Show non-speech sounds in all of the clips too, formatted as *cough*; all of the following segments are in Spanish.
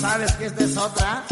sabes que esta es otra.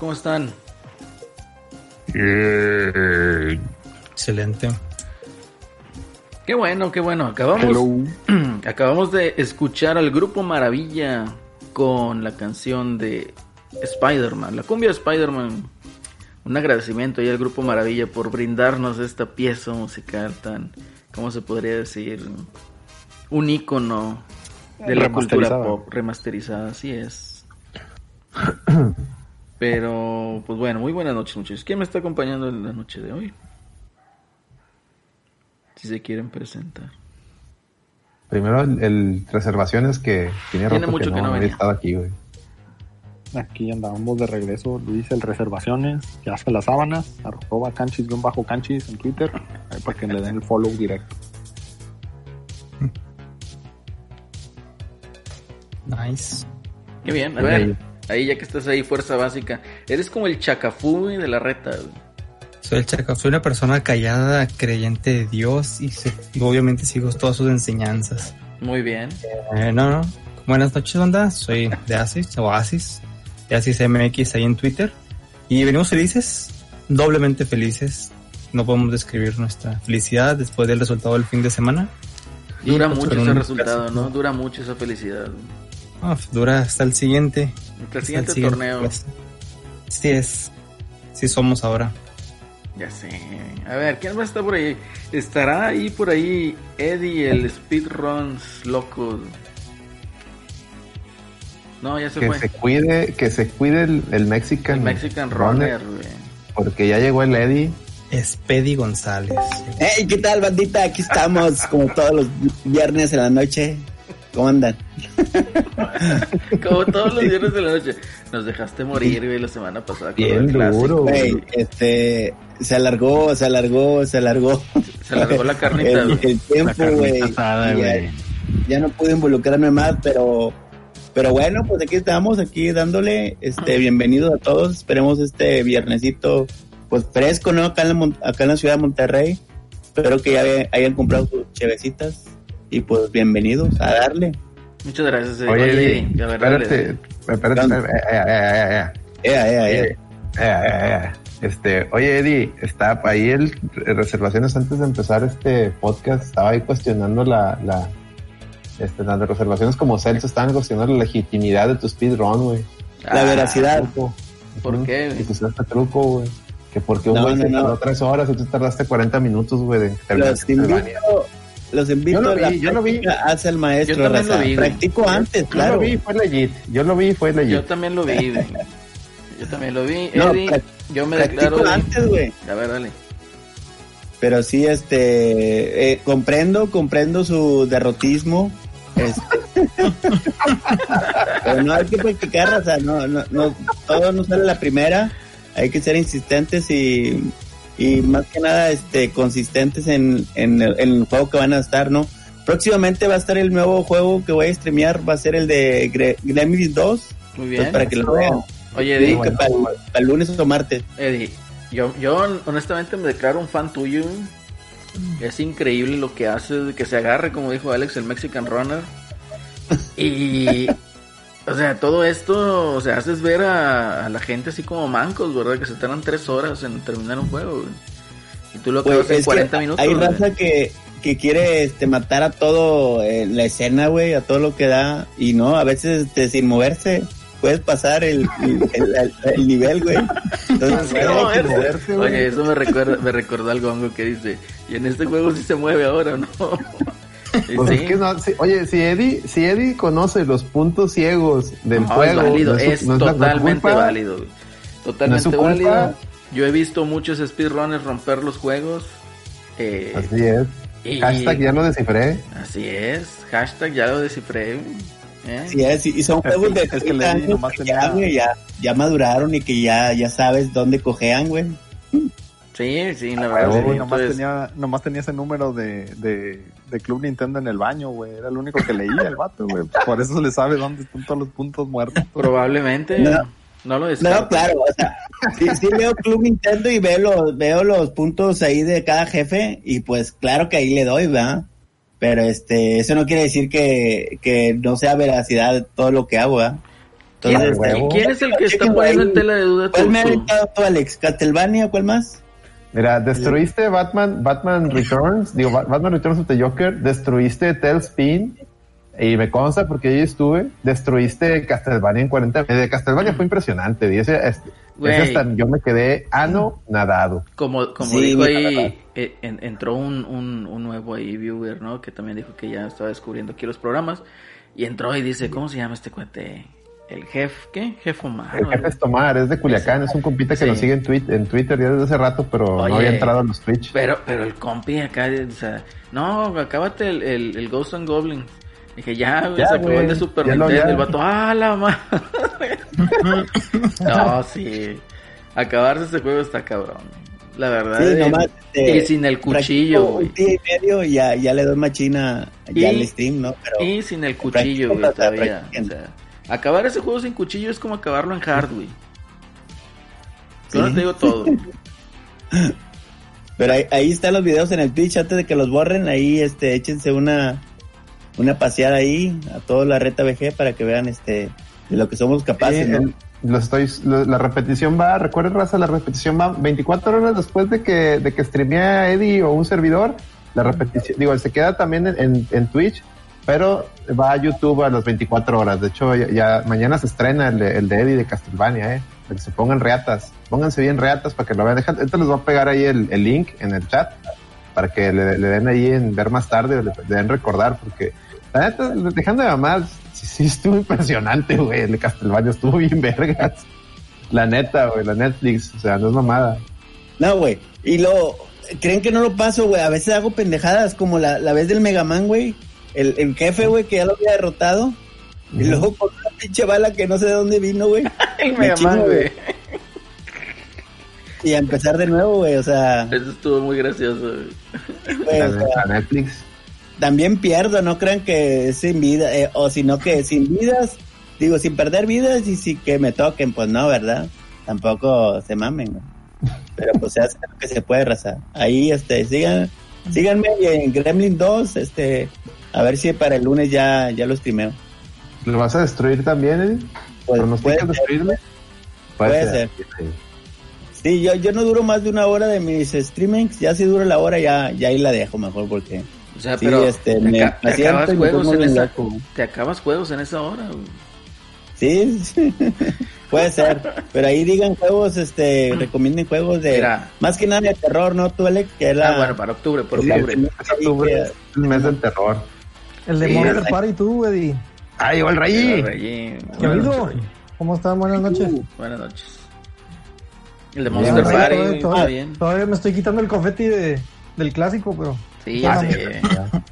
¿Cómo están? Bien. Excelente. Qué bueno, qué bueno. Acabamos, *clears throat* acabamos de escuchar al grupo Maravilla con la canción de Spider-Man, la cumbia de Spider-Man. Un agradecimiento ahí al grupo Maravilla por brindarnos esta pieza musical tan, ¿cómo se podría decir? Un ícono de la cultura pop remasterizada, así es. *clears throat* Pero, pues bueno, muy buenas noches, muchachos. ¿Quién me está acompañando en la noche de hoy? Si se quieren presentar. Primero el, el reservaciones que tiene, Tiene rato mucho que no venía. estado aquí, güey. Aquí andábamos de regreso, Luis, el reservaciones, ya hace las sábanas, arroba canchis guion bajo canchis en Twitter, ahí para que le den el follow directo. Nice. Qué bien, a ver. Ahí. Ya que estás ahí, fuerza básica. Eres como el chacafú de la reta. güey. Soy el Chaco, soy una persona callada, creyente de Dios y, se- y obviamente sigo todas sus enseñanzas. Muy bien. Eh, no, no. Buenas noches, banda. Soy de Asis, o Asis, de Asis MX ahí en Twitter. Y venimos felices, doblemente felices. No podemos describir nuestra felicidad después del resultado del fin de semana. Dura pues, mucho ese resultado. ¿no? Dura mucho esa felicidad. Ah, dura hasta el siguiente. El hasta siguiente torneo. clase. Sí es. Sí somos ahora. Ya sé. A ver, ¿quién más está por ahí? ¿Estará ahí por ahí Eddie, el speedruns loco? No, ya se Que fue. se cuide, que se cuide el, el Mexican, El Mexican Runner, güey. porque ya llegó el Eddie. Es Pedi González. Hey, ¿qué tal, bandita? Aquí estamos, como todos los viernes en la noche. ¿Cómo andan? *laughs* Como todos los viernes de la noche. Nos dejaste morir, güey, la semana pasada. con Bien el clásico. duro, Güey, este, se alargó, se alargó, se alargó. Se alargó la carnita, el, tiempo, güey. Ya- no pude involucrarme más, pero, pero bueno, pues aquí estamos, aquí dándole, este, bienvenidos a todos. Esperemos este viernesito, pues fresco, ¿no? Acá en la, acá en la ciudad de Monterrey. Espero que ya hayan comprado sus chevecitas. Y pues bienvenidos a darle. Muchas gracias, eh. Oye, Oye, Eddie, a ver, dale, espérate, espérate, espérate, Ea, ea, ea. eh. Este, oye Eddie, está ahí el reservaciones antes de empezar este podcast, estaba ahí cuestionando la, la este, las reservaciones como Celso estaban cuestionando la legitimidad de tu speedrun, güey. La veracidad. ¿Por Ujú, qué, Que usaste truco, güey. Que porque un No, güey no, se no. tardó tres horas y tú tardaste 40 minutos, güey, de terminar Los invito. Los invito Yo lo a la vi, yo lo vi. hace el maestro. Yo también lo raza. vi, güey. Practico antes, Yo claro. lo vi, fue legit. Yo lo vi, fue legit. Yo también lo vi, *laughs* güey. Yo también lo vi. No, Eddie, yo me Practico declaro. antes, güey. A ver, dale. Pero sí, este, eh, comprendo, comprendo su derrotismo. Este. *laughs* Pero no hay que practicar, o sea, no, no, no, todo no sale a la primera. Hay que ser insistentes y, y más que nada, este, consistentes en, en, el, en el juego que van a estar, ¿no? Próximamente va a estar el nuevo juego que voy a streamear, va a ser el de Gre- Gremlins 2, Muy pues, bien. para que lo vean. Oye, Sí, Eddie, para, el- para el lunes o martes. Eddie, yo, yo honestamente me declaro un fan tuyo. Es increíble lo que haces, de que se agarre, como dijo Alex, el Mexican Runner. Y, o sea, todo esto, o sea, haces ver a, a la gente así como mancos, ¿verdad? Que se tardan tres horas en terminar un juego. güey. Y tú lo Pues, acabas en es que 40 minutos. Hay güey. raza que, que quiere este, matar a todo en la escena, güey, a todo lo que da. Y no, a veces este, sin moverse puedes pasar el, el, el- el nivel, güey. Entonces, Sí, no, hay que es- moverse, güey. Oye, eso me recuerda, me recordó al gongo que dice, y en este juego sí se mueve ahora, ¿no? Pues sí, es que no, sí, oye, si Eddie, si Eddie conoce los puntos ciegos del no, juego, es válido, no su- es no la- no es totalmente culpa. válido. güey. Totalmente culpa. válido. Yo he visto muchos speedrunners romper los juegos. eh, Así es. y- Hashtag ya lo descifré. Así es. Hashtag ya lo descifré. ¿eh? Sí, es, y son *laughs* juegos que- de es que 30 Lenny años nomás que tenía- ya, güey, ya, ya maduraron y que ya, ya sabes dónde cojean, güey. Sí, sí, la Ah, verdad. sí. Nomás, Entonces, tenía, nomás tenía ese número de, de, de Club Nintendo en el baño, güey. Era el único que leía el vato, güey. *laughs* Por eso le sabe dónde están todos los puntos muertos. probablemente No. no, lo descarto. No, claro, o sea, sí, sí veo Club Nintendo y veo los, veo los puntos ahí de cada jefe y pues claro que ahí le doy, ¿verdad? Pero este, eso no quiere decir que, que no sea veracidad de todo lo que hago, ¿verdad? ¿Quién, Entonces, es, huevo. quién es el que está poniendo en tela de duda ¿Cuál me ha tu- aventado tú, Alex? ¿Castlevania? ¿Cuál más? Mira, destruiste Batman, Batman *laughs* Returns, digo, Ba- Batman Returns of the Joker, destruiste Tailspin, y me consta porque yo estuve, destruiste Castlevania en 40 De Castlevania fue impresionante, y ese, ese- Güey. ese hasta yo me quedé ano nadado. Como, como Sí, dijo ahí, eh, en- entró un, un, un nuevo ahí viewer, ¿no? Que también dijo que ya estaba descubriendo aquí los programas. Y entró y dice, ¿cómo se llama este cuate? El jefe, ¿qué? Jefe Omar. El jefe es Tomar, es de Culiacán, es un compita que Sí. nos sigue en, tweet, en Twitter ya desde hace rato, pero Oye. no había entrado a los Twitch. Pero, pero el compi acá, o sea, no, acábate el, el, el Ghost and Goblin. Dije, ya, güey, Ya, se el de Super ya lo- Nintendo. ya. El vato, ¡ah, la madre! *laughs* no, sí. Acabarse ese juego está cabrón. La verdad. Sí, eh, nomás. y sin el cuchillo. Un día y medio y ya, ya le doy machina ya Y- al stream, ¿no? Pero Y sin el cuchillo, güey, todavía. O sea, acabar ese juego sin cuchillo es como acabarlo en hard, güey. Yo no Sí. te digo todo. *laughs* Pero ahí, ahí están los videos en el Twitch, antes de que los borren, ahí este, échense una, una paseada ahí a toda la reta VG para que vean este de lo que somos capaces, el- lo estoy, lo- la repetición va, recuerden raza, la repetición va 24 horas después de que, de que streamea Eddie o un servidor, la repetición, digo, se queda también en, en, en Twitch, pero va a YouTube a las 24 horas. De hecho, ya, ya mañana se estrena el de, el de Eddie de Castlevania, eh, para que se pongan reatas, pónganse bien reatas para que lo vean. Les voy a pegar ahí el, el link en el chat para que le, den ahí en ver más tarde, le, den recordar, porque la neta, dejando de mamás, sí, sí estuvo impresionante, güey. El de Castlevania estuvo bien *laughs* vergas. La neta, güey, la Netflix, o sea, no es mamada. No, güey. Y lo creen que no lo paso, güey. A veces hago pendejadas como la, la vez del Mega Man, güey. El, el jefe, güey, que ya lo había derrotado. Y luego con una pinche bala que no sé de dónde vino, güey. *laughs* Me chingo, güey. Y a empezar de nuevo, güey. O sea, Eso estuvo muy gracioso, güey. o sea, Netflix. también pierdo, no crean que es sin vida, eh, o sino que sin vidas, digo, sin perder vidas y si que me toquen, pues no, ¿verdad? Tampoco se mamen, güey. Pero pues se hace lo que se puede, raza. Ahí, este, sigan, síganme en Gremlin 2, este, a ver si para el lunes ya, ya lo streameo. ¿Lo vas a destruir también, Eddie? Pues, ¿Pronosticas puede ser. destruirlo? Puede ser. Sí. Sí, yo, yo no duro más de una hora de mis streamings. Ya si duro la hora, ya, ya ahí la dejo mejor porque. O sea, Sí, pero este, te, me te acabas juegos en esa, loco. te acabas juegos en esa hora. güey. Sí, sí. *laughs* puede ser. Pero ahí digan juegos, este, recomienden juegos de. Mira. Más que nada de terror, ¿no, tú, Alex? Que es la. Ah, bueno, para octubre, por octubre. serie octubre, que- es el mes del terror. El de Sí, Monster exacto. Party, tú, Eddie. ¡Ah, llegó el rey! Rey, ¿Qué ha. ¿Cómo están? Buenas noches. Buenas noches. El de Monster Party, todavía, todavía- bien. todavía me estoy quitando el confeti de, del clásico, pero Sí, ya sé. *laughs*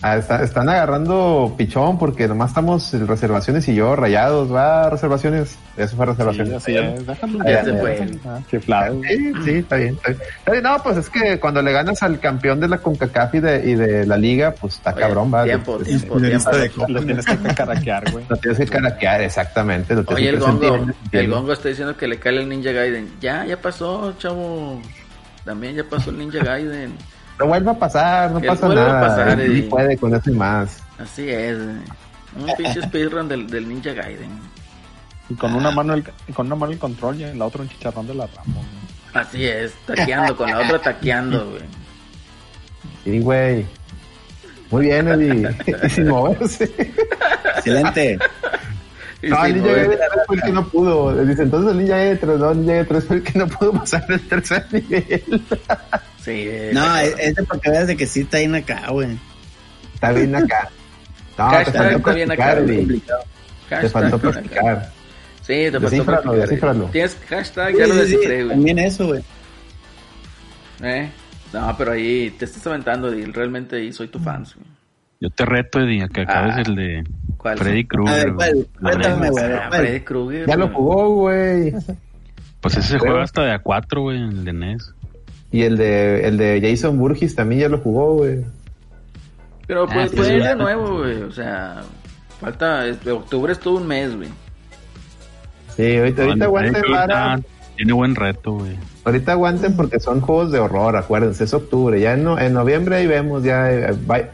Ah, está- están agarrando pichón porque nomás estamos en reservaciones y yo rayados, va, reservaciones. Eso fue Sí, reservaciones. es. Ya se fue. Ah, chiflado. Sí, sí, está bien, está bien. Está bien, No, pues es que cuando le ganas al campeón de la CONCACAF y de, y de la liga, pues está Oye, cabrón, va. Tiempo, Pues, tiempo, tiempo. Lo tienes que caraquear, güey. Lo tienes que caraquear, exactamente. Lo tienes Oye, el gongo, el gongo está diciendo que le cae el Ninja Gaiden. Ya, ya pasó, chavo. También ya pasó el Ninja Gaiden. No vuelva a pasar, no Que pasa vuelva a nada. pasar, Él Eddie. puede con eso y más. Así es. Un pinche speedrun del, del Ninja Gaiden. Y con una mano el, y con una mano el control y en la otra un chicharrón de la rama. Así es, taqueando, con la otra taqueando, güey. Sí, güey. Muy bien, Eddie. *laughs* Y sin moverse. Excelente. *laughs* Y No, el Ninja Gaiden 3 fue el que no pudo. Dice, entonces el Ninja Gaiden 3, no, el Ninja Gaiden 3 fue el que no pudo pasar el tercer nivel. *laughs* Sí, No, es, es de para que veas de que sí está bien acá, güey. Está bien acá. No, te Hashtag faltó está bien acá, practicar, güey. Te faltó practicar. Sí, te faltó Descífralo, practicar. descífralo. Tienes hashtag, ya lo Sí, sí, sí, descifré, güey. También eso, güey. ¿Eh? No, pero ahí te estás aventando, Eddie. Realmente ahí soy tu fan, güey. Yo te reto, Eddie, a que acabes Ah. el de ¿Cuál? Freddy A Krueger. ver, ¿cuál? güey. Ah, ¿cuál? Freddy Krueger. Ya lo jugó, güey. Pues ese se juega hasta de a 4, güey, el de E NES. Y el de, el de Jason Burgess también ya lo jugó, güey. Pero Ah, pues sí, puede sí. ir de nuevo, güey. O sea, falta. este, octubre es todo un mes, güey. Sí, ahorita, ahorita No, aguanten. Krueger Tiene buen reto, güey. Ahorita aguanten porque son juegos de horror, acuérdense, es octubre. Ya en, no- en noviembre ahí vemos, ya. eh, bye.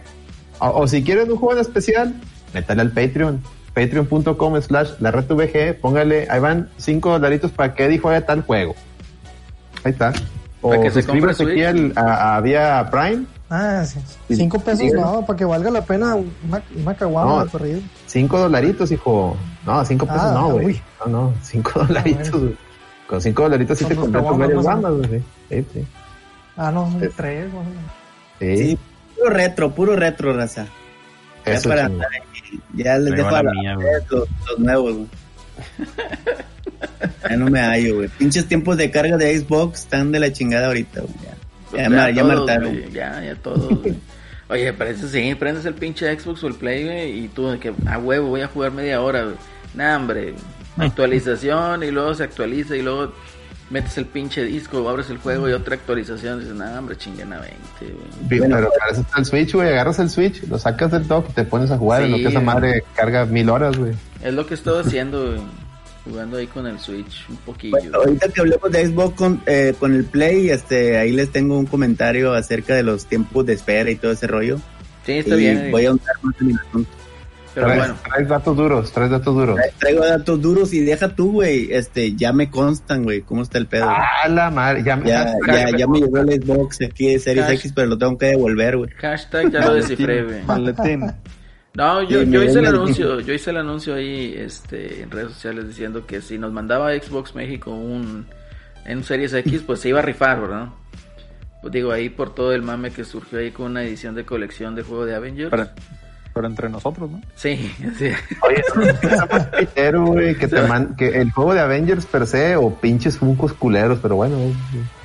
O, o si quieren un juego en especial, métale al Patreon. Patreon.com slash la red VG, póngale, ahí van cinco dolaritos para que Eddie juegue tal juego. Ahí está. O Para que se suscríbase compre aquí Switch. al, a, a vía Prime, Ah, sí. Cinco pesos, Sí. no, para que valga la pena una, una caguama No. de corrido. cinco dolaritos, hijo. No, cinco pesos Ah, no, güey. No, no, cinco dolaritos. bueno. güey. Con cinco dolaritos sí te compras caguamas varias bandas, güey. Sí, sí. Ah, no, son tres. güey. Sí, Sí, puro retro, puro retro, raza. Ya para ya les dejo a la mía, los, los nuevos, güey. *laughs* *laughs* Ya no me hallo, güey. Pinches tiempos de carga de Xbox están de la chingada ahorita, güey. Ya, ya, ya todos, Ya, ya todos, güey. Oye, parece sí, prendes el pinche Xbox o el Play, güey, y tú que a huevo voy a jugar media hora, güey. Nah, hombre, actualización y luego se actualiza y luego metes el pinche disco, abres el juego y otra actualización, dices, nah, hombre, chinguen a 20, güey. Sí, Bueno, pero para eso está el Switch, güey. Agarras el Switch, lo sacas del dock y te pones a jugar. en lo Sí, que esa madre carga mil horas, güey. Es lo que estoy haciendo, güey. Jugando ahí con el Switch un poquillo. Bueno, ahorita que hablemos de Xbox con, eh, con el Play, este, ahí les tengo un comentario acerca de los tiempos de espera y todo ese rollo. sí, está y bien, voy a ahondar más en el asunto. pero traes, bueno. traes datos duros, traes datos duros. Tra- Traigo datos duros y deja tú, güey, este, ya me constan, güey, cómo está el pedo. Ah, la madre. Ya, ya, ya, ya me llegó el Xbox aquí de Series. X, pero lo tengo que devolver, güey. Hashtag ya lo descifré, güey. Maletín. No, yo, yo hice el anuncio, yo hice el anuncio ahí este, en redes sociales diciendo que si nos mandaba Xbox México un en Series X, *laughs* pues se iba a rifar, ¿verdad? Pues digo, ahí por todo el mame que surgió ahí con una edición de colección de juego de Avengers. Pero, pero entre nosotros, ¿no? Sí, *laughs* sí. Oye, está más pitero, güey, que, te man- que el juego de Avengers per se o pinches funcos culeros, pero bueno,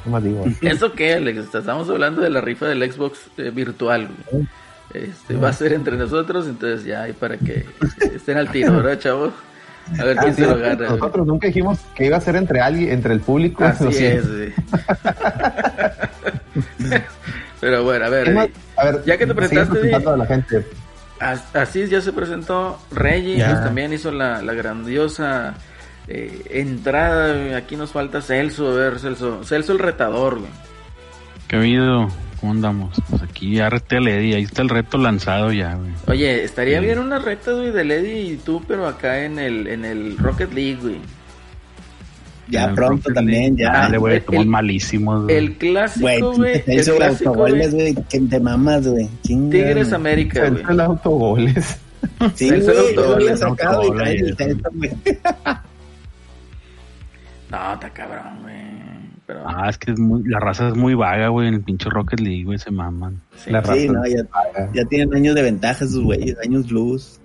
¿qué más digo? ¿Eso qué, Alex? Estamos hablando de la rifa del Xbox eh, virtual, güey. Este, va a ser entre nosotros, entonces ya hay para que estén al tiro, ¿verdad, chavos? A ver quién Ah, se lo güey. nosotros nunca dijimos que iba a ser entre alguien, entre el público. Así es. *laughs* Pero bueno, a ver. Eh, A ver, Ya que te presentaste, a la gente. As- Así ya se presentó. Reggie pues, también hizo la, la grandiosa eh, entrada. Aquí nos falta Celso. A ver, Celso. Celso el retador, güey. ¿Qué ha habido? ¿Cómo andamos? Pues aquí ya reté a Lady, ahí está el reto lanzado ya, güey. Oye, estaría Sí. bien una recta, güey, de Lady y tú, pero acá en el, en el Rocket League, güey. Ya El pronto Rocket también, League. ya. Dale, güey, El- somos el- malísimos. güey. El clásico, Güey, güey. te El hizo clásico, autogoles, güey. güey, que te mamas, güey. Tigres América, güey. El autogoles. Sí, El güey, autogoles, sacado y autogoles. trae el texto, güey. *laughs* No, está cabrón, güey. Pero. Ah, es que es muy, la raza es muy vaga, güey, en el pinche Rocket League, güey, se maman. sí. La Sí, raza. no, ya, ya tienen años de ventaja esos güeyes, años luz.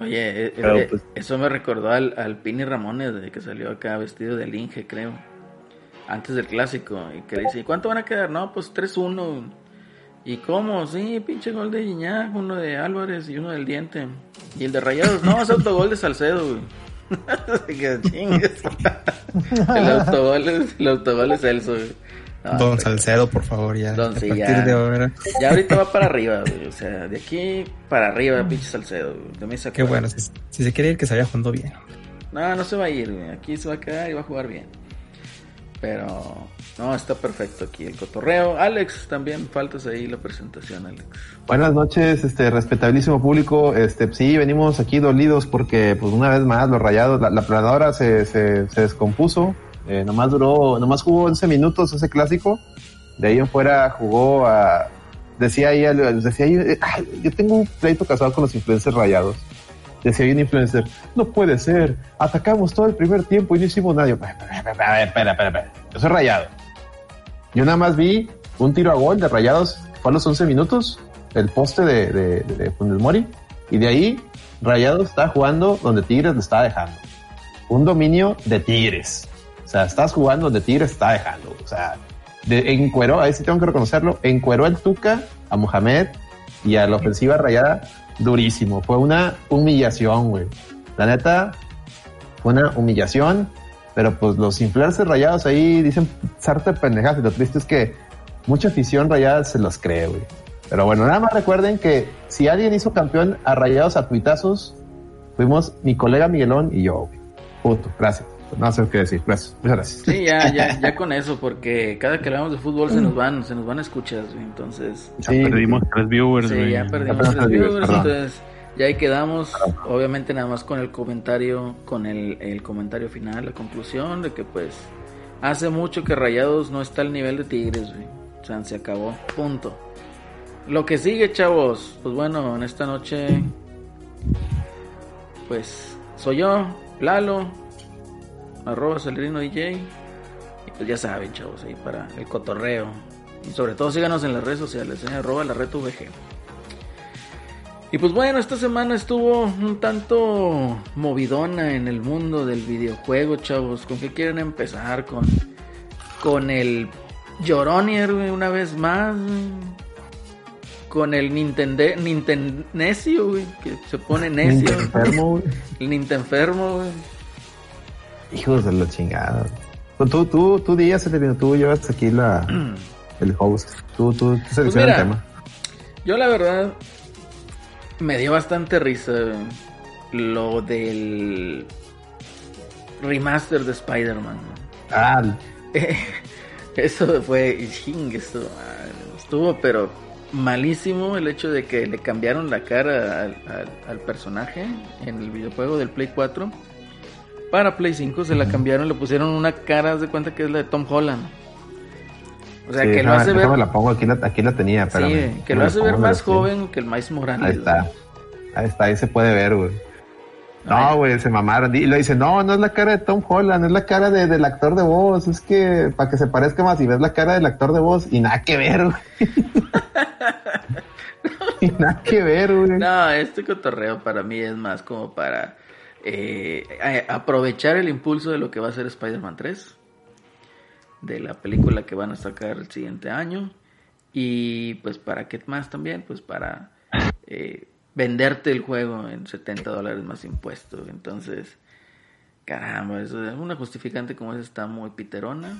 Oye, eh, Pero, eh, pues- eso me recordó al, al Pini Ramones, de que salió acá vestido de Inge, creo. Antes del clásico. Y que dice, ¿y cuánto van a quedar? No, pues 3-1. ¿Y cómo? Sí, pinche gol de Guiñac, uno de Álvarez y uno del Diente. Y el de Rayados, no, es autogol de Salcedo, güey. *laughs* *laughs* el autogol es, el autogol es güey. No, Don Salcedo, por favor, ya. Don, a sí, partir ya. de ahora. Ya ahorita va para arriba, güey. O sea, de aquí para arriba, pinche Salcedo, Qué bueno, si, si se quiere ir, que se vaya jugando bien. No, no se va a ir, güey. Aquí se va a quedar y va a jugar bien. Pero, no, está perfecto aquí el cotorreo. Alex, también faltas ahí la presentación, Alex. Buenas noches, este respetabilísimo público. Este, sí, venimos aquí dolidos porque, pues, una vez más, los rayados, la, la planadora se, se, se descompuso. Eh, nomás duró, nomás jugó 11 minutos ese clásico. De ahí en fuera jugó a, decía ahí, decía ahí, eh, yo tengo un pleito casado con los influencers rayados. Decía ahí un influencer, no puede ser, atacamos todo el primer tiempo y no hicimos Espera, espera, espera, espera, espera. Yo soy rayado. Yo nada más vi un tiro a gol de Rayados, fue a los 11 minutos, el poste de, de, Mori, y de ahí Rayados está jugando donde Tigres le está dejando. Un dominio de Tigres. O sea, estás jugando donde Tigres está dejando. O sea, de, encueró, ahí sí tengo que reconocerlo, encueró el Tuca a Mohamed y a la ofensiva rayada durísimo. Fue una humillación, güey. La neta, fue una humillación. Pero pues los influencers rayados ahí dicen sarta de pendejadas y lo triste es que mucha afición rayada se los cree, güey. Pero bueno, nada más recuerden que si alguien hizo campeón a rayados a tuitazos, fuimos mi colega Miguelón y yo, güey. Punto, gracias. No sé qué decir, gracias. Muchas gracias. Sí, ya, ya, ya con eso, porque cada que hablamos de fútbol se nos van, se nos van escuchas, güey. Entonces, Ya perdimos tres viewers, sí, güey. ya perdimos tres viewers, viewers, perdón. entonces ya ahí quedamos, obviamente nada más con el comentario, con el, el comentario final, la conclusión de que pues hace mucho que Rayados no está al nivel de Tigres, güey. O sea, se acabó, punto. Lo que sigue, chavos, pues bueno, en esta noche, pues soy yo, Lalo, arroba Celerino DJ, y pues ya saben, chavos, ahí para el cotorreo. Y sobre todo síganos en las redes sociales, ¿eh? arroba la reto VG. Y pues bueno, esta semana estuvo un tanto movidona en el mundo del videojuego, chavos. ¿Con qué quieren empezar? Con, con el Lloronier, güey, una vez más. güey. Con el Nintendo, Nintennesio, güey, que se pone necio. Enfermo, güey. El Nintenfermo, güey. Hijos de la chingada. Pues Tú, tú, tú, Díaz, tú llevas aquí la, el host. Tú, tú, tú seleccionas Pues el tema. Yo la verdad me dio bastante risa lo del remaster de Spider-Man. Ah, *laughs* Eso fue ching, estuvo, pero malísimo el hecho de que le cambiaron la cara al, al- al personaje en el videojuego del Play 4. Para Play 5 se la cambiaron, le pusieron una cara, haz de cuenta que es la de Tom Holland. O sea, sí, que lo hace ver la pongo, aquí la, aquí la tenía, Sí, espérame. que lo hace ver más sí. joven que el Miles Morales. Ahí está. Ahí está, ahí se puede ver, güey. No, güey, se mamaron. Y lo dice, no, no es la cara de Tom Holland, es la cara de- del actor de voz. Es que para que se parezca más y ves la cara del actor de voz y nada que ver, güey. *laughs* *laughs* y nada que ver, güey. No, este cotorreo para mí es más como para eh, aprovechar el impulso de lo que va a ser Spider-Man 3, de la película que van a sacar el siguiente año, y pues para qué más también, pues para eh, venderte el juego en 70 dólares más impuestos. Entonces, caramba, eso es una justificante como esa está muy piterona.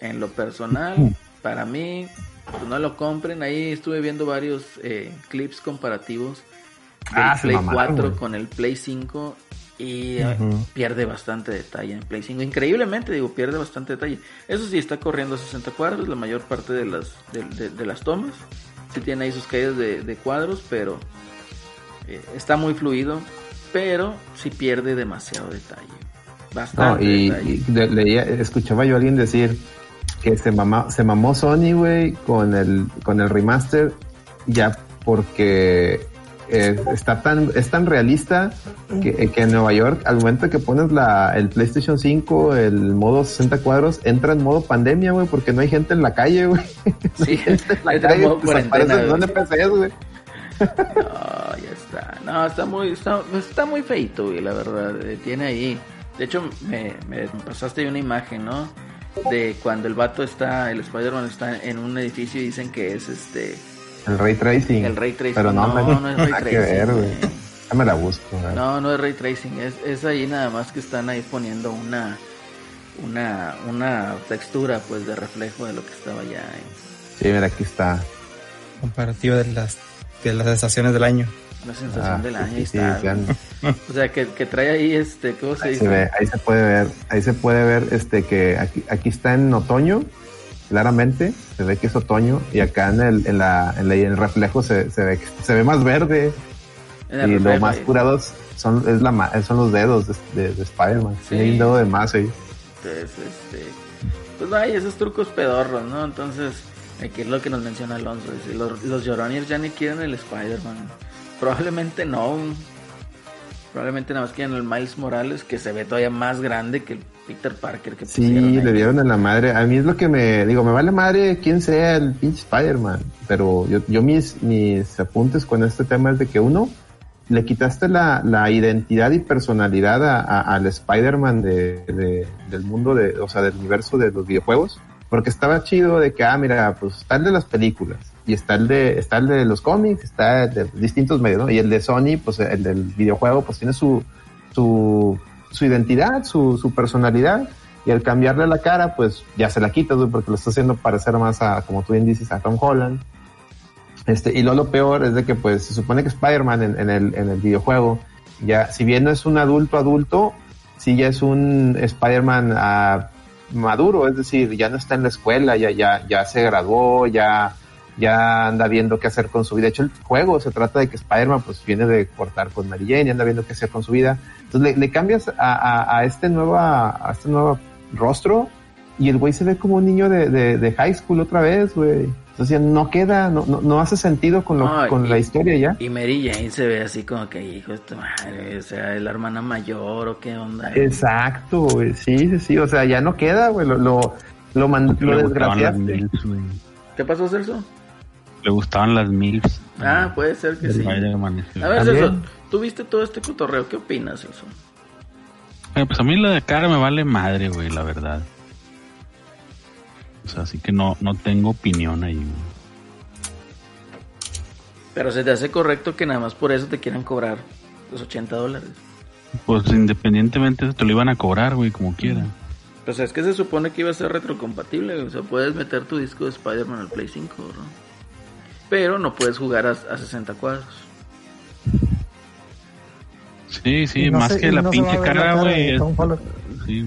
En lo personal, para mí, pues no lo compren. Ahí estuve viendo varios eh, clips comparativos del Ah, Play mamaron, 4 güey. con el Play 5 y eh, pierde bastante detalle en Play 5. Increíblemente, digo, pierde bastante detalle. Eso sí, está corriendo a 60 cuadros la mayor parte de las, de, de- de las tomas. Sí tiene ahí sus caídas de, de cuadros, pero eh, está muy fluido, pero sí pierde demasiado detalle. No, Bastante. y, detalle. y leía, escuchaba yo a alguien decir que se, mama, se mamó Sony, güey, con el, con el remaster, ya porque eh, está tan, es tan realista que, eh, que en Nueva York, al momento que pones la, el PlayStation 5, el modo 60 cuadros, entra en modo pandemia, güey, porque no hay gente en la calle, güey. Sí, *laughs* La entra en modo cuarentena, desaparecen güey. NPCs, güey. No, ya está. No, está muy, está, está muy feito, güey, la verdad. Eh, Tiene ahí. De hecho, me, me pasaste una imagen, ¿no? De cuando el vato está, el Spider-Man está en un edificio y dicen que es este. El ray tracing. El ray tracing. Pero no, No, me- no es ray *laughs* nada que tracing, ver, güey. Ya me la busco, güey. No, no es ray tracing. Es, es ahí nada más que están ahí poniendo una. Una, una textura pues de reflejo de lo que estaba ya en Sí, mira, aquí está. Comparativo de las, de las estaciones del año. la sensación Ah, del año. sí, Ahí sí, está. *laughs* O sea, que, que trae ahí este, ¿cómo se Ahí dice? se ve, ahí se puede ver, ahí se puede ver este que aquí, aquí está en otoño, claramente, se ve que es otoño, y acá en el, en la, en la- en el reflejo se, se ve se ve más verde, y lo más ahí. curados son, es la, son los dedos de, de- de Spider-Man. Sí. Tiene un dedo de más ahí. Entonces, este, pues no hay esos trucos pedorros, ¿no? Entonces, aquí es lo que nos menciona Alonso. dice, los, los lloroniers ya ni quieren el Spider-Man. Probablemente no. Probablemente nada más quieren el Miles Morales, que se ve todavía más grande que el Peter Parker que Sí, ahí. le dieron en la madre. A mí es lo que me digo, me vale madre quién sea el pinche Spider-Man. Pero yo, yo mis, mis apuntes con este tema es de que uno, le quitaste la, la identidad y personalidad a- a- al Spider-Man de, de- del mundo de, o sea, del universo de los videojuegos. Porque estaba chido de que, ah, mira, pues el de las películas. Y está el de, está el de los cómics, está el de distintos medios, ¿no? Y el de Sony, pues el del videojuego, pues tiene su, su, su identidad, su, su personalidad. Y al cambiarle la cara, pues ya se la quitas, güey, porque lo está haciendo parecer más a, como tú bien dices, a Tom Holland. Este, y lo, lo peor es de que, pues, se supone que Spider-Man en, en el, en el videojuego, ya, si bien no es un adulto adulto, sí ya es un Spider-Man ah, maduro, es decir, ya no está en la escuela, ya, ya, ya se graduó, ya, ya anda viendo qué hacer con su vida. De hecho, el juego se trata de que Spider-Man pues viene de cortar con Mary Jane y anda viendo qué hacer con su vida. Entonces le, le cambias a, a, a este nueva, a este nuevo rostro y el güey se ve como un niño de, de, de high school otra vez, güey. Entonces ya no queda, no, no, no hace sentido con, lo, No, con y- la historia ya. Y Mary Jane se ve así como que, hijo de tu madre, o sea, es la hermana mayor o qué onda. Exacto, güey. Sí, sí, sí. O sea, ya no queda, güey. Lo, lo, lo, man- lo desgraciaste. Güey. ¿Qué pasó, Celso? Le gustaban las MILFs. Ah, puede ser que sí. A ver. Celso, ¿tú viste todo este cotorreo? ¿Qué opinas, Celso? Eh, pues a mí la de cara me vale madre, güey, la verdad. O sea, así que no, no tengo opinión ahí, güey. Pero se te hace correcto que nada más por eso te quieran cobrar los 80 dólares. Pues independientemente te lo iban a cobrar, güey, como quiera. Pues es que se supone que iba a ser retrocompatible, o sea, puedes meter tu disco de Spider-Man al Play 5, ¿no? Pero no puedes jugar a, a 60 cuadros. Sí, sí, no más se- que la no pinche cara, güey. sí.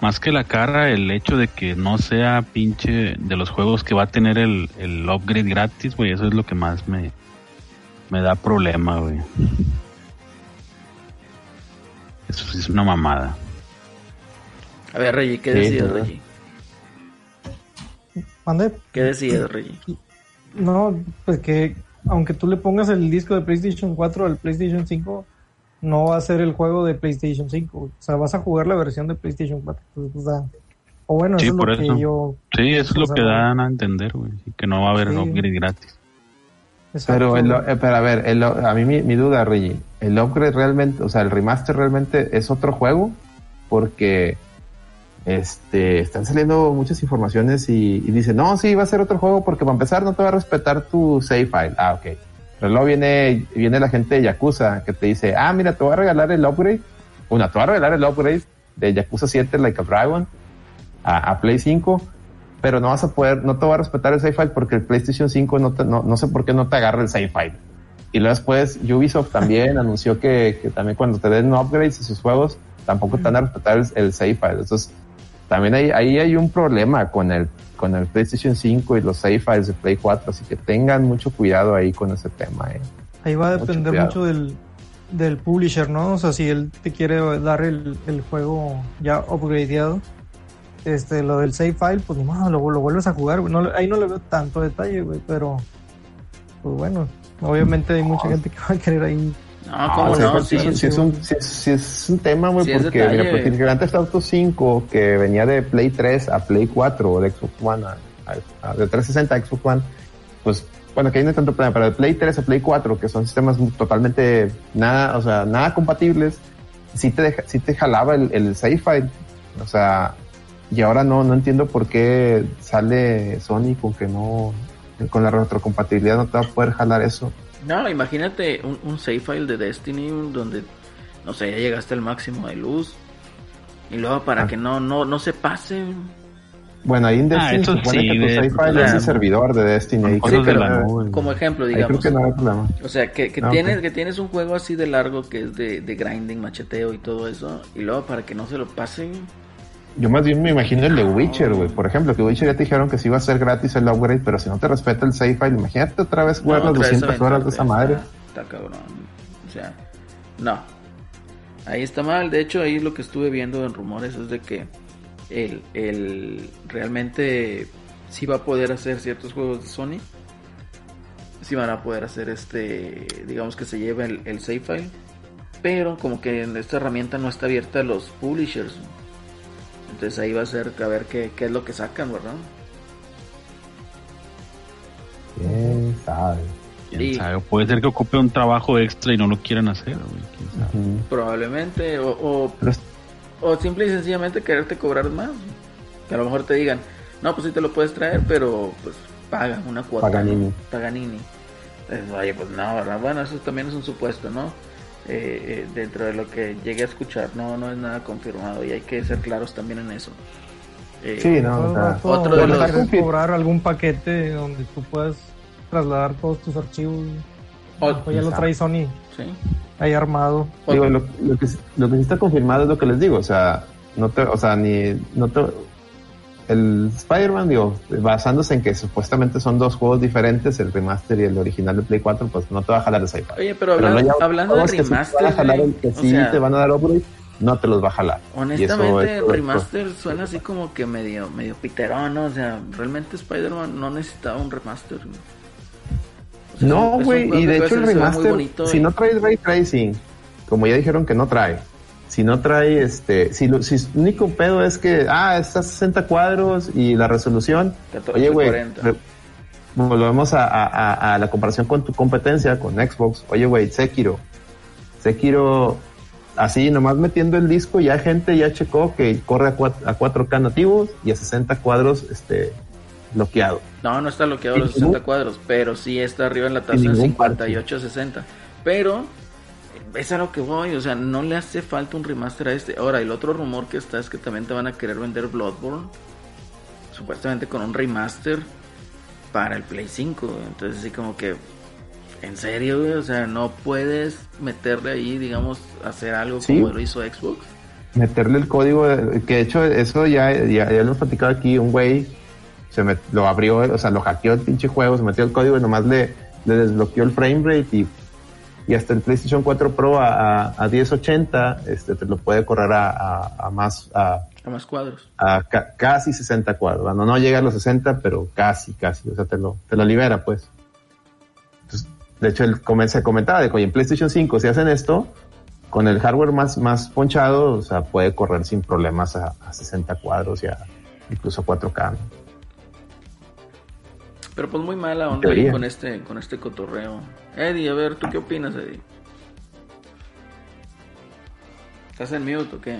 Más que la cara, el hecho de que no sea pinche de los juegos que va a tener el, el upgrade gratis, güey, eso es lo que más me, me da problema, güey. Eso sí es una mamada. A ver, Reggie, ¿qué Sí, decides. Reggie? ¿Mande? ¿Qué decides, Reggie? No, pues que aunque tú le pongas el disco de PlayStation 4 al PlayStation 5, no va a ser el juego de PlayStation 5. güey. O sea, vas a jugar la versión de PlayStation 4. Entonces, pues, da- O bueno, Sí, eso es lo eso. que yo... Sí, eso es lo O sea, que dan a entender, güey. Que no va a haber Sí. upgrade gratis. Exacto. Pero, el, eh, pero a ver, el- a mí mi, mi duda, Reggie, el upgrade realmente, o sea, el remaster realmente es otro juego, porque este están saliendo muchas informaciones y, y dicen, no, sí, va a ser otro juego porque para empezar no te va a respetar tu save file. Ah, ok. Pero luego viene, viene la gente de Yakuza que te dice, ah, mira, te voy a regalar el upgrade. Una, te voy a regalar el upgrade de Yakuza 7 Like a Dragon a, Play 5 pero no vas a poder, no te va a respetar el save file porque el PlayStation 5 no, te- no, no sé por qué no te agarra el save file. Y luego después Ubisoft también *laughs* anunció que, que también cuando te den upgrades a sus juegos, tampoco te van a respetar el, el save file. Entonces, también hay, ahí hay un problema con el, con el PlayStation 5 y los save files de Play 4, así que tengan mucho cuidado ahí con ese tema. eh. Ahí va a depender mucho del, del publisher, ¿no? O sea, si él te quiere dar el, el juego ya upgradeado, este, lo del save file, pues modo, lo, lo vuelves a jugar, güey. No, ahí no le veo tanto detalle, güey, pero pues bueno, obviamente hay mucha gente que va a querer ahí. No, Ah, cómo no, pues, sí. sí, sí es un, sí es- un tema, güey, porque detalle. mira, porque el Grand Theft Auto 5 que venía de Play 3 a Play 4 o de Xbox One a, a- a- de 360 a Xbox One, pues bueno, que ahí no hay tanto problema, pero de Play 3 a Play 4, que son sistemas totalmente nada, o sea, nada compatibles, sí te deja, sí te jalaba el, el save file, o sea, y ahora no, no entiendo por qué sale Sony con que no, con la retrocompatibilidad no te va a poder jalar eso. No, imagínate un, un save file de Destiny donde, no sé, ya llegaste al máximo de luz. Y luego para Ah. que no, no, no se pase. Bueno, ahí en Ah, Destiny se supone sí, que tu de- save file es el servidor de Destiny. Ahí Sí, creo que pero no- nube. como ejemplo, ahí digamos. creo que no hay problema. O sea, que, que Ah, tienes, que tienes un juego así de largo que es de, de grinding, macheteo y todo eso. Y luego para que no se lo pasen. Yo más bien me imagino el de Witcher, güey. Por ejemplo, que Witcher ya te dijeron que sí iba a ser gratis el upgrade, pero si no te respeta el save file, imagínate otra vez jugar no, las otra vez 200 horas de esa madre. Está, está cabrón. O sea, no. Ahí está mal. De hecho, ahí lo que estuve viendo en rumores es de que el, el realmente sí va a poder hacer ciertos juegos de Sony. Sí van a poder hacer este, digamos que se lleve el, el save file. Pero como que esta herramienta no está abierta a los publishers. Entonces ahí va a ser a ver qué, qué es lo que sacan, ¿verdad? ¿Quién sabe? ¿Quién Y- sabe? Puede ser que ocupe un trabajo extra y no lo quieran hacer, güey. ¿Quién sabe? Probablemente, o, o, es- o simple y sencillamente quererte cobrar más. Que a lo mejor te digan, no, pues sí te lo puedes traer, pero pues paga una cuota. Paganini. ¿no? Paganini. Entonces, oye, pues no, ¿verdad? Bueno, eso también es un supuesto, ¿no? Eh, eh, dentro de lo que llegué a escuchar, no, no es nada confirmado y hay que ser claros también en eso. Eh, Sí, no, o sea, rato otro de los- cobrar algún paquete donde tú puedas trasladar todos tus archivos. O- O ya lo trae Sony sí. ahí armado. digo, lo, lo que, lo que sí está confirmado es lo que les digo, o sea, no te, o sea, ni, no te, el Spider-Man, digo, basándose en que supuestamente son dos juegos diferentes, el remaster y el original de Play 4, pues no te va a jalar el sci-fi. Oye, pero, Pero hablan- no, hablando de que sí remaster, a jalar, el que sí sea, te van a dar upgrade, no te los va a jalar. Honestamente, es- remaster suena así como que medio, medio piterón, ¿no? O sea, realmente Spider-Man no necesitaba un remaster. O sea, No, güey, y que de hecho el remaster, bonito si y- no trae ray tracing, como ya dijeron que no trae, si no trae este, si, lo, si el único pedo es que, ah, está a 60 cuadros y la resolución, 14, oye, güey, 40. re- volvemos a, a- la comparación con tu competencia, con Xbox, oye, güey, Sekiro, Sekiro, así nomás metiendo el disco, ya gente ya checó que corre a, a 4K nativos y a 60 cuadros, este, bloqueado. No, no está bloqueado los 60 ningún- cuadros, pero sí está arriba en la tasa de ningún parche. 58-60. Pero es a lo que voy, o sea, no le hace falta un remaster a este. Ahora, el otro rumor que está es que también te van a querer vender Bloodborne, supuestamente con un remaster para el Play 5. Entonces, así como que, en serio, güey? o sea, no puedes meterle ahí, digamos, hacer algo Sí. como lo hizo Xbox. meterle el código, de- que de hecho eso ya, ya, ya lo hemos platicado aquí, un güey se met- lo abrió, o sea, lo hackeó el pinche juego, se metió el código y nomás le, le desbloqueó el frame rate y, y hasta el PlayStation 4 Pro a, a, a 1080 este, te lo puede correr a, a, más, a, más cuadros. a ca- casi 60 cuadros. Bueno, no llega a los 60, pero casi, casi, o sea, te lo, te lo libera, pues. Entonces, de hecho, comen- se comentaba de que oye, en PlayStation 5, si hacen esto, con el hardware más, más ponchado, o sea, puede correr sin problemas a, a 60 cuadros y a incluso 4K. ¿no? Pero pues muy mala onda con este, con este cotorreo. Eddie, a ver, ¿tú qué opinas, Eddie? ¿Estás en mute o qué?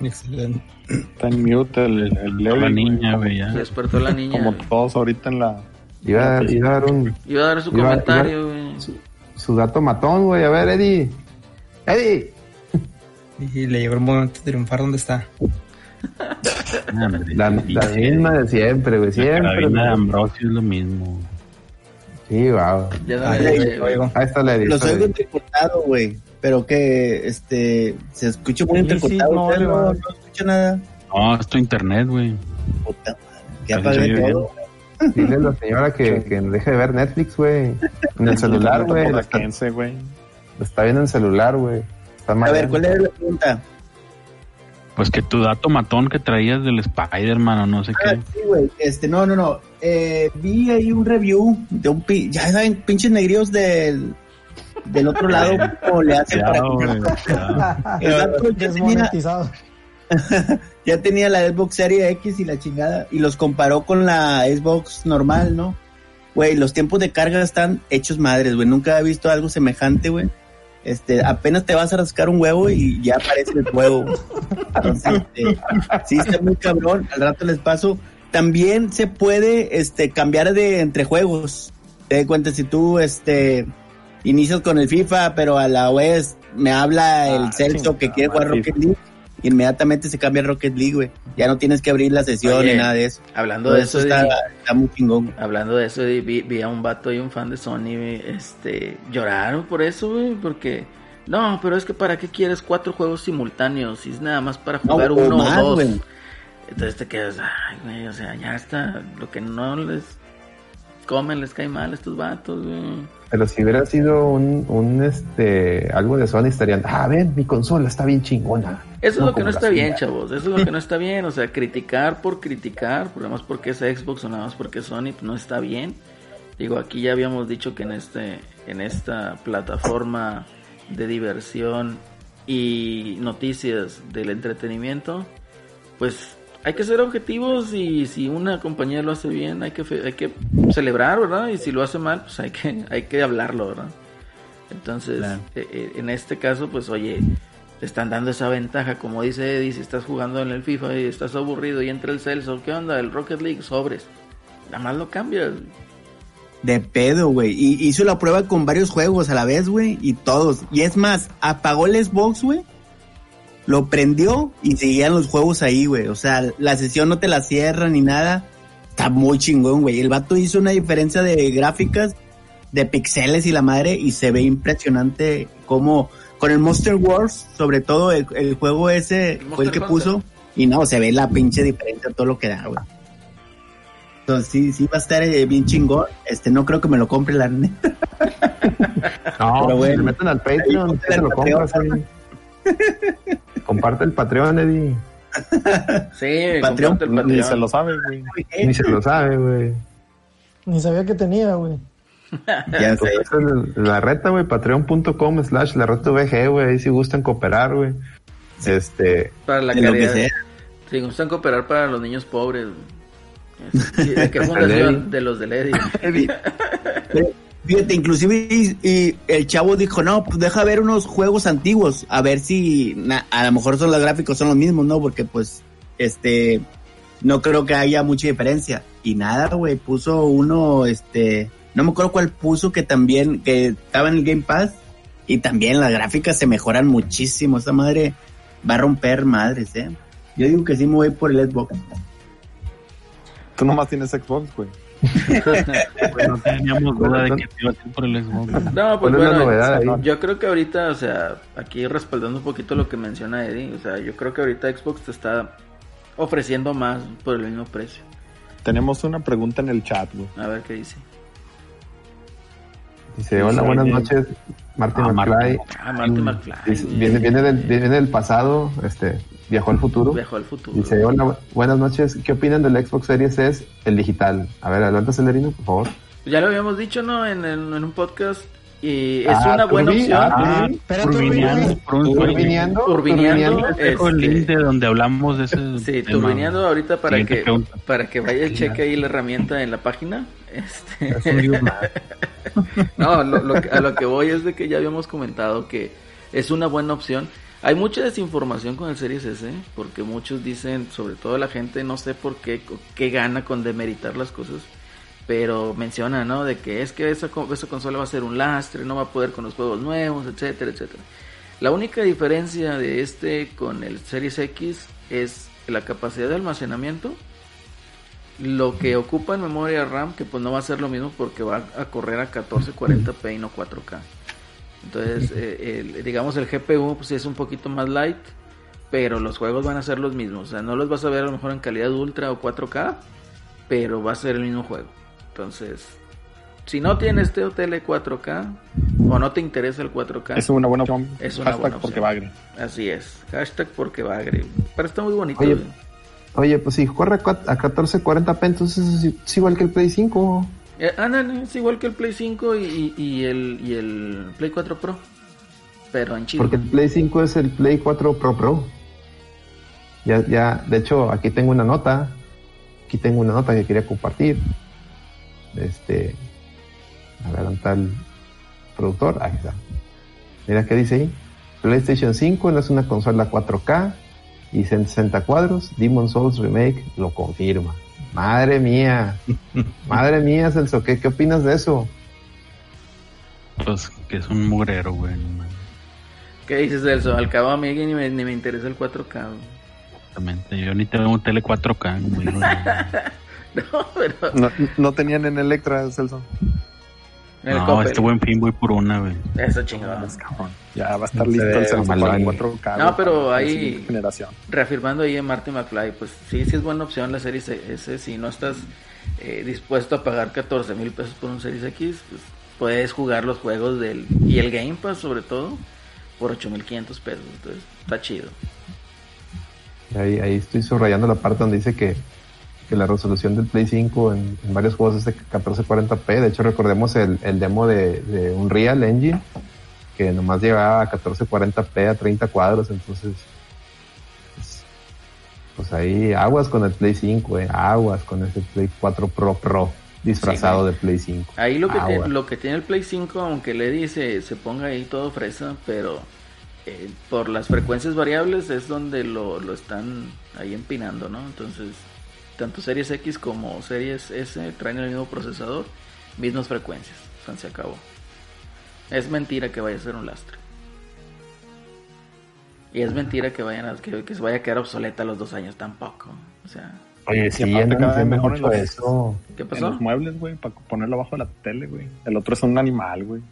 Excelente. Está en mute el, el, el Levi, La niña, güey, ya. Se despertó la niña. Como güey. todos ahorita en la... Iba, a dar- iba a dar un, Iba a dar su Iba- comentario, güey. su dato matón, güey. A ver, Eddie. Eddie. Y le llegó el momento de triunfar. ¿Dónde está? La, la misma de siempre, güey. La Siempre. carabina de Ambrosio es lo mismo. Sí, wow. Ya ya oigo. Ahí está la Eddie. Los oigo Eddie. entrecortado, güey. Pero que, este, se escucha muy Sí, sí, no, ¿Usted le no, va. no escucha nada. No, es tu internet, güey. Puta madre. Que Así apague se oye todo. Dile a la señora que, que deje de ver Netflix, güey. En el *laughs* celular, güey. Está- 15, güey. está viendo en celular, güey. Está A ver, ¿cuál es la pregunta? Pues que tu dato matón que traías del Spider-Man o no sé Ah, qué. sí, güey. Este, no, no, no. Eh, vi ahí un review de un pi ya saben, pinches negríos del del otro lado *laughs* cómo le hacen para *laughs* *laughs* ya tenía la Xbox Series X y la chingada y los comparó con la Xbox normal, ¿no? Güey, los tiempos de carga están hechos madres, güey. Nunca he visto algo semejante, güey. Este, apenas te vas a rascar un huevo y ya aparece el huevo. Entonces, este, sí, está muy cabrón. Al rato les paso. También se puede, este, cambiar de entre juegos. Te das cuenta si tú, este, inicias con el FIFA, pero a la vez me habla el Celso que quiere jugar Rocket League. Inmediatamente se cambia a Rocket League, güey. Ya no tienes que abrir la sesión Oye, ni nada de eso. Hablando Todo de eso, está, muy chingón. hablando de eso, vi, vi a un vato y un fan de Sony, este, lloraron por eso, güey, porque no, pero es que para qué quieres cuatro juegos simultáneos si es nada más para jugar uno más, o dos. Entonces te quedas, ay, güey, o sea, ya está, lo que no les comen les cae mal a estos vatos, güey. Pero si hubiera sido un, un este algo de Sony estarían, ah, ven, mi consola está bien chingona. Eso es lo que no está bien, chavos. Eso es lo que no *laughs* está bien. O sea, criticar por criticar, por nada más porque es Xbox o nada más porque es Sony, pues, no está bien. Digo, aquí ya habíamos dicho que en este, en esta plataforma de diversión y noticias del entretenimiento, pues hay que ser objetivos y si una compañía lo hace bien, hay que hay que celebrar, ¿verdad? Y si lo hace mal, pues hay que hay que hablarlo, ¿verdad? Entonces, Claro. eh, eh, en este caso, pues oye, te están dando esa ventaja, como dice Eddie, si estás jugando en el FIFA y estás aburrido y entra el Celso, ¿qué onda? El Rocket League, sobres. Nada más lo cambias. De pedo, güey. Y hizo la prueba con varios juegos a la vez, güey. Y todos. Y es más, apagó el Xbox, güey. Lo prendió y seguían los juegos ahí, güey. O sea, la sesión no te la cierra ni nada. Está muy chingón, güey. El vato hizo una diferencia de gráficas, de pixeles y la madre. Y se ve impresionante como con el Monster Wars, sobre todo el, el juego ese fue el que Hunter. puso. Y no, se ve la pinche diferencia, todo lo que da, güey. Entonces sí, sí va a estar eh, bien chingón. Este, no creo que me lo compre la neta. *laughs* No, Pero pues, bueno. se meten al Patreon, se lo el compras. Comparte el Patreon, Eddie. *laughs* Sí, Patreon, el Ni Patreon. se lo sabe, güey. Ni se lo sabe, güey. Ni sabía que tenía, güey. *laughs* Ya sé. La reta, güey, patreon.com slash la reta VG, güey, ahí si gustan cooperar, güey. Este, Para la De lo que caridad. sea. Si gustan cooperar para los niños pobres. Es- ¿De qué *laughs* fundación? De los del Eddie. Fíjate, inclusive y, el chavo dijo, no, pues deja ver unos juegos antiguos, a ver si a lo mejor son los gráficos son los mismos, ¿no? Porque pues, este, no creo que haya mucha diferencia. Y nada, güey, puso uno, este, no me acuerdo cuál puso que también, que estaba en el Game Pass, y también las gráficas se mejoran muchísimo. Esta madre va a romper madres, ¿eh? Yo digo que sí me voy por el Xbox. Tú nomás tienes Xbox, güey. *laughs* Pues no teníamos duda de que te iba a ir por el Xbox. No, pues ¿Cuál es la bueno, novedad yo creo que ahorita, o sea, aquí respaldando un poquito lo que menciona Eddie, o sea, yo creo que ahorita Xbox te está ofreciendo más por el mismo precio. Tenemos una pregunta en el chat, güey. A ver qué dice. dice, hola, buenas noches, Martin Ah, McFly. Ah, Marty McFly. Viene, viene, del, viene del pasado, este, viajó al futuro. Viajó al futuro. Dice, hola, bu- buenas noches, ¿qué opinan del Xbox Series S, el digital? A ver, adelante, Celerino, por favor. Ya lo habíamos dicho, ¿no? En, el- en un podcast. Y es Ah, una buena Turbi, opción. ah, Turbineando, un sueño. Turbineando, Turbineando, turbineando. Dejo el link de donde hablamos de ese Sí, tema. turbineando ahorita para Siguiente que, pregunta. para que vaya y cheque ahí la herramienta en la página. Este... *laughs* No, lo, lo a lo que voy es de que ya habíamos comentado que es una buena opción. Hay mucha desinformación con el Series S, porque muchos dicen, sobre todo la gente, no sé por qué, qué gana con demeritar las cosas, pero menciona, ¿no? De que es que esa, co- esa consola va a ser un lastre, no va a poder con los juegos nuevos, etcétera, etcétera. La única diferencia de este con el Series X es la capacidad de almacenamiento lo que ocupa en memoria RAM, que pues no va a ser lo mismo porque va a correr a 1440p y no 4K. Entonces, eh, el- digamos el GPU pues es un poquito más light, pero los juegos van a ser los mismos. O sea, no los vas a ver a lo mejor en calidad ultra o 4K, pero va a ser el mismo juego. Entonces, Si no tienes tele 4K o no te interesa el 4K, Es una buena opción. Es una Hashtag buena porque opción. bagre. así es. Hashtag porque bagre. Pero está muy bonito. Oye. Oye, pues si corre a cua- a 1440p, entonces es, es igual que el Play 5. Eh, ándale, es igual que el Play 5 y, el, Play 4 Pro. Pero en chido. Porque el Play 5 es el Play 4 Pro Pro. Ya, ya, de hecho, aquí tengo una nota. Aquí tengo una nota que quería compartir. Este. A ver, ¿dónde está el productor? Ahí está. Mira qué dice ahí. PlayStation 5 no es una consola 4K y 60 cuadros. Demon Souls Remake lo confirma. Madre mía. *laughs* Madre mía, Celso. ¿Qué, qué opinas de eso? Pues que es un mugrero, güey. ¿Qué dices de eso? Al cabo a mí ni me, ni me interesa el 4K. güey. Exactamente. Yo ni tengo un tele 4K, güey. no, *laughs* No, pero... No, no tenían en Electra, Celso. El No, Coppel. este buen fin voy por una, güey. Eso chingado. Ya va a estar listo el Celso para malón. el 4K. No, pero ahí- generación. reafirmando ahí en Marty McFly, pues sí, sí es buena opción la Series S. Si no estás eh, dispuesto a pagar 14 mil pesos por un Series X, pues puedes jugar los juegos del y el Game Pass sobre todo por 8500 pesos. Entonces está chido. Ahí, ahí estoy subrayando la parte donde dice que, que la resolución del Play 5 en, en varios juegos es de 1440p. De hecho, recordemos el, el demo de, de Unreal Engine, que nomás llegaba a 1440p a 30 cuadros. Entonces, pues, pues ahí aguas con el Play 5, eh, aguas con ese Play 4 Pro Pro disfrazado de Play 5. Ahí lo que, lo que tiene el Play 5, aunque le dice se ponga ahí todo fresa, pero eh, por las frecuencias variables es donde lo, lo están ahí empinando, ¿no? Entonces, tanto Series X como Series S traen el mismo procesador, mismas frecuencias. O sea, se acabó. Es mentira que vaya a ser un lastre. Y es mentira que vayan a, que, que se vaya a quedar obsoleta a los dos años tampoco. O sea, Oye, sí, aparte andan cada vez mejor en mucho los- eso. ¿qué En pasó? los muebles, güey, para ponerlo abajo de la tele, güey. El otro es un animal, güey.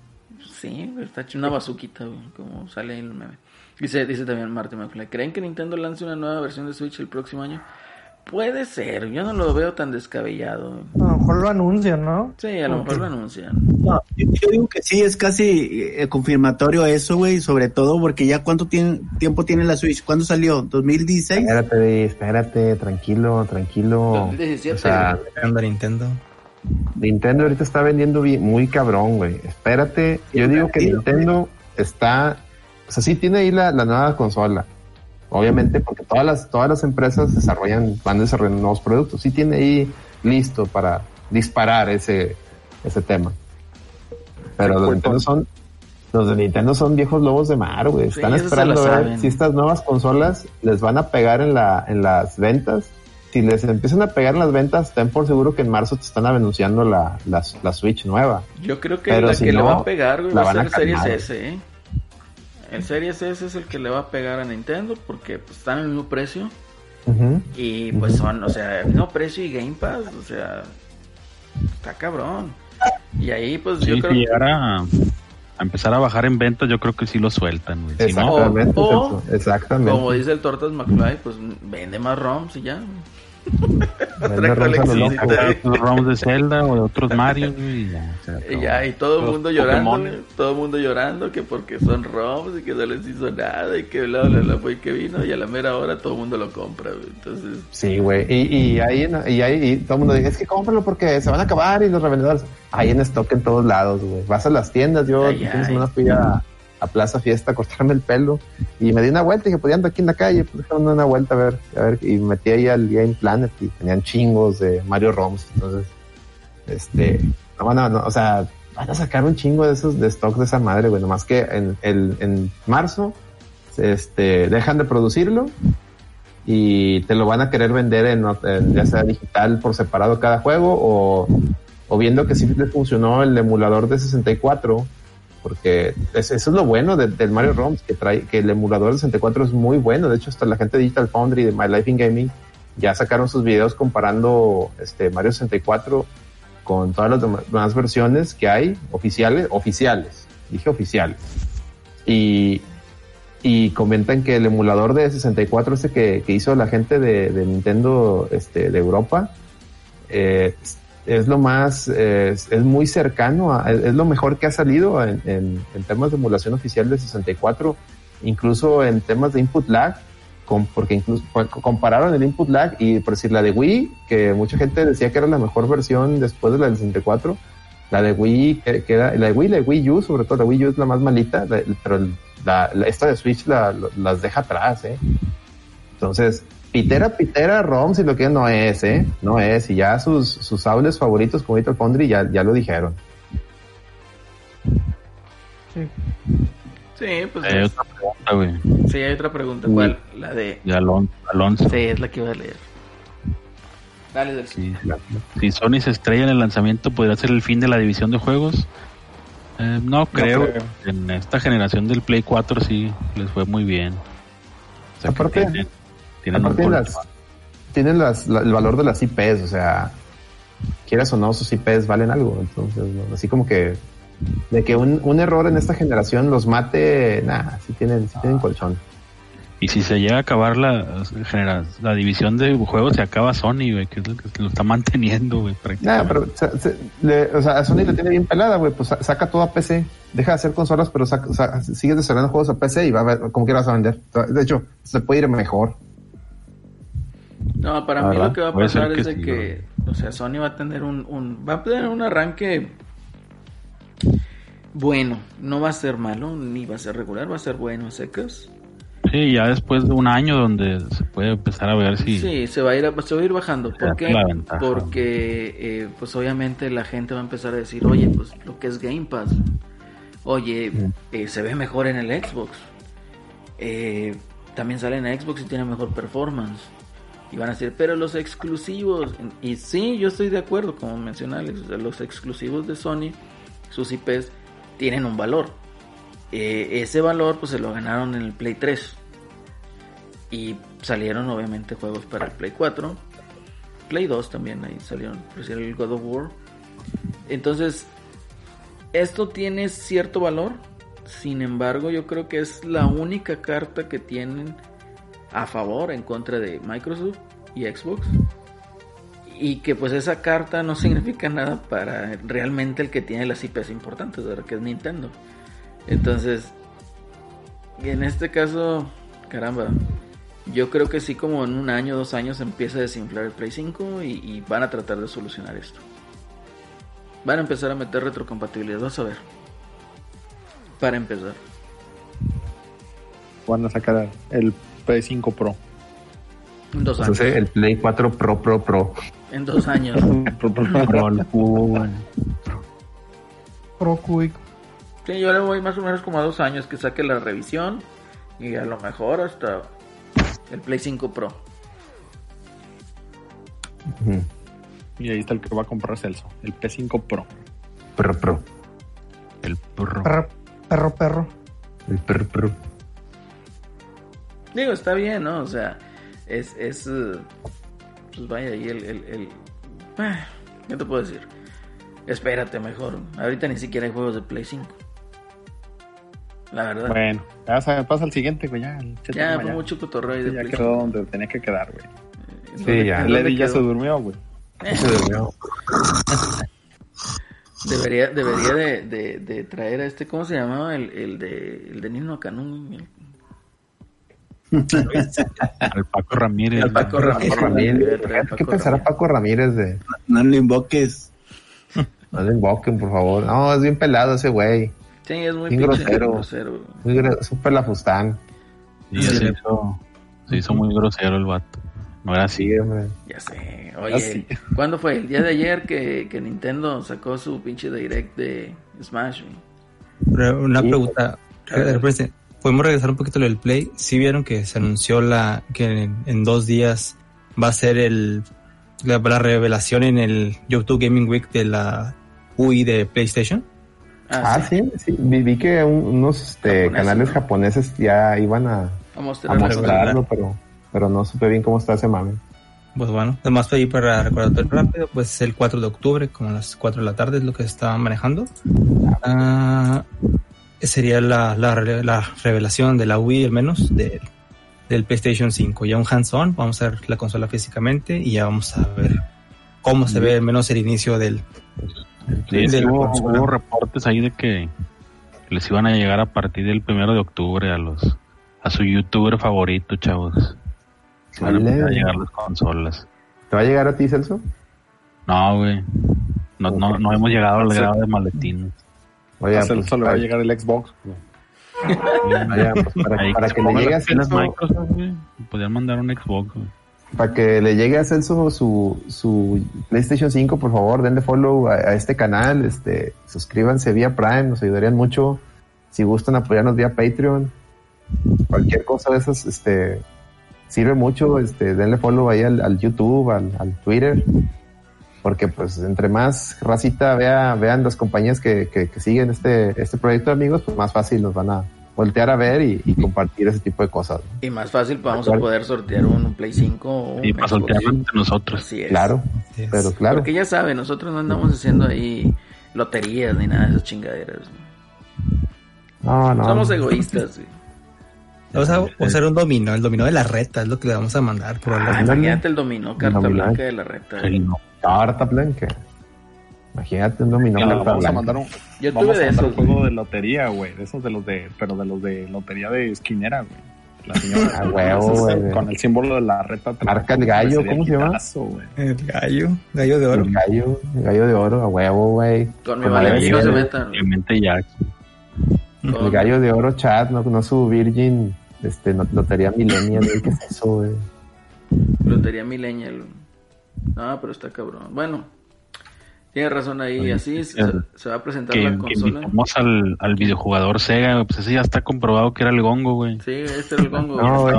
Sí, está hecho una bazuquita, güey, como sale en el meme. Dice, dice también Martin McFly, ¿creen que Nintendo lance una nueva versión de Switch el próximo año? Puede ser, yo no lo veo tan descabellado. A lo mejor lo anuncian, ¿no? Sí, a lo mejor lo anuncian. No, yo, digo que sí, es casi eh, confirmatorio eso, güey, sobre todo porque ya cuánto tiene, tiempo tiene la Switch, ¿cuándo salió? ¿2016? Espérate, espérate, tranquilo, tranquilo. 2017, O sea, Anda Nintendo. Nintendo ahorita está vendiendo bien- muy cabrón, güey. Espérate, yo digo que. Nintendo está, o sea, sí tiene ahí la, la nueva consola. Obviamente, porque todas las, todas las empresas desarrollan, van desarrollando nuevos productos. Sí tiene ahí listo para disparar ese, ese tema. Pero los de Nintendo son, los de Nintendo son viejos lobos de mar, güey. Están esperando ver si estas nuevas consolas les van a pegar en la, en las ventas. Si les empiezan a pegar en las ventas, ten por seguro que en marzo te están anunciando la, la, la Switch nueva. Yo creo que Pero la si que le va a pegar, güey, la va a ser Series. S, ¿eh? El Series S es el que le va a pegar a Nintendo porque pues, están en el mismo precio. Y pues son, o sea, el mismo precio y Game Pass, o sea, está cabrón. Y ahí pues yo creo si que... llegara a, a empezar a bajar en ventas, yo creo que sí lo sueltan, güey. Si no, Exactamente, O- o- Celso, exactamente. Como dice el Tortas McFly, pues vende más ROMs y ya. *laughs* Otra ROMs de Zelda o de otros Mario, *laughs* y ya. Y ya, y todo el mundo llorando, Pokémon. todo el mundo llorando que porque son ROMs y que no les hizo nada y que bla bla bla fue que vino y a la mera hora todo el mundo lo compra, güey. Entonces, Sí, güey. Y, y ahí, en- y ahí y todo el mundo dice, es que cómpralo porque se van a acabar y los revendedores. Hay en stock en todos lados, güey. Vas a las tiendas. Yo Ay, ay. semana fui a, a Plaza Fiesta a cortarme el pelo y me di una vuelta y dije, pues ando aquí en la calle, pues déjame una vuelta a ver, a ver. Y me metí ahí al Game Planet y tenían chingos de Mario ROMs. Entonces, este, no a, no, o sea, van a sacar un chingo de esos de stock de esa madre, güey. Nomás que en, el, en marzo, este, dejan de producirlo y te lo van a querer vender en, en ya sea digital por separado cada juego o, o viendo que sí le funcionó el emulador de 64 porque es- eso es lo bueno de- del Mario ROMs que trae que el emulador de 64 es muy bueno. De hecho hasta la gente de Digital Foundry de My Life in Gaming ya sacaron sus videos comparando este Mario 64 con todas las demás- versiones que hay oficiales oficiales dije oficiales. Y y comentan que el emulador de 64 este que, que hizo la gente de, de Nintendo este, de Europa eh, es lo más, es, muy cercano, a- es, lo mejor que ha salido en, en, temas de emulación oficial de 64, incluso en temas de input lag, con- porque incluso co- compararon el input lag y por decir la de Wii, que mucha gente decía que era la mejor versión después de la del 64, la de Wii, que, la de Wii, la de Wii U, sobre todo la Wii U es la más malita, la- pero la, la- esta de Switch las deja atrás, eh. Entonces, Pitera, Pitera, ROM, si lo que no es, ¿eh? No es. Y ya sus, sus sables favoritos, como Little Foundry, ya, ya lo dijeron. Sí. Sí, pues. Hay es- otra pregunta, güey. sí, hay otra pregunta. ¿Cuál? La de. De Alon- Alonso. Sí, es la que iba a leer. Dale, del Sí. Si Sony se estrella en el lanzamiento, ¿podría ser el fin de la división de juegos? Eh, no creo. creo. En esta generación del Play 4 sí les fue muy bien. O sea, Aparte- tienen, tienen Aparte, las, tienen las, la- el valor de las IPs, o sea, quieras o no, sus IPs valen algo. Entonces, ¿no? así como que de que un, un error en esta generación los mate, nada, sí tienen, sí tienen colchón. Y si se llega a acabar la, la división de juegos, se acaba Sony, güey, que es lo que lo está manteniendo, güey. Nada, prácticamente. pero se- se- le- o sea, a Sony le tiene bien pelada, güey, pues sa- saca todo a PC, deja de hacer consolas, pero saca, sa- sigues desarrollando juegos a PC y va a ver, como quieras a vender. De hecho, se puede ir mejor. No, para mí verdad, lo que va a pasar que es de sí, que, o sea, Sony va a tener un, un, va a tener un arranque bueno, no va a ser malo, ni va a ser regular, va a ser bueno, secas. Sí, ya después de un año donde se puede empezar a ver si... Sí, se va a ir, se va a ir bajando. ¿Por qué? Porque, eh, pues obviamente la gente va a empezar a decir, oye, pues lo que es Game Pass, oye, eh, se ve mejor en el Xbox. Eh, también sale en Xbox y tiene mejor performance. Y van a decir, pero los exclusivos, y sí, yo estoy de acuerdo, como menciona Alex, o sea, los exclusivos de Sony, sus IPs, tienen un valor. Eh, ese valor pues se lo ganaron en el Play 3. Y salieron obviamente juegos para el Play 4. Play 2 también ahí salieron. Por decir el God of War. Entonces, esto tiene cierto valor. Sin embargo, yo creo que es la única carta que tienen a favor en contra de Microsoft y Xbox. Y que pues esa carta no significa nada para realmente el que tiene las IPs importantes, ¿verdad? que es Nintendo. Entonces, en este caso, caramba, yo creo que sí como en un año, dos años empieza a desinflar el Play 5 y, van a tratar de solucionar esto. Van a empezar a meter retrocompatibilidad, vas a ver. Para empezar. Van a sacar el Play 5 Pro. En dos años. Entonces, el Play 4 Pro, Pro, Pro. En dos años. *laughs* Pro güey. Pro Quick. Sí, yo le voy más o menos como a dos años que saque la revisión y a lo mejor hasta el Play 5 Pro. Y ahí está el que va a comprar Celso. El P5 Pro. Pro, Pro. El perro. Perro, perro, perro. El Pro, Pro. Digo, está bien, ¿no? O sea, es, es eh, pues vaya, ahí el, el, el- eh, ¿qué te puedo decir? Espérate mejor. Ahorita ni siquiera hay juegos de Play 5. La verdad. Bueno, ya pasa al siguiente, güey. Ya, ya fue mucho cotorreo de Ya Play quedó 5. donde tenía que quedar, güey. ¿En Sí, ya. Eddie ya se durmió, güey. Eh, Se durmió. Debería, debería de, de, de traer a este, ¿cómo se llamaba? El, el de, el de Nino Canún. *laughs* Al Paco Ramírez. El Paco. Ramírez. Ramírez. Traer a ¿Qué Paco pensará Ramírez. Paco Ramírez de.? No lo invoques. *laughs* No le invoquen, por favor. No, es bien pelado ese güey. Sí, es muy Bien pinche grosero. grosero. Muy Es un pelafustán. Sí, se hizo, se hizo muy grosero el vato. No era así. Sí, hombre. Ya sé. Ah, Oye, sí. ¿cuándo fue? El día de ayer que, que Nintendo sacó su pinche direct de Smash. güey. Una Sí. pregunta. ver. Podemos regresar un poquito lo del Play. Si vieron que se anunció la que en, en dos días va a ser el la, la revelación en el YouTube Gaming Week de la UI de PlayStation. Ah, sí, sí. Vi, vi que un- unos este, canales ¿no? japoneses ya iban a, A a mostrar la mostrarlo, pero, pero no supe bien cómo está ese mame. Pues bueno, además para ir para recordatorio rápido, pues es el 4 de octubre, como a las 4 de la tarde es lo que se está manejando. Ah, sería la, la, re- la revelación de la Wii, al menos, de- del PlayStation 5. Ya un hands-on, vamos a ver la consola físicamente y ya vamos a ver cómo se ve al menos el inicio del, Sí, de hubo, reportes ahí de que les iban a llegar a partir del primero de octubre a los a su youtuber favorito, chavos. Se van a empezar a llegar las consolas. ¿Te va a llegar a ti, Celso? No, güey. No, no, no hemos llegado al grado de maletines. Oye, a pues, le va a para- llegar el Xbox. vaya, pues, para, que le llegue a Celso. Podrían mandar un Xbox, güey. para que le llegue a Celso su, su PlayStation 5, por favor, denle follow a, a este canal, este, suscríbanse vía Prime, nos ayudarían mucho. Si gustan apoyarnos vía Patreon, cualquier cosa de esas, este, sirve mucho, este, denle follow ahí al, al YouTube, al, al Twitter, porque pues entre más racita vea, vean las compañías que, que, que siguen este, este proyecto de amigos, pues más fácil nos van a voltear a ver y, y compartir ese tipo de cosas. ¿no? Y más fácil vamos a poder sortear un, un Play 5 o un Y para Xbox. sortearlo entre nosotros. Así es. Claro, Así es. pero claro. Porque ya saben, nosotros no andamos haciendo ahí loterías ni nada de esas chingaderas. No, no. Somos egoístas. güey. Vamos a usar un dominó, el dominó de la reta, es lo que le vamos a mandar Ah, imagínate el dominó, carta Dominó. blanca de la reta. El no. Carta blanca. Imagínate un dominó Claro, vamos a blanca. mandar un, Yo vamos tuve a de mandar un juego de lotería, güey. De esos de los de, pero de los de lotería de esquinera, güey. La señora. A huevo, güey. Con el símbolo de la reta. Marca el gallo, ¿cómo se llama? El gallo, gallo de oro. El gallo, el gallo de oro, a huevo, güey. Con mi no se metan. Con- El gallo de oro chat, no, no su Virgin, este, no- lotería millennial, güey, ¿qué es eso, güey? Lotería Millennial. No, pero está cabrón. Bueno, tiene razón ahí. Así se, va a presentar Que, la que consola. invitamos al, al videojugador Sega, pues ese ya está comprobado que era el gongo, güey. Sí, este era el gongo. *laughs* No, güey.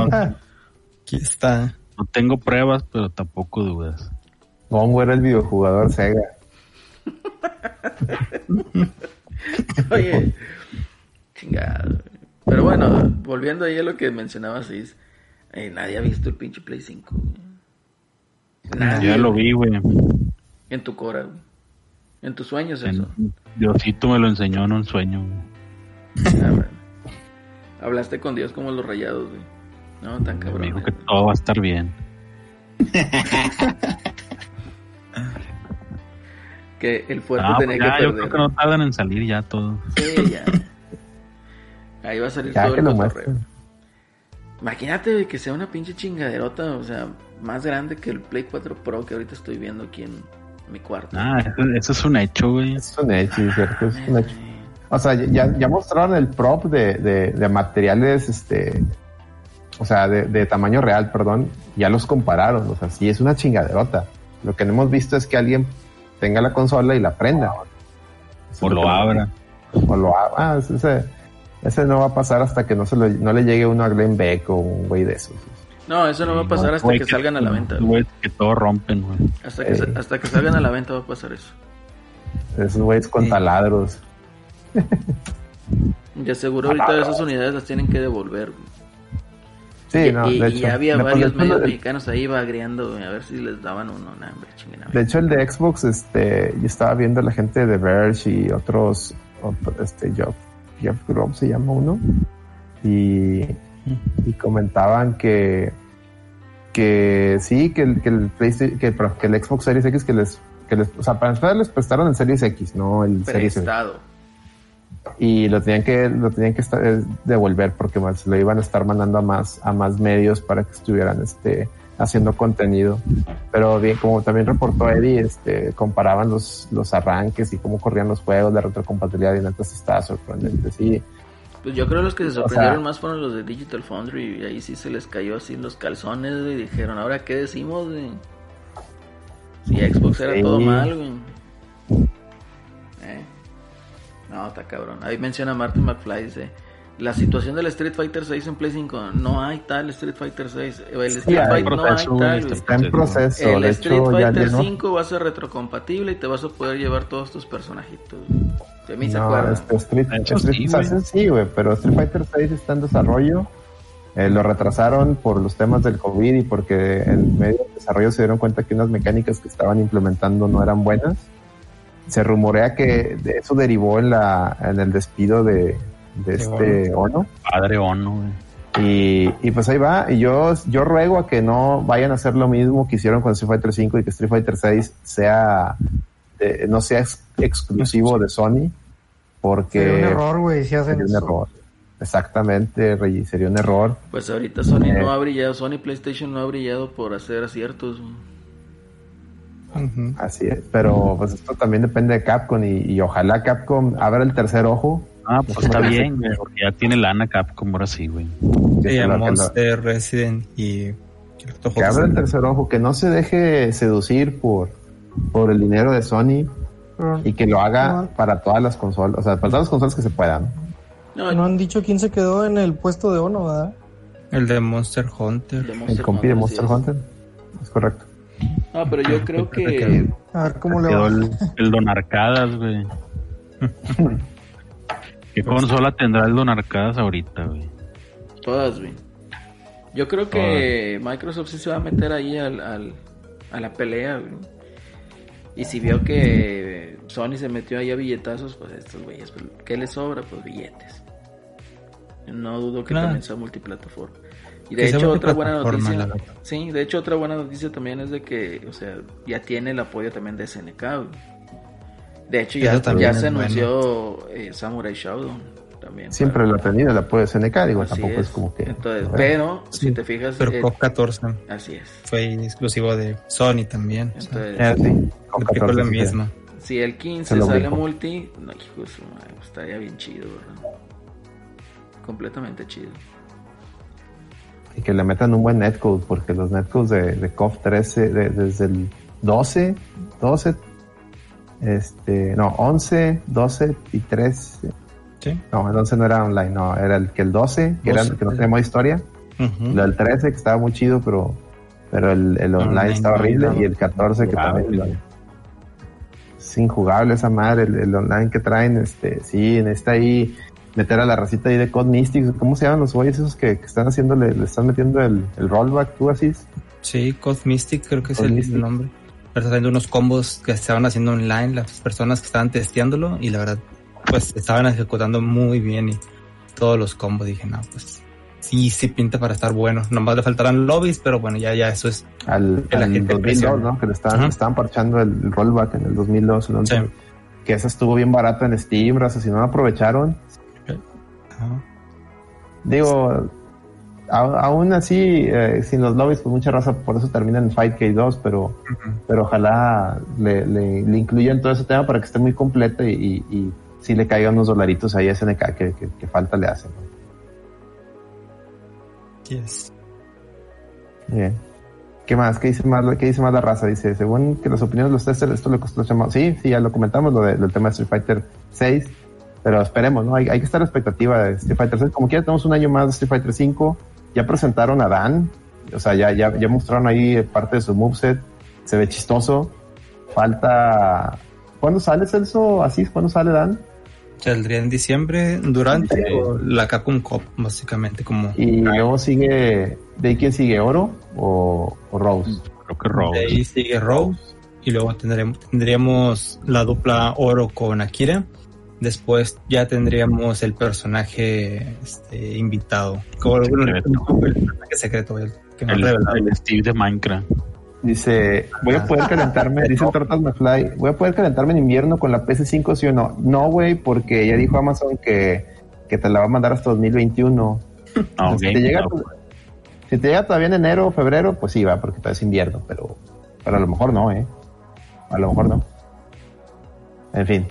Aquí está. No tengo pruebas, pero tampoco dudas. Gongo era el videojugador Sega. *laughs* Oye, chingado. Pero bueno, volviendo ahí a lo que mencionabas, Is, eh, nadie ha visto el pinche Play 5. güey. Yo Nadie. ya lo vi, güey. En tu cora, güey. En tus sueños, En- eso. Diosito me lo enseñó en un sueño, güey. Ah. Hablaste con Dios como los rayados, güey. No, tan Me cabrón. dijo eh. que todo va a estar bien. *laughs* Que el fuerte Ah, pues tenía ya, que yo perder. creo que no tardan en salir ya todo. Sí, ya. Ahí va a salir Ya todo el cotorreo. Imagínate que sea una pinche chingaderota, o sea, más grande que el Play 4 Pro que ahorita estoy viendo aquí en mi cuarto. Ah, eso, eso es un hecho, güey. Es un hecho, cierto, es un hecho. O sea, ya, ya mostraron el prop de, de, de materiales, este, o sea, de, de tamaño real, perdón, ya los compararon, o sea, sí es una chingaderota. Lo que no hemos visto es que alguien tenga la consola y la prenda. Eso O lo abra. O lo abra. Ah, ese, ese no va a pasar hasta que no se lo, no le llegue uno a Glenn Beck o un güey de esos. No, eso no va a pasar hasta que salgan a la venta. güey. Que todo rompen, güey. Hasta que, Eh. hasta que salgan a la venta va a pasar eso. Esos güeyes con Sí. taladros. *laughs* Ya seguro ahorita esas unidades las tienen que devolver. güey. Sí, y, no, y- de y hecho. había No, pues, varios medios el- mexicanos ahí bagriando güey, a ver si les daban uno. Nah, hombre, chinguen a ver. De hecho, el de Xbox, este, yo estaba viendo la gente de Verge y otros, otro- este, Jeff, Jeff Grubb se llama uno, y, y comentaban que, que sí, que el, que el PlayStation, que, el Xbox Series X que les, que les, o sea, para empezar les prestaron el Series X, no el Series. Prestado. Y lo tenían que, lo tenían que estar- eh, devolver porque más lo iban a estar mandando a más, a más medios para que estuvieran, este, haciendo contenido. Pero bien, como también reportó Eddie, este, comparaban los, los arranques y cómo corrían los juegos, la retrocompatibilidad y neta sí estaba sorprendente. Sí, Pues yo creo que los que se O sea- sorprendieron más fueron los de Digital Foundry y ahí sí se les cayó así los calzones y dijeron, ahora qué decimos, güey? Si Xbox era Sí. todo mal, güey. Eh. No, está cabrón. Ahí menciona Martin McFly, dice, la situación del Street Fighter 6 en Play 5, no hay tal Street Fighter 6. El Street Fighter no hay tal, está en proceso. El de Street hecho, ya Fighter llenó. 5 va a ser retrocompatible y te vas a poder llevar todos tus personajitos. De mí se No, acuerdan. este Street, Street- sí, güey. sí, güey, pero Street Fighter 6 está en desarrollo. Eh, lo retrasaron por los temas del COVID y porque en medio del desarrollo se dieron cuenta que unas mecánicas que estaban implementando no eran buenas. Se rumorea que eso derivó en la en el despido de, de este Ono. Padre Ono, güey. Y, y pues ahí va. Y yo, yo ruego a que no vayan a hacer lo mismo que hicieron con Street Fighter 5 y que Street Fighter 6 sea, eh, no sea ex- exclusivo de Sony. Porque Sería un error, güey, si hacen sería un eso. error. Exactamente, Rey, sería un error. Pues ahorita Sony Eh. no ha brillado, Sony PlayStation no ha brillado por hacer aciertos. Así es. Pero pues esto también depende de Capcom y, y ojalá Capcom abra el tercer ojo. Ah, pues *laughs* está bien, güey, porque ya tiene lana Capcom ahora sí, güey. Sí, Monster, Resident y... que abra el tercer ojo, que no se deje seducir por, por el dinero de Sony Pero y que lo haga No. para todas las consolas, o sea, para todas las consolas que se puedan. No, no han dicho quién se quedó en el puesto de Ono, ¿verdad? El de Monster Hunter. de El compi de Monster sí. Hunter. Es correcto. No, pero yo *laughs* creo que A ver cómo le Quedó va. el, el Don Arcadas, güey. *laughs* ¿Qué consola tendrá el Don Arcadas ahorita, güey? todas, güey. Yo creo que Microsoft sí se va a meter ahí al, al- a la pelea, güey. Y si vio que Sony se metió ahí a billetazos, pues estos güeyes, pues, ¿qué les sobra? Pues billetes. No dudo que Claro. también sea multiplataforma. Y de hecho, otra buena noticia. Sí, de hecho, otra buena noticia también es de que, o sea, ya tiene el apoyo también de SNK. güey. De hecho, ya, ya se bueno. anunció eh, Samurai Shodown también. Siempre lo ha tenido el apoyo de SNK, digo, Así tampoco es. es. como que. Entonces, pero, Sí, si te fijas, Pero eh, COP 14 así es. fue exclusivo de Sony también. o sea, Entonces, eh, sí, con le aplicó 14 la sí, misma. si el Se 15 lo sale dijo. multi, no, hijo estaría bien chido, ¿verdad? Completamente chido. Y que le metan un buen netcode, porque los netcodes de, de COF 13, de- desde el 12, 12, este, no, 11, 12 y 13. Sí. No, el 11 no era online, no, era el que el 12, que, era, 12, que no tenía modo historia. Ujú. Lo del 13, que estaba muy chido, pero, pero el, el online Online estaba horrible. no. Y el 14, que también. Es injugable esa madre, el, el online que traen, este, sí, necesita ahí meter a la racita ahí de Code Mystics. ¿Cómo se llaman los güeyes esos que, que están haciéndole, le están metiendo el, el rollback, tú así? Sí, Code Mystic creo que es Code el Mystic. nombre. Pero está haciendo unos combos que estaban haciendo online las personas que estaban testeándolo y la verdad, pues estaban ejecutando muy bien y todos los combos dije, no, pues sí, sí pinta para estar bueno. Nomás le faltarán lobbies, pero bueno, ya, ya eso es. Al, Que la al gente 2002, presiona. ¿no? Que le estaban, Ajá. le estaban parchando el rollback en el 2002. ¿no? Sí. Que esa estuvo bien barata en Steam, raza, si no la aprovecharon. Ajá. Digo, a- aún así, eh, sin los lobbies, pues mucha raza por eso termina en Fight K2, pero, pero ojalá le, le, le incluyan todo ese tema para que esté muy completa y, y, y sí le caigan unos dolaritos ahí a SNK que, que, que falta le hacen. ¿no? Yes. Bien. ¿Qué más? ¿Qué dice más, qué dice más la raza? Dice, según que las opiniones de los testers, esto le costó llamado. Sí, sí, ya lo comentamos, lo de- del tema de Street Fighter 6. Pero esperemos, ¿no? Hay, hay que estar a la expectativa de Street Fighter 6. Como quiera, tenemos un año más de Street Fighter 5. Ya presentaron a Dan. O sea, ya, ya, ya mostraron ahí parte de su moveset. Se ve chistoso. Falta... ¿Cuándo sale Celso? ¿Así? ¿Cuándo sale Dan? Saldría en diciembre durante Sí. la Capcom Cup, básicamente como Y luego sigue... ¿De ahí quién sigue? ¿Oro o, o Rose? Creo que Rose. De ahí sigue Rose y luego tendremos, tendríamos la dupla oro con Akira. Después ya tendríamos el personaje este, invitado. Como el, Secreto. el personaje secreto el que El, revelado. el Steve de Minecraft. Dice, voy a poder calentarme, dice *laughs* Tortas McFly, voy a poder calentarme en invierno con la PS5, sí o no. No, güey, porque ya dijo Amazon que, que te la va a mandar hasta 2021. Ah, si, te llega, no, si te llega todavía en enero o febrero, pues sí, va, porque todavía es invierno, pero, pero a lo mejor no, ¿eh? A lo mejor no. En fin.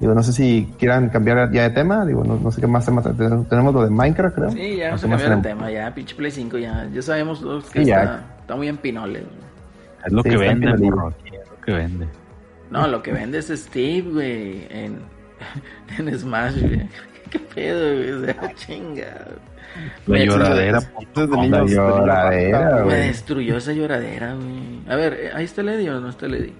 Digo, no sé si quieran cambiar ya de tema, digo, no, no sé qué más temas tenemos, tenemos lo de Minecraft, creo. Sí, ya No vamos sé a más cambiar el tema, ya, pinche Play 5, ya, ya sabemos los que Sí, ya. está, está muy en pinoles. Es lo Sí, que está vende, Es lo que vende. No, lo que vende es Steve, güey, en, *laughs* en Smash, güey. *laughs* ¿Qué pedo, güey? O sea, *laughs* chinga. La Me- lloradera. Desde La niños, lloradera, Me destruyó esa lloradera, güey. A ver, ¿ahí está Lady o no está Lady?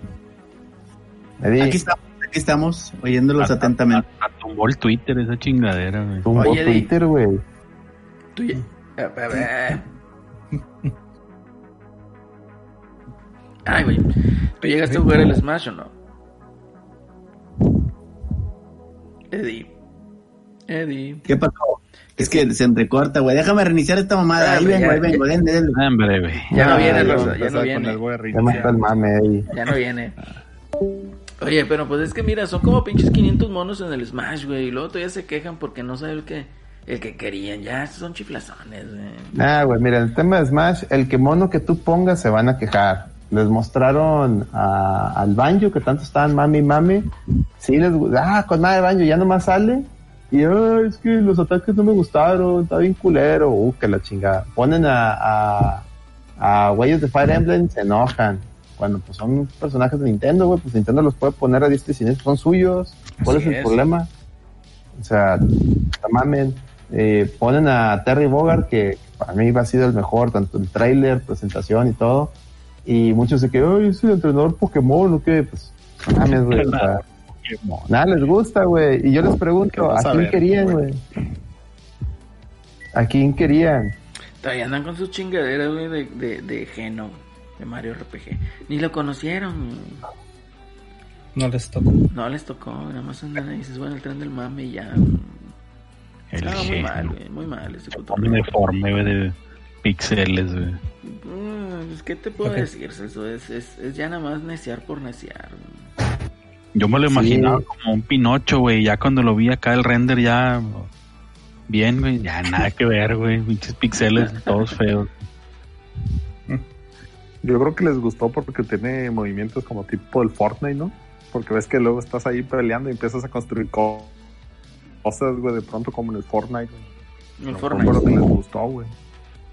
Eddie, Aquí estamos, aquí estamos, oyéndolos atentamente. Hasta tumbó el Twitter esa chingadera, güey. tumbó Oye. Twitter, güey. A- a. Ay, güey. ¿Tú llegaste a jugar el Smash o no? Eddie. Eddie. ¿Qué pasó? Es que se entrecorta, güey. Déjame reiniciar esta mamada. Ah, Ahí ya, vengo, ahí vengo. den, den. En breve. Ya no viene, ya Rosa, Vamos a ya no viene. a Ya mame ahí. Ya no viene. Oye, pero pues es que mira, son como pinches 500 monos en el Smash, güey. Y luego todavía se quejan porque no saben el que, el que querían. Ya, son chiflazones, güey. Ah, güey, mira, el tema de Smash, el que mono que tú pongas se van a quejar. Les mostraron a- al Banjo que tanto estaban mami mami. Sí, les ah, con madre Banjo, ya nomás sale. Y "Ay, es que los ataques no me gustaron, está bien culero. Uh, que la chingada. Ponen a, a, a güeyes de Fire Emblem, se enojan. Cuando pues son personajes de Nintendo, güey, pues Nintendo los puede poner a diestra y siniestra, son suyos. ¿Cuál Así es el es. problema? O sea, no mamen. Eh, ponen a Terry Bogard, que para mí ha sido el mejor, tanto el trailer, presentación y todo. Y muchos se quedan, ay, es el entrenador Pokémon, ¿o qué? Pues, no mames, güey. nada les gusta, güey. Y yo les pregunto, ¿a a quién ver, querían, güey? ¿A quién querían? Todavía andan con sus chingaderas, güey, de, de, de Geno, de Mario RPG. Ni lo conocieron. No les tocó. No les tocó, nada más andan ahí, se suben al tren del mame y ya. El No, muy mal, güey, muy mal ese Pone cotorreo. deforme, güey, de píxeles, güey. Mm, pues, ¿Qué te puedo decir? Eso es, es, es ya nada más neciar por neciar. güey. Yo me lo Sí. imaginaba como un Pinocho, güey. Ya cuando lo vi acá el render ya bien, güey. Ya nada que ver, güey. Pinches píxeles todos feos. Yo creo que les gustó porque tiene movimientos como tipo el Fortnite, ¿no? Porque ves que luego estás ahí peleando y empiezas a construir co- cosas, güey, de pronto como en el Fortnite. güey. El Fortnite. Fue lo que les gustó, güey.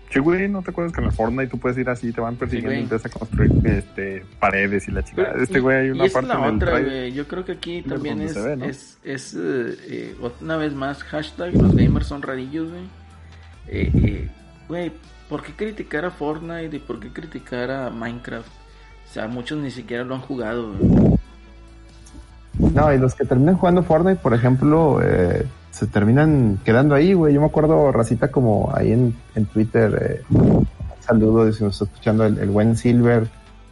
Sí, güey, ¿no te acuerdas que en el Fortnite tú puedes ir así, te van persiguiendo y empiezas a construir este, paredes y la chica? Este güey hay y una esa es parte la en otra, güey. Yo creo que aquí también es, ve, ¿no? es, es eh, eh, una vez más, hashtag, los gamers son rarillos, güey. Eh, eh, Güey, ¿por qué criticar a Fortnite y por qué criticar a Minecraft? O sea, muchos ni siquiera lo han jugado. No, y los que terminan jugando Fortnite, por ejemplo, eh, se terminan quedando ahí, güey. Yo me acuerdo, Racita, como ahí en, en Twitter, eh, un saludo, si nos está escuchando el, el buen Silver,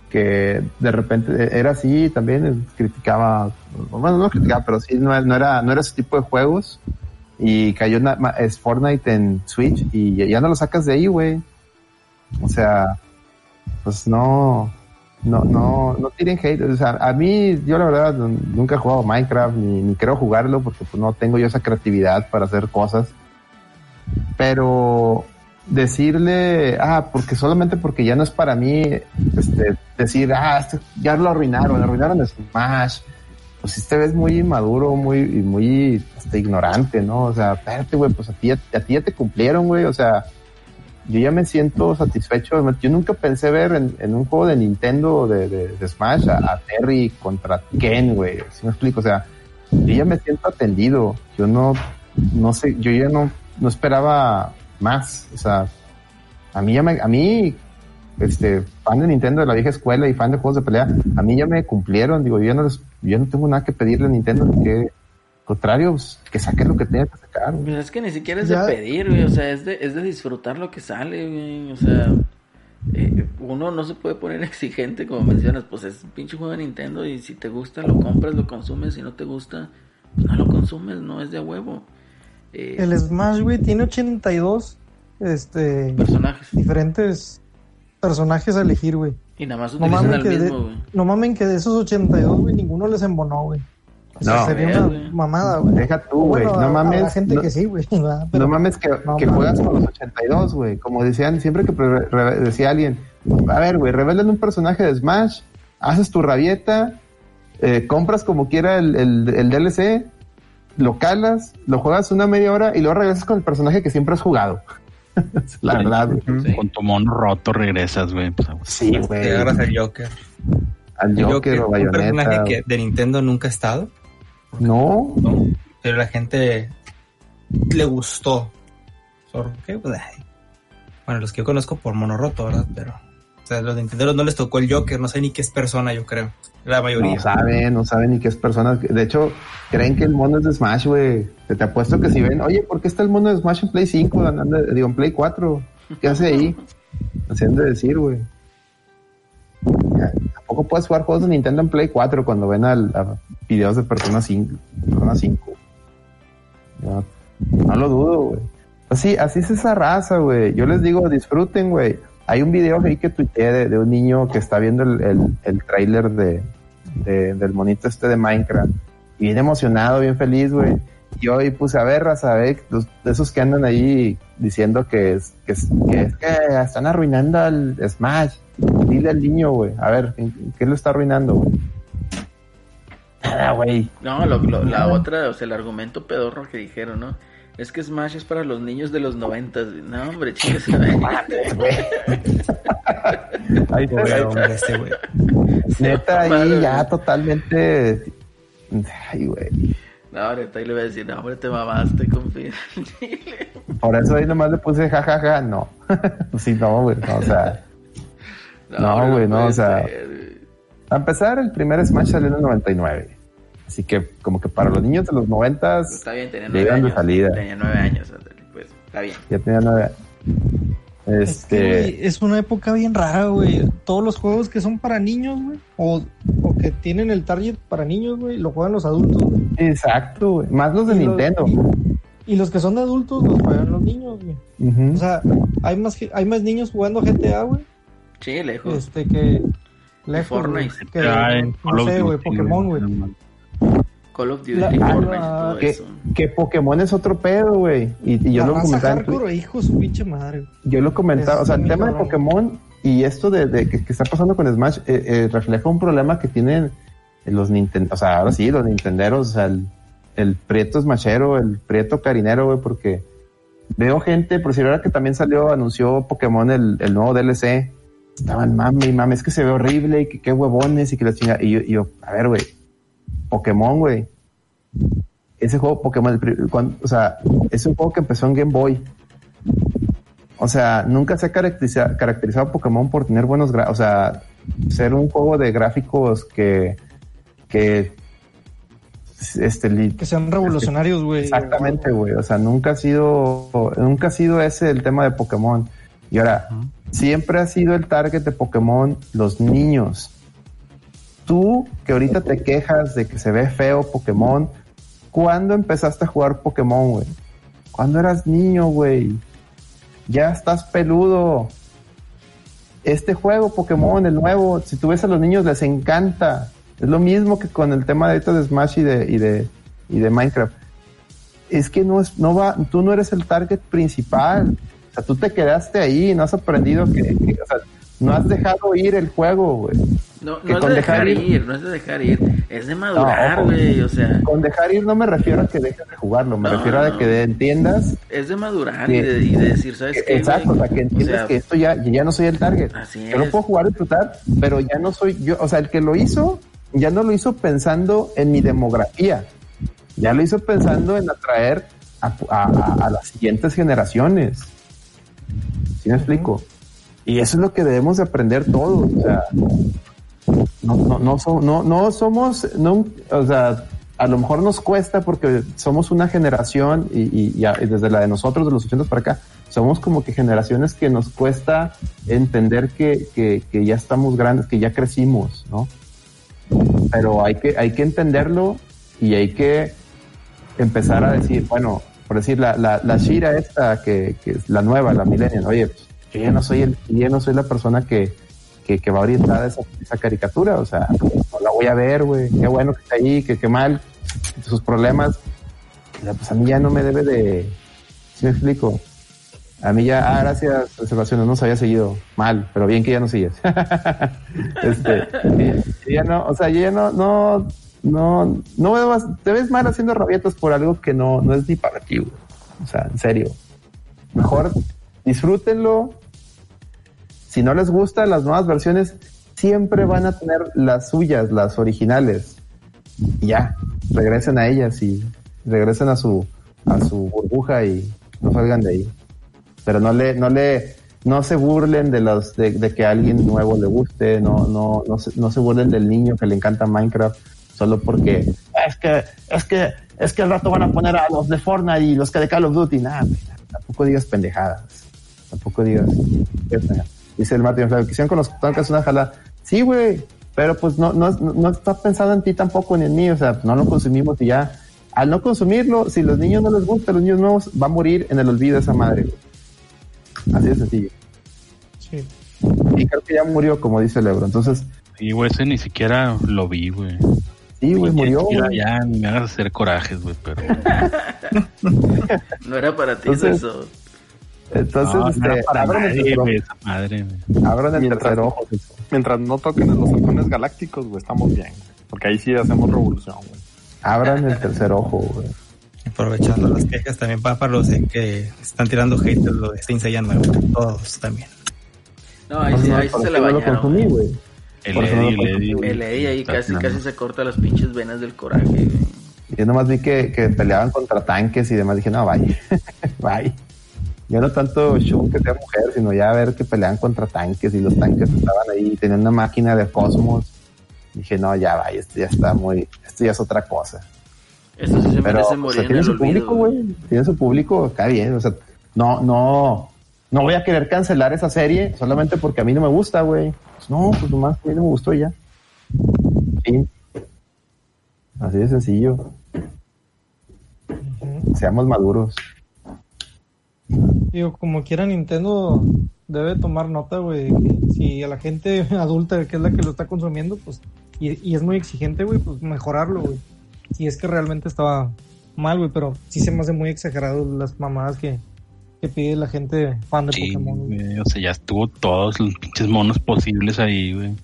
que de repente era así también, eh, criticaba, bueno, no criticaba, pero sí, no era, no era ese tipo de juegos. Y cayó es Fortnite en Switch y ya- no lo sacas de ahí, güey. O sea, pues no, no, no, no tiren hate. O sea, a mí, yo la verdad nunca he jugado Minecraft ni, ni quiero jugarlo porque pues no tengo yo esa creatividad para hacer cosas. Pero decirle, ah, porque solamente porque ya no es para mí, este, decir, ah, este- ya lo arruinaron, arruinaron Smash. Pues sí te ves muy inmaduro, muy, muy hasta ignorante, ¿no? O sea, espérate, güey, pues a ti, a ti ya te cumplieron, güey. O sea, yo ya me siento satisfecho. Yo nunca pensé ver en, en un juego de Nintendo de, de- de Smash a, Terry contra Ken, güey. ¿Sí me explico? O sea, yo ya me siento atendido. Yo no, no sé, yo ya no, no esperaba más. O sea, a mí ya me, a mí, este, fan de Nintendo de la vieja escuela y fan de juegos de pelea, a mí ya me cumplieron. Digo, yo ya no les, yo no tengo nada que pedirle a Nintendo. Que, al contrario, pues, que saque lo que tenga que sacar. güey. Pues es que ni siquiera es Ya- de pedir, güey. O sea, es de, es de disfrutar lo que sale, güey. O sea, eh, uno no se puede poner *laughs* exigente, como mencionas. Pues es un pinche juego de Nintendo y si te gusta, lo compras, lo consumes. Si no te gusta, pues no lo consumes, no es de a huevo. Eh, El Smash, güey, tiene 82 este, personajes. diferentes personajes a elegir, güey. Y nada más No mamen, que de, mismo, güey. no mamen que de esos 82, güey, ninguno les embonó, güey. O sea, No. sería una mamada, güey. Deja tú, güey. Bueno, no mames. gente no- que sí, güey. *laughs* no mames que, no que mames. juegas con los 82, güey. Como decían, siempre que re- decía alguien, a ver, güey, revelan un personaje de Smash, haces tu rabieta, eh, compras como quiera el, el, el DLC, lo calas, lo juegas una media hora y luego regresas con el personaje que siempre has jugado. *laughs* La Sí. verdad. Sí. Con tu mono roto regresas, güey. Pues, Sí, Te güey. agarras al Joker. Al El Joker, o un personaje Bayonetta. que de Nintendo nunca ha estado, No, pero la gente le gustó. ¿Por qué? Pues. Bueno, los que yo conozco por mono roto, ¿verdad? Pero, o sea, los Nintendo no les tocó el Joker, no sé ni qué es persona, yo creo. La mayoría. no saben, no saben ni qué es persona. De hecho, creen que el mono es de Smash, güey. Te, te apuesto que si ven, oye, ¿por qué está el mono de Smash en Play 5? Andando- digo, en Play 4. ¿Qué hace ahí? *laughs* Han de decir, güey. Tampoco puedes jugar juegos de Nintendo en Play 4 cuando ven al, a videos de Persona 5. Persona 5. Ya, no lo dudo, güey. Así, así es esa raza, güey. Yo les digo, disfruten, güey. Hay un video ahí que tuiteé de, de un niño que está viendo el, el, el tráiler de, de- del monito este de Minecraft. Y bien emocionado, bien feliz, güey. Y hoy puse a ver, raza, de esos que andan ahí diciendo que es, que es, que es que están arruinando al Smash. Dile al niño, güey. A ver, ¿en- ¿qué lo está arruinando, güey? Nada, güey. No, lo- lo- la otra, o sea, el argumento pedorro que dijeron, ¿no? Es que Smash es para los niños de los noventas. No, hombre, chicas. Ahí Pobre te- hombre este, güey. Neta, ahí madre. ya totalmente. Ay, güey. No, neta, ahí le voy a decir, no, hombre, te mamaste, confía. Por eso ahí nomás le puse jajaja, no. *laughs* Pues sí, no, güey, no, o sea. No, güey, no, o sea. ser, güey. A empezar, el primer Smash salió en el 99. Así que, como que para los niños de los 90 Está bien, tenía nueve de años. salida. Tenía nueve años, pues, está bien. Ya tenía nueve. Es, que, Este. es una época bien rara, güey. Todos los juegos que son para niños, güey, o, o que tienen el target para niños, güey, lo juegan los adultos, güey. Exacto, güey. Más los de Y los- Nintendo. Y los que son de adultos los juegan los niños, güey. O sea, hay más, hay más niños jugando GTA, güey, Sí, lejos. este que lejos, Fortnite. que, Call no sé, güey, Pokémon, güey. Call of Duty, La- Fortnite, la- todo Que, eso. que Pokémon es otro pedo, güey. Y, y yo La lo comentaba en hardcore, hijo de su pinche madre. güey. Yo lo comentaba, Es o sea, el muy tema de. Pokémon y esto de, de que, que está pasando con Smash eh, eh, refleja un problema que tienen los Nintendo, o sea, ahora sí, los Nintenderos, o sea, el, el prieto smashero, el prieto carinero, güey, porque veo gente, por si ahora que también salió, anunció Pokémon el, el nuevo DLC, estaban mame y mame, es que se ve horrible y que qué huevones y que la chingada, y yo, y yo, a ver, güey, Pokémon, güey, ese juego Pokémon, el pri- cuando- o sea, es un juego que empezó en Game Boy, o sea, nunca se ha caracteriza- caracterizado Pokémon por tener buenos o sea, ser un juego de gráficos que, que, este, Que sean revolucionarios, güey. exactamente, güey, o sea, nunca ha sido, nunca ha sido ese el tema de Pokémon. Y ahora, siempre ha sido el target de Pokémon los niños. Tú, que ahorita te quejas de que se ve feo Pokémon, ¿cuándo empezaste a jugar Pokémon, güey? Cuando eras niño, güey. Ya estás peludo. Este juego Pokémon, el nuevo, si tú ves a los niños les encanta. Es lo mismo que con el tema de ahorita de Smash y de, y de, y de Minecraft. Es que no es, no va, tú no eres el target principal. O sea, tú te quedaste ahí, no has aprendido que, que- o sea, no has dejado ir el juego, güey. No, que no es de dejar dejar ir- ir, no es de dejar ir, es de madurar, güey, o sea, Con dejar ir no me refiero a que dejes de jugarlo, me No, refiero a no. que entiendas es de madurar y de, y de decir, ¿sabes que- qué? exacto, o sea, que entiendes sea, que esto ya, ya no soy el target. Así Yo lo es. puedo jugar y disfrutar, pero ya no soy yo, o sea, el que lo hizo, ya no lo hizo pensando en mi demografía, ya lo hizo pensando en atraer a, a- a- a las siguientes generaciones. ¿Sí me explico? Y eso es lo que debemos de aprender todos, o sea, no, no, no, so- no, no somos, o sea, a lo mejor nos cuesta porque somos una generación y, desde la de nosotros, de los 80 para acá, somos como que generaciones que nos cuesta entender que, que, ya estamos grandes, que ya crecimos, ¿no? Pero hay que, hay que entenderlo y hay que empezar a decir, bueno, por decir la, la, la Shira esta, que, es la nueva, la millennial, oye, pues, yo ya no soy el, yo no soy la persona que, que, va orientada esa, caricatura, o sea, no la voy a ver, güey, qué bueno que está ahí, que qué mal, sus problemas, pues a mí ya no me debe de, ¿sí me explico? A mí ya, ah, gracias, observaciones, no se había seguido mal, pero bien que ya no sigues. *laughs* este, ya no, o sea, ya no, no, no, no te ves mal haciendo rabietas por algo que no, no es ni para ti, güey. O sea, en serio. Mejor disfrútenlo. Si no les gustan las nuevas versiones, siempre van a tener las suyas, las originales. Y ya, regresen a ellas y regresen a su, a su burbuja y no salgan de ahí. Pero no le, no le, no se burlen de los, de, que a alguien nuevo le guste, no, no, no se, no se burlen del niño que le encanta Minecraft solo porque es que, es que, es que al rato van a poner a los de Fortnite y los que de Call of Duty, nada, tampoco digas pendejadas, tampoco digas, dice el Martín, Flavio, quisieron con los tanques una jala, sí, güey, pero pues no, no, no está pensando en ti tampoco ni en mí, o sea, no lo consumimos y ya, al no consumirlo, si los niños no les gusta, los niños nuevos, va a morir en el olvido esa madre, güey. Así de sencillo. Sí. Y creo que ya murió, como dice el Ebro. Entonces, Y, güey, ese ni siquiera lo vi, güey. sí, güey, murió, Ya, güey. ya, ni me hagas hacer corajes, güey, pero... *laughs* No era para ti Entonces, eso. Entonces, No, este, para abran el nadie, esa madre. Abran el Mientras- tercer ojo. Mientras no toquen a los halcones galácticos, güey, estamos bien. güey. Porque ahí sí hacemos revolución, güey. Abran el tercer ojo, güey. Aprovechando las quejas también para, para los que están tirando hate de lo de Saint Seiya nuevo. Todos también. No, ahí sí, ahí sí se la bañaron. El Eddie, el Eddie, ahí casi, casi se corta las pinches venas del coraje, güey. Yo nomás vi que, que peleaban contra tanques y demás. Dije, no, vaya. *laughs* vaya. Yo no tanto Shun que sea mujer, sino ya ver que peleaban contra tanques y los tanques estaban ahí, tenían una máquina de cosmos. Dije, no, ya vaya, esto ya está muy, esto ya es otra cosa. Eso sí se Pero, merece o sea, morir en tiene su olvido. público, güey. Tiene su público, está bien. O sea, no, no, no voy a querer cancelar esa serie solamente porque a mí no me gusta, güey. Pues no, pues nomás a mí no me gustó y ya. Fin. Así de sencillo. Seamos maduros. Digo, como quiera Nintendo debe tomar nota, güey. Si a la gente *laughs* adulta, que es la que lo está consumiendo, pues, y, y es muy exigente, güey, pues mejorarlo, güey. Si es que realmente estaba mal, güey, pero sí se me hace muy exagerado las mamadas que, que pide la gente fan de Sí, Pokémon. güey. o sea, ya estuvo todos los pinches monos posibles ahí, güey.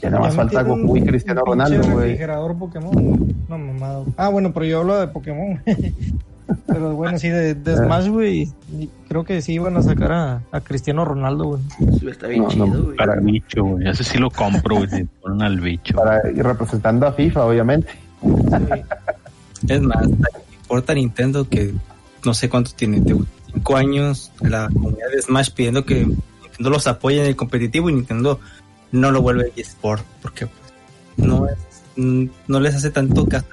Ya nada más falta Goku y Cristiano Ronaldo, güey. refrigerador Pokémon. No, mamada. güey. Ah, bueno, pero yo hablo de Pokémon. *laughs* pero bueno, sí, de, de Smash, güey. y Creo que sí iban a sacar a, a Cristiano Ronaldo, güey. Eso Está bien No, chido, no, güey. Para el bicho, güey. Ese sí lo compro, güey. ponen al bicho. Para ir representando a FIFA, obviamente. Es más, importa Nintendo que no sé cuánto tiene, de cinco años, la comunidad de Smash pidiendo que Nintendo los apoye en el competitivo y Nintendo no lo vuelve eSport porque pues, no es, no les hace tanto caso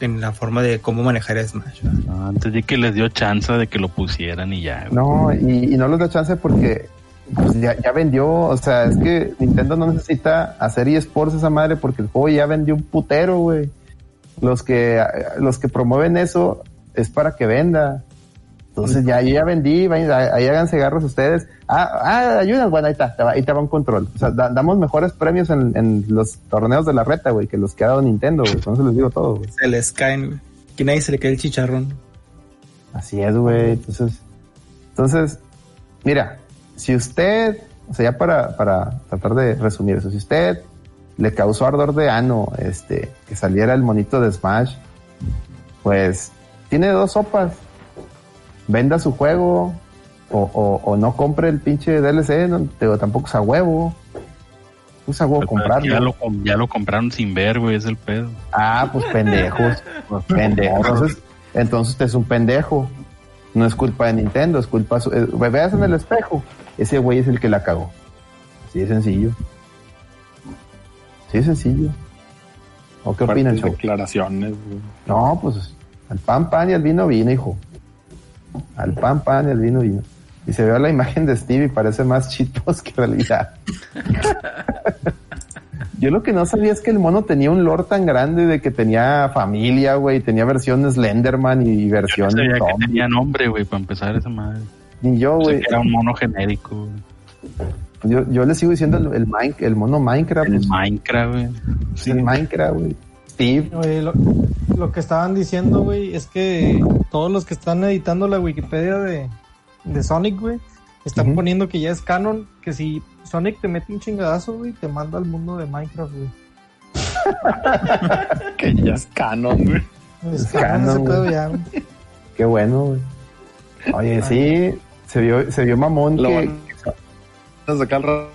en la forma de cómo manejar Smash. No, antes de que les dio chance de que lo pusieran y ya. No, y, y no les da chance porque pues, ya, ya vendió, o sea, es que Nintendo no necesita hacer eSports esa madre porque el juego ya vendió un putero, güey. Los que, los que promueven eso es para que venda. Entonces ya, yo ya vendí, vayan, ahí háganse garros ustedes. Ah, ah, ayudas, bueno, ahí está, te va- ahí te va un control. O sea, da- damos mejores premios en, en los torneos de la reta, güey, que los que ha dado Nintendo, güey. Eso les digo todo, güey. Se les caen, güey. Que nadie se le cae el chicharrón. Así es, güey. Entonces, entonces, mira, si usted, o sea, ya para, para tratar de resumir eso, si usted le causó ardor de ano, este, que saliera el monito de Smash, pues tiene dos sopas. Venda su juego o, o, o no compre el pinche DLC, no, tampoco es a huevo. Es a huevo Ya comprarlo. lo, com- ya lo compraron sin ver, güey, es el pedo. Ah, pues *laughs* pendejos. Pues pendejos. Entonces, entonces usted es un pendejo. No es culpa de Nintendo, es culpa su... eh, veas en el espejo. Ese güey es el que la cagó. Así de sencillo. Así de sencillo. ¿O qué opinan, declaraciones, güey. No, pues al pan pan y al vino vino, hijo. Al pan pan y al vino vino. Y se ve la imagen de Steve y parece más chitos que realidad. *laughs* Yo lo que no sabía es que el mono tenía un lore tan grande de que tenía familia, güey, tenía versión Slenderman y Yo versión no sabía que zombie. tenía nombre, güey, para empezar esa madre. Ni yo, güey. era un mono genérico. Yo, yo le sigo diciendo el, el, el mono Minecraft. El pues, Minecraft, güey. sí, Minecraft, güey. Steve. Oye, lo, lo que estaban diciendo, güey, es que todos los que están editando la Wikipedia de, de Sonic, güey, están poniendo que ya es canon, que si Sonic te mete un chingadazo, güey, te manda al mundo de Minecraft, güey. *laughs* Que ya es canon, güey. Es Es canon canon, ya, güey. Qué bueno, güey. Oye, sí, se vio, se vio mamón Lo que, van a sacar al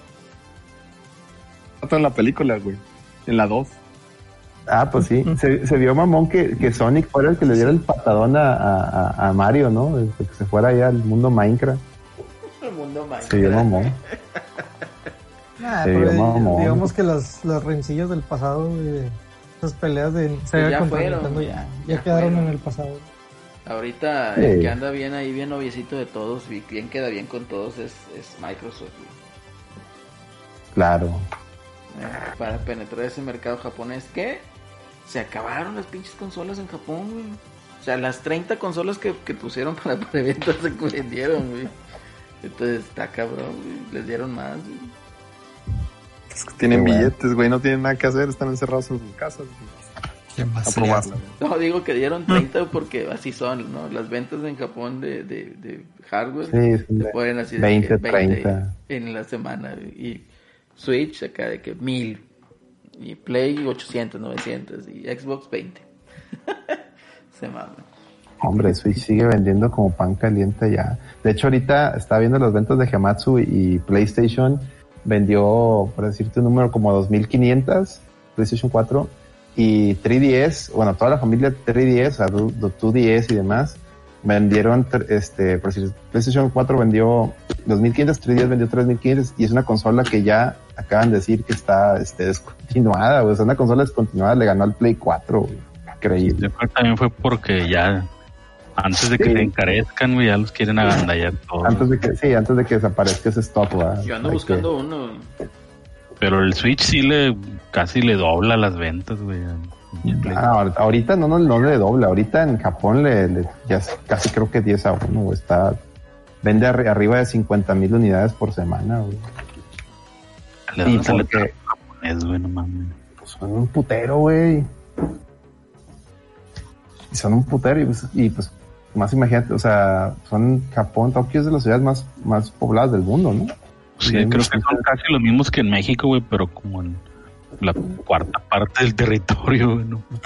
rato en la película, güey. En la 2. Ah, pues sí. Se, se vio mamón que, que Sonic fuera el que le diera el patadón a, a, a Mario, ¿no? Desde que se fuera allá al mundo Minecraft. El mundo Se vio mamón. Nah, Sí, pero, eh, mamón. digamos que las, las rencillas del pasado, de esas peleas de Sega ya contra fueron, ya, Ya ya quedaron fueron. en el pasado. Ahorita Sí. el que anda bien ahí, bien noviecito de todos, y bien queda bien con todos, es, es Microsoft. Claro. Eh, Para penetrar ese mercado japonés, que se acabaron las pinches consolas en Japón, güey. O sea, las 30 consolas que, que pusieron *laughs* para preventa se vendieron, güey. Entonces está cabrón, güey. Les dieron más, güey. Es que tienen Qué bueno. billetes, güey, no tienen nada que hacer, están encerrados en sus casas. ¿Qué más. No, digo que dieron 30 porque así son, ¿no? Las ventas en Japón de, de, de hardware Sí, se ponen así de 20, que 20 30. en la semana. Y Switch acá de que 1000. Y Play 800, 900. Y Xbox 20. *laughs* se mama. Hombre, Switch sigue vendiendo como pan caliente ya. De hecho, ahorita está viendo las ventas de Hamatsu y, PlayStation vendió, por decirte un número, como 2500 PlayStation 4 y 3DS, bueno, toda la familia 3DS, o sea, 2DS y demás, vendieron, este, por decir, PlayStation 4 vendió 2500, 3DS vendió 3500 y es una consola que ya acaban de decir que está, este, descontinuada, güey. O sea, una consola descontinuada le ganó al Play 4, güey. Increíble. Yo creo que también fue porque ya, antes de que Sí. se encarezcan, güey, ya los quieren agandallar todo. Antes de que, sí, antes de que desaparezca ese stop, ¿verdad? Yo ando Hay buscando uno. Pero el Switch sí le, casi le dobla las ventas, güey. Ah, ahor- ahorita no, no, no le dobla, ahorita en Japón le, le- ya es casi creo que 10 a 1, güey. Está, vende arri- arriba de 50 mil unidades por semana, güey. Le Y dan se le porque- traba japonés, güey, no mames. Pues son un putero, güey. Y son un putero y pues, y pues más imagínate, o sea, son Japón, Tokio es de las ciudades más, más pobladas del mundo, ¿no? Sí, creo que son casi los mismos que en México, güey, pero como en la cuarta parte del territorio.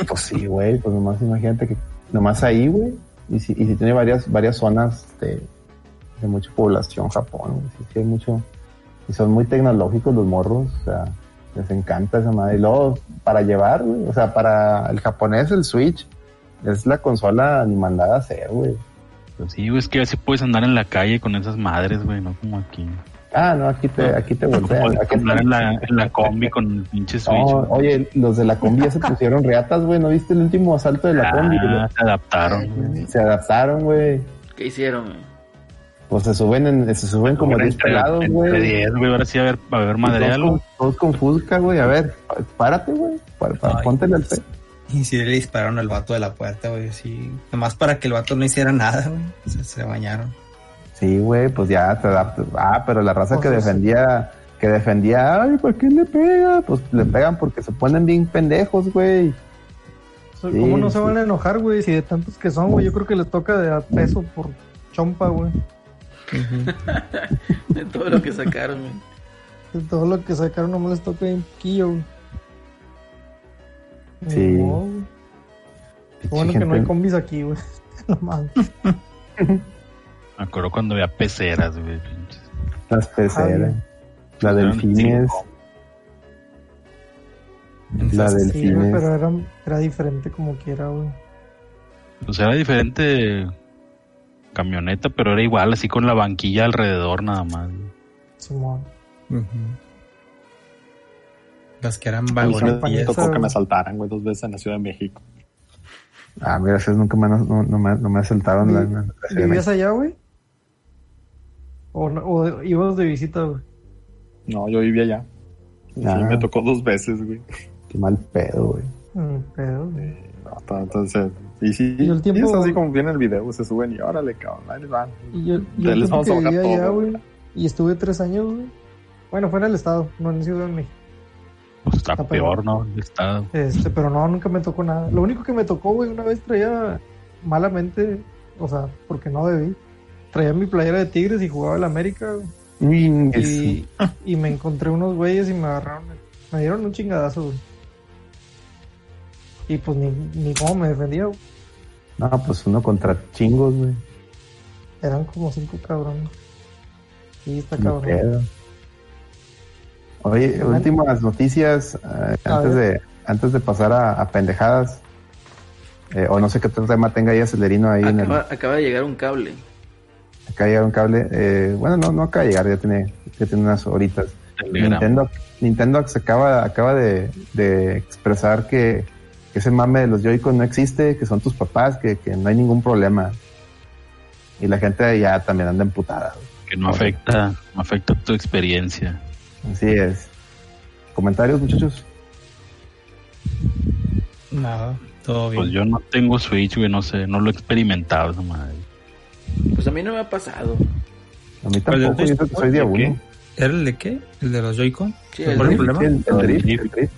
Pues sí, güey, pues nomás imagínate que nomás ahí, güey, y si, y si tiene varias, varias zonas de, de mucha población Japón, güey, sí, sí hay mucho, y son muy tecnológicos los morros, o sea, les encanta esa madre. Y luego, para llevar, güey, o sea, para el japonés el Switch es la consola ni mandada a hacer, güey. Pues sí, güey, es que así puedes andar en la calle con esas madres, güey, no como aquí. Ah, no, aquí te, aquí te voltean. Aquí andar en la, en la combi con el pinche Switch. No, oye, los de la combi ya se pusieron reatas, güey. ¿No viste el último asalto de la combi? Ah, se adaptaron, güey. Se adaptaron, güey. ¿Qué hicieron, güey? Pues se suben, en, se suben como Ahora 10 entre- pelados, entre güey. 10, güey, ahora sí va a haber, va a haber Y madreal, Todos güey. con, todos con Fusca, güey. A ver, párate, güey. Para, para, Ay, póntele al pe. Y si le dispararon al vato de la puerta, güey, sí. Nomás para que el vato no hiciera nada, güey. Se, se bañaron. Sí, güey, pues ya te adaptas. Ah, pero la raza que Pues, sí. defendía, que defendía, ay, ¿por qué le pega? Pues le pegan porque se ponen bien pendejos, güey. ¿Cómo Sí, no se sí. van a enojar, güey? Si de tantos que son, güey, yo creo que les toca de a peso por chompa, güey. *laughs* De todo lo que sacaron, güey. De todo lo que sacaron nomás les toca un poquillo, güey. Sí. Qué bueno que no hay combis aquí, güey. *laughs* No mames. *laughs* Me acuerdo cuando había peceras, güey. Las peceras. La Eran delfines. La Entonces, Sí, güey, delfines. pero era, era diferente como quiera, güey. Pues era diferente camioneta, pero era igual, así con la banquilla alrededor nada más. güey. Simón. ujú. Las que eran vagonetillas. tocó que me asaltaran, güey, dos veces en la Ciudad de México. Ah, mira, nunca me, no, no me, no me asaltaron la, la- la ¿Vivías allá, güey? ¿O, no- o ibas de visita, güey? No, yo vivía allá. Sí, Ah. me tocó dos veces, güey. Qué mal pedo, güey. Mm, pedo. No, to- entonces, y sí, Y el tiempo- y es así como viene el video, se suben y órale, cabrón, ahí les van. Y yo, Ya yo les vamos a bajar vivía allá, todo, güey. Y estuve tres años, güey. Bueno, fue en el estado, no en Ciudad de México. Pues está Está peor, ¿no? El estado. Este, pero no, nunca me tocó nada. Lo único que me tocó, güey, una vez traía malamente, o sea, porque no debí. Traía mi playera de Tigres y jugaba el América, güey. Uy, Y, sí. y me encontré unos güeyes y me agarraron. Me dieron un chingadazo, güey. Y pues ni, ni cómo me defendía, güey. No, pues uno contra chingos, güey. Eran como cinco cabrones. Sí, está cabrón. Oye, últimas noticias eh, antes ver. de antes de pasar a, a pendejadas. Eh, o no sé qué otro tema tenga ahí acelerino ahí en el, acaba de llegar un cable. Acá llega un cable. Eh, bueno, no, no acaba de llegar, ya tiene, ya tiene unas horitas. Nintendo, Nintendo se acaba, acaba de, de expresar que, que ese mame de los Joy-Con no existe, que son tus papás, que, que no hay ningún problema. Y la gente ya también anda emputada. Que no afecta, no afecta tu experiencia. Así es. ¿Comentarios, muchachos? Nada, todo bien. Pues yo no tengo Switch, güey, no sé, no lo he experimentado esa madre. Pues a mí no me ha pasado. A mí ¿Cuál tampoco, es yo que soy de ¿De uno. qué? ¿Era el de qué? ¿El de los Joy-Con? Sí, ¿Cuál el problema? Drift.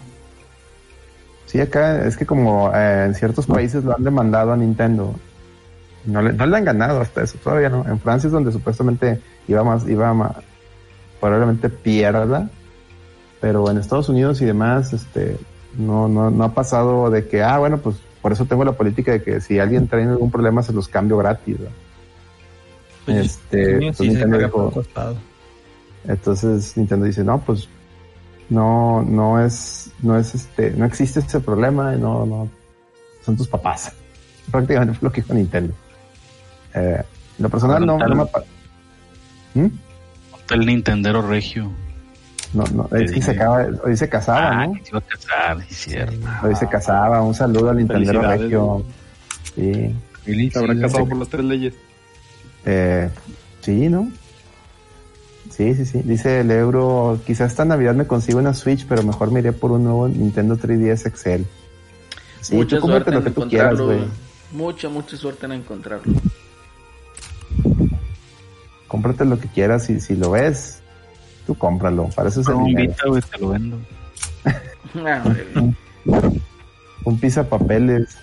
Sí, acá es que como eh, en ciertos países lo han demandado a Nintendo. No le, no le han ganado hasta eso, todavía no. En Francia es donde supuestamente iba más, iba más, probablemente pierda. Pero en Estados Unidos y demás, este, no, no, no ha pasado de que, ah, bueno, pues por eso tengo la política de que si alguien trae algún problema se los cambio gratis. ¿verdad? Pues, Este, pues sí, se Nintendo dijo- entonces Nintendo dice, no, pues no, no es, no es este, no existe ese problema, no, no, son tus papás. Prácticamente fue lo que dijo Nintendo. Eh, lo personal no, no me pa- ¿Mm? El Nintendero Regio. No, no, es que se acaba, hoy se casaba, Ah, ¿no? que se iba a casar, sí, cierto. Hoy se casaba, un saludo al Nintendo Felicidades, Regio. Sí, Se habrá casado por las tres leyes. Eh, sí, ¿no? Sí, sí, sí. Dice el euro, quizás esta Navidad me consigo una Switch, pero mejor me iré por un nuevo Nintendo 3DS Excel. Sí, mucha tú suerte en lo que tú quieras, encontrarlo. güey. Mucha, mucha suerte en encontrarlo. Cómprate lo que quieras y si lo ves, tú cómpralo. Para eso es el Un dinero. Vita, güey, te lo vendo. *laughs* Ah, güey. Un pizza papeles.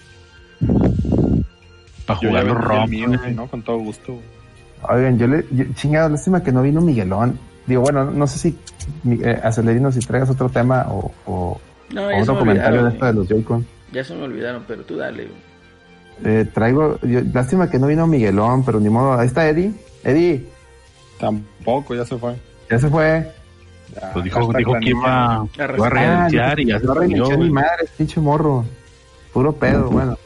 Para jugar los ROM, ¿no? Con todo gusto. Oigan, yo le, yo, chingado, lástima que no vino Miguelón. Digo, bueno, no sé si, mi- eh, Acelerino, si traigas otro tema o, o, No, o se otro me comentario de esto de los Joy-Con. Ya se me olvidaron, pero tú dale. Eh, traigo, yo- lástima que no vino Miguelón, pero ni modo. Ahí está Eddie. Eddie, Tampoco, ya se fue. ya se fue. Ya, Pues dijo, dijo que iba, A iba a resetear. reiniciar y ya se no salió, reinició güey. ni madre, pinche morro. Puro pedo, bueno.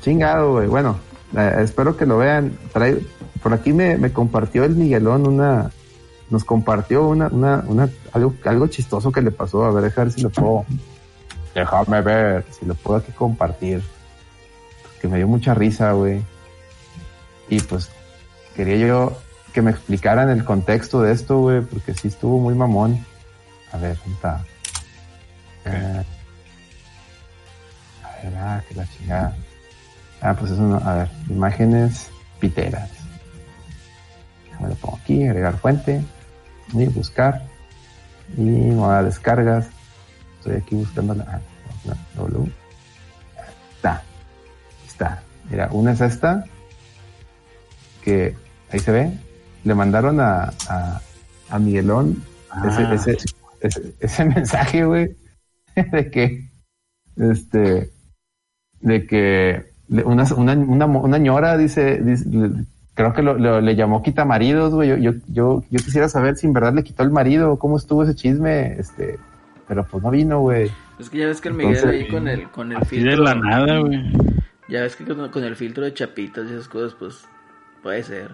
Chingado, güey. Bueno, eh, espero que lo vean. Trae, por aquí me, me compartió el Miguelón una, nos compartió una, una, una, algo, algo chistoso que le pasó. A ver, dejar ver si lo puedo, déjame ver si lo puedo aquí compartir. Que me dio mucha risa, güey. Y pues quería yo que me explicaran el contexto de esto, güey, porque sí estuvo muy mamón. A ver, ¿dónde está? Eh, a ver, ah, que la chingada. Ah, pues eso no. A ver, imágenes piteras. Me lo pongo aquí, agregar fuente y buscar. Y me voy a descargas. Estoy aquí buscando la. ah, W. Está. Está. Mira, una es esta. Que ahí se ve. Le mandaron a, a, a Miguelón Ah. ese, ese, ese, ese *laughs* mensaje, güey, de que, este, de que una, una, una, una ñora dice, creo que lo, lo- le llamó quita maridos, güey. Yo, yo, yo, yo quisiera saber si en verdad le quitó el marido, cómo estuvo ese chisme, este, pero pues no vino, güey. Es que ya ves que el Miguel Entonces, ahí con el, con el Así filtro. de la nada, güey. Ya ves que con, con el filtro de chapitas y esas cosas, pues puede ser.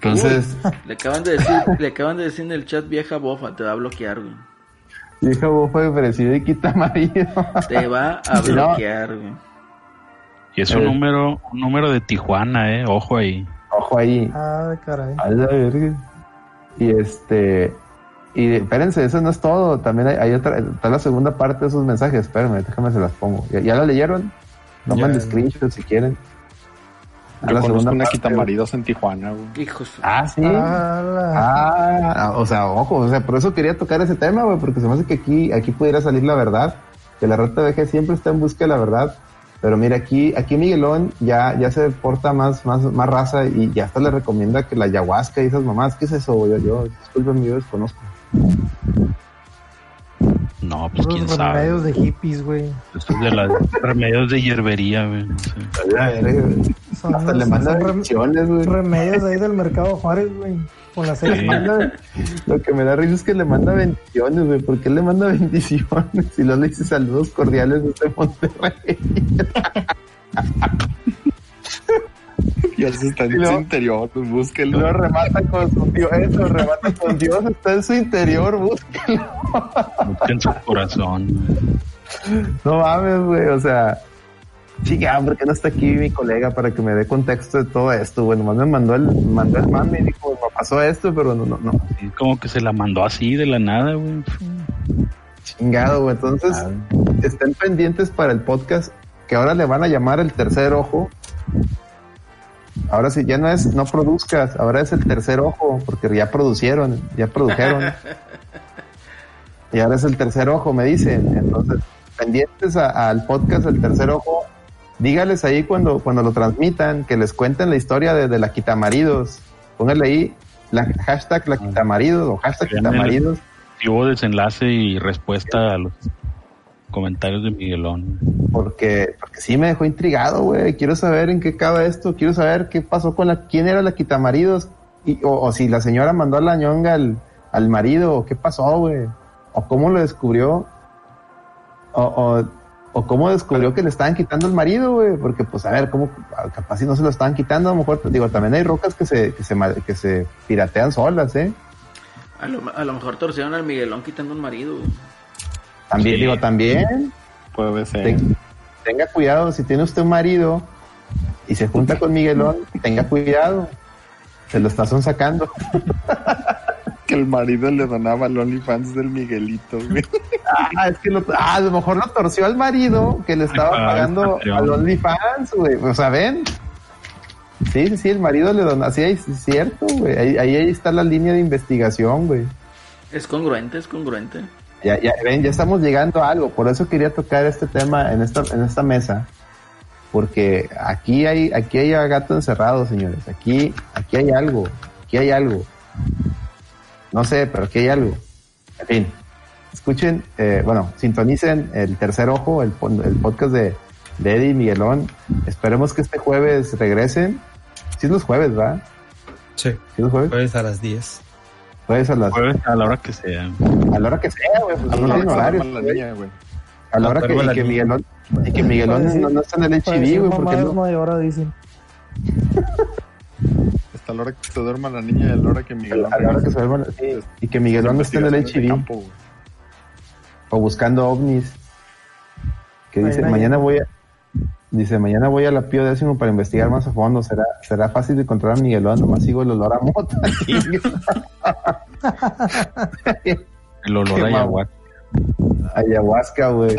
Entonces, Le acaban de decir, le acaban de decir en el chat vieja bofa, te va a bloquear, güey. hija, vos fue ofrecido y quita marido. Te va a *laughs* No. bloquear, güey. Y es un Eh. número, un número de Tijuana, eh. Ojo ahí. Ojo ahí. Ah, caray. A la verga. Y este. Y espérense, eso no es todo. También hay, hay otra. Está la segunda parte de esos mensajes. Espérenme, déjame se las pongo. ¿Ya, ya la leyeron? No Ya, manden screenshots si quieren. A Yo la segunda una parte, quitamaridos en Tijuana, güey. Hijos. Ah, sí. Ah, la- Ah, o sea, ojo, o sea, por eso quería tocar ese tema, güey, porque se me hace que aquí, aquí pudiera salir la verdad, que la rata VG siempre está en busca de la verdad, pero mira, aquí, aquí Miguelón ya, ya se porta más, más, más raza y ya hasta le recomienda que la ayahuasca y esas mamás, ¿qué es eso? Yo, yo, yo desconozco. No, pues quién Los sabe. remedios de hippies, güey. Esto es de los *laughs* remedios de hierbería, güey. hasta le son manda rem- bendiciones, güey. remedios ahí del mercado Juárez, güey. Con las seis Sí. Manda- Lo que me da risa es que le manda bendiciones, güey. ¿Por qué le manda bendiciones? Si no le dice saludos cordiales desde Monterrey. Ya se está en Y su interior, pues Y búsquelo. lo remata con su Dios, eso, remata con Dios, está en su interior, búsquelo. Busca en su corazón. No mames, güey, o sea, chica, ¿por qué no está aquí mi colega para que me dé contexto de todo esto? Bueno, nomás me mandó el, mandó el mame y dijo, me pasó esto, pero no, no, no, Sí, como que se la mandó así de la nada, güey. chingado, güey. Entonces, estén, estén pendientes para el podcast que ahora le van a llamar el tercer ojo. Ahora sí, ya no es no produzcas, ahora es el tercer ojo, porque ya producieron, ya produjeron. *laughs* y ahora es el tercer ojo, me dicen. Entonces, pendientes al podcast El Tercer Ojo, dígales ahí cuando, cuando lo transmitan, que les cuenten la historia de, de la quitamaridos. Pónganle ahí la hashtag la quitamaridos o hashtag quitamaridos. Si hubo desenlace y respuesta a los comentarios de Miguelón. Porque, porque sí me dejó intrigado, güey. Quiero saber en qué acaba esto. Quiero saber qué pasó con la, quién era la quitamaridos. Y, o, o si la señora mandó a la ñonga al, al marido, qué pasó, güey. O cómo lo descubrió. O, o, o cómo descubrió que le estaban quitando el marido, güey. Porque, pues, a ver, cómo, capaz si no se lo estaban quitando, a lo mejor, digo, también hay rocas que se, que se, que se piratean solas, eh. A lo, a lo mejor torcieron al Miguelón quitando un marido. güey. También, Sí. digo, también. Puede ser. Ten- tenga cuidado, si tiene usted un marido y se junta con Miguelón, tenga cuidado. Se lo está sacando. *laughs* Que el marido le donaba al OnlyFans del Miguelito, güey. Ah, es que lo- ah, a lo mejor lo torció al marido que le estaba Ah, pagando al OnlyFans, güey. O sea, ven. Sí, sí, sí, el marido le dona. Sí, es cierto, güey. Ahí, ahí, está la línea de investigación, güey. Es congruente, es congruente. Ya, ya, ven, ya estamos llegando a algo. Por eso quería tocar este tema en esta, en esta mesa. Porque aquí hay, aquí hay gato encerrado, señores. Aquí, aquí hay algo. Aquí hay algo. No sé, pero aquí hay algo. En fin. Escuchen, eh, bueno, sintonicen el tercer ojo, el, pon- el podcast de, de Eddie y Miguelón. Esperemos que este jueves regresen. Sí es los jueves, ¿verdad? Sí, Sí es los jueves. jueves a las 10. Jueves a, las, Jueves a la hora que sea. a la hora que sea, güey. Pues A no la hora tienen que la niña, güey. A la hora que, Duerma y la que. Miguelón, y que Miguelón no, no está en el HIV, güey, porque no, hora, dicen. *laughs* Hasta la hora que se duerma la niña y a la hora que Miguelón a la hora que se duerma, sí, y que Miguelón no esté en el HIV o buscando ovnis. Que dice, mañana voy a, dice, mañana voy a la Pío décimo para investigar más a fondo. Será, será fácil de encontrar a Miguelón, nomás sigo el olor a mota. *laughs* El olor a ayahuasca. Ayahuasca, güey.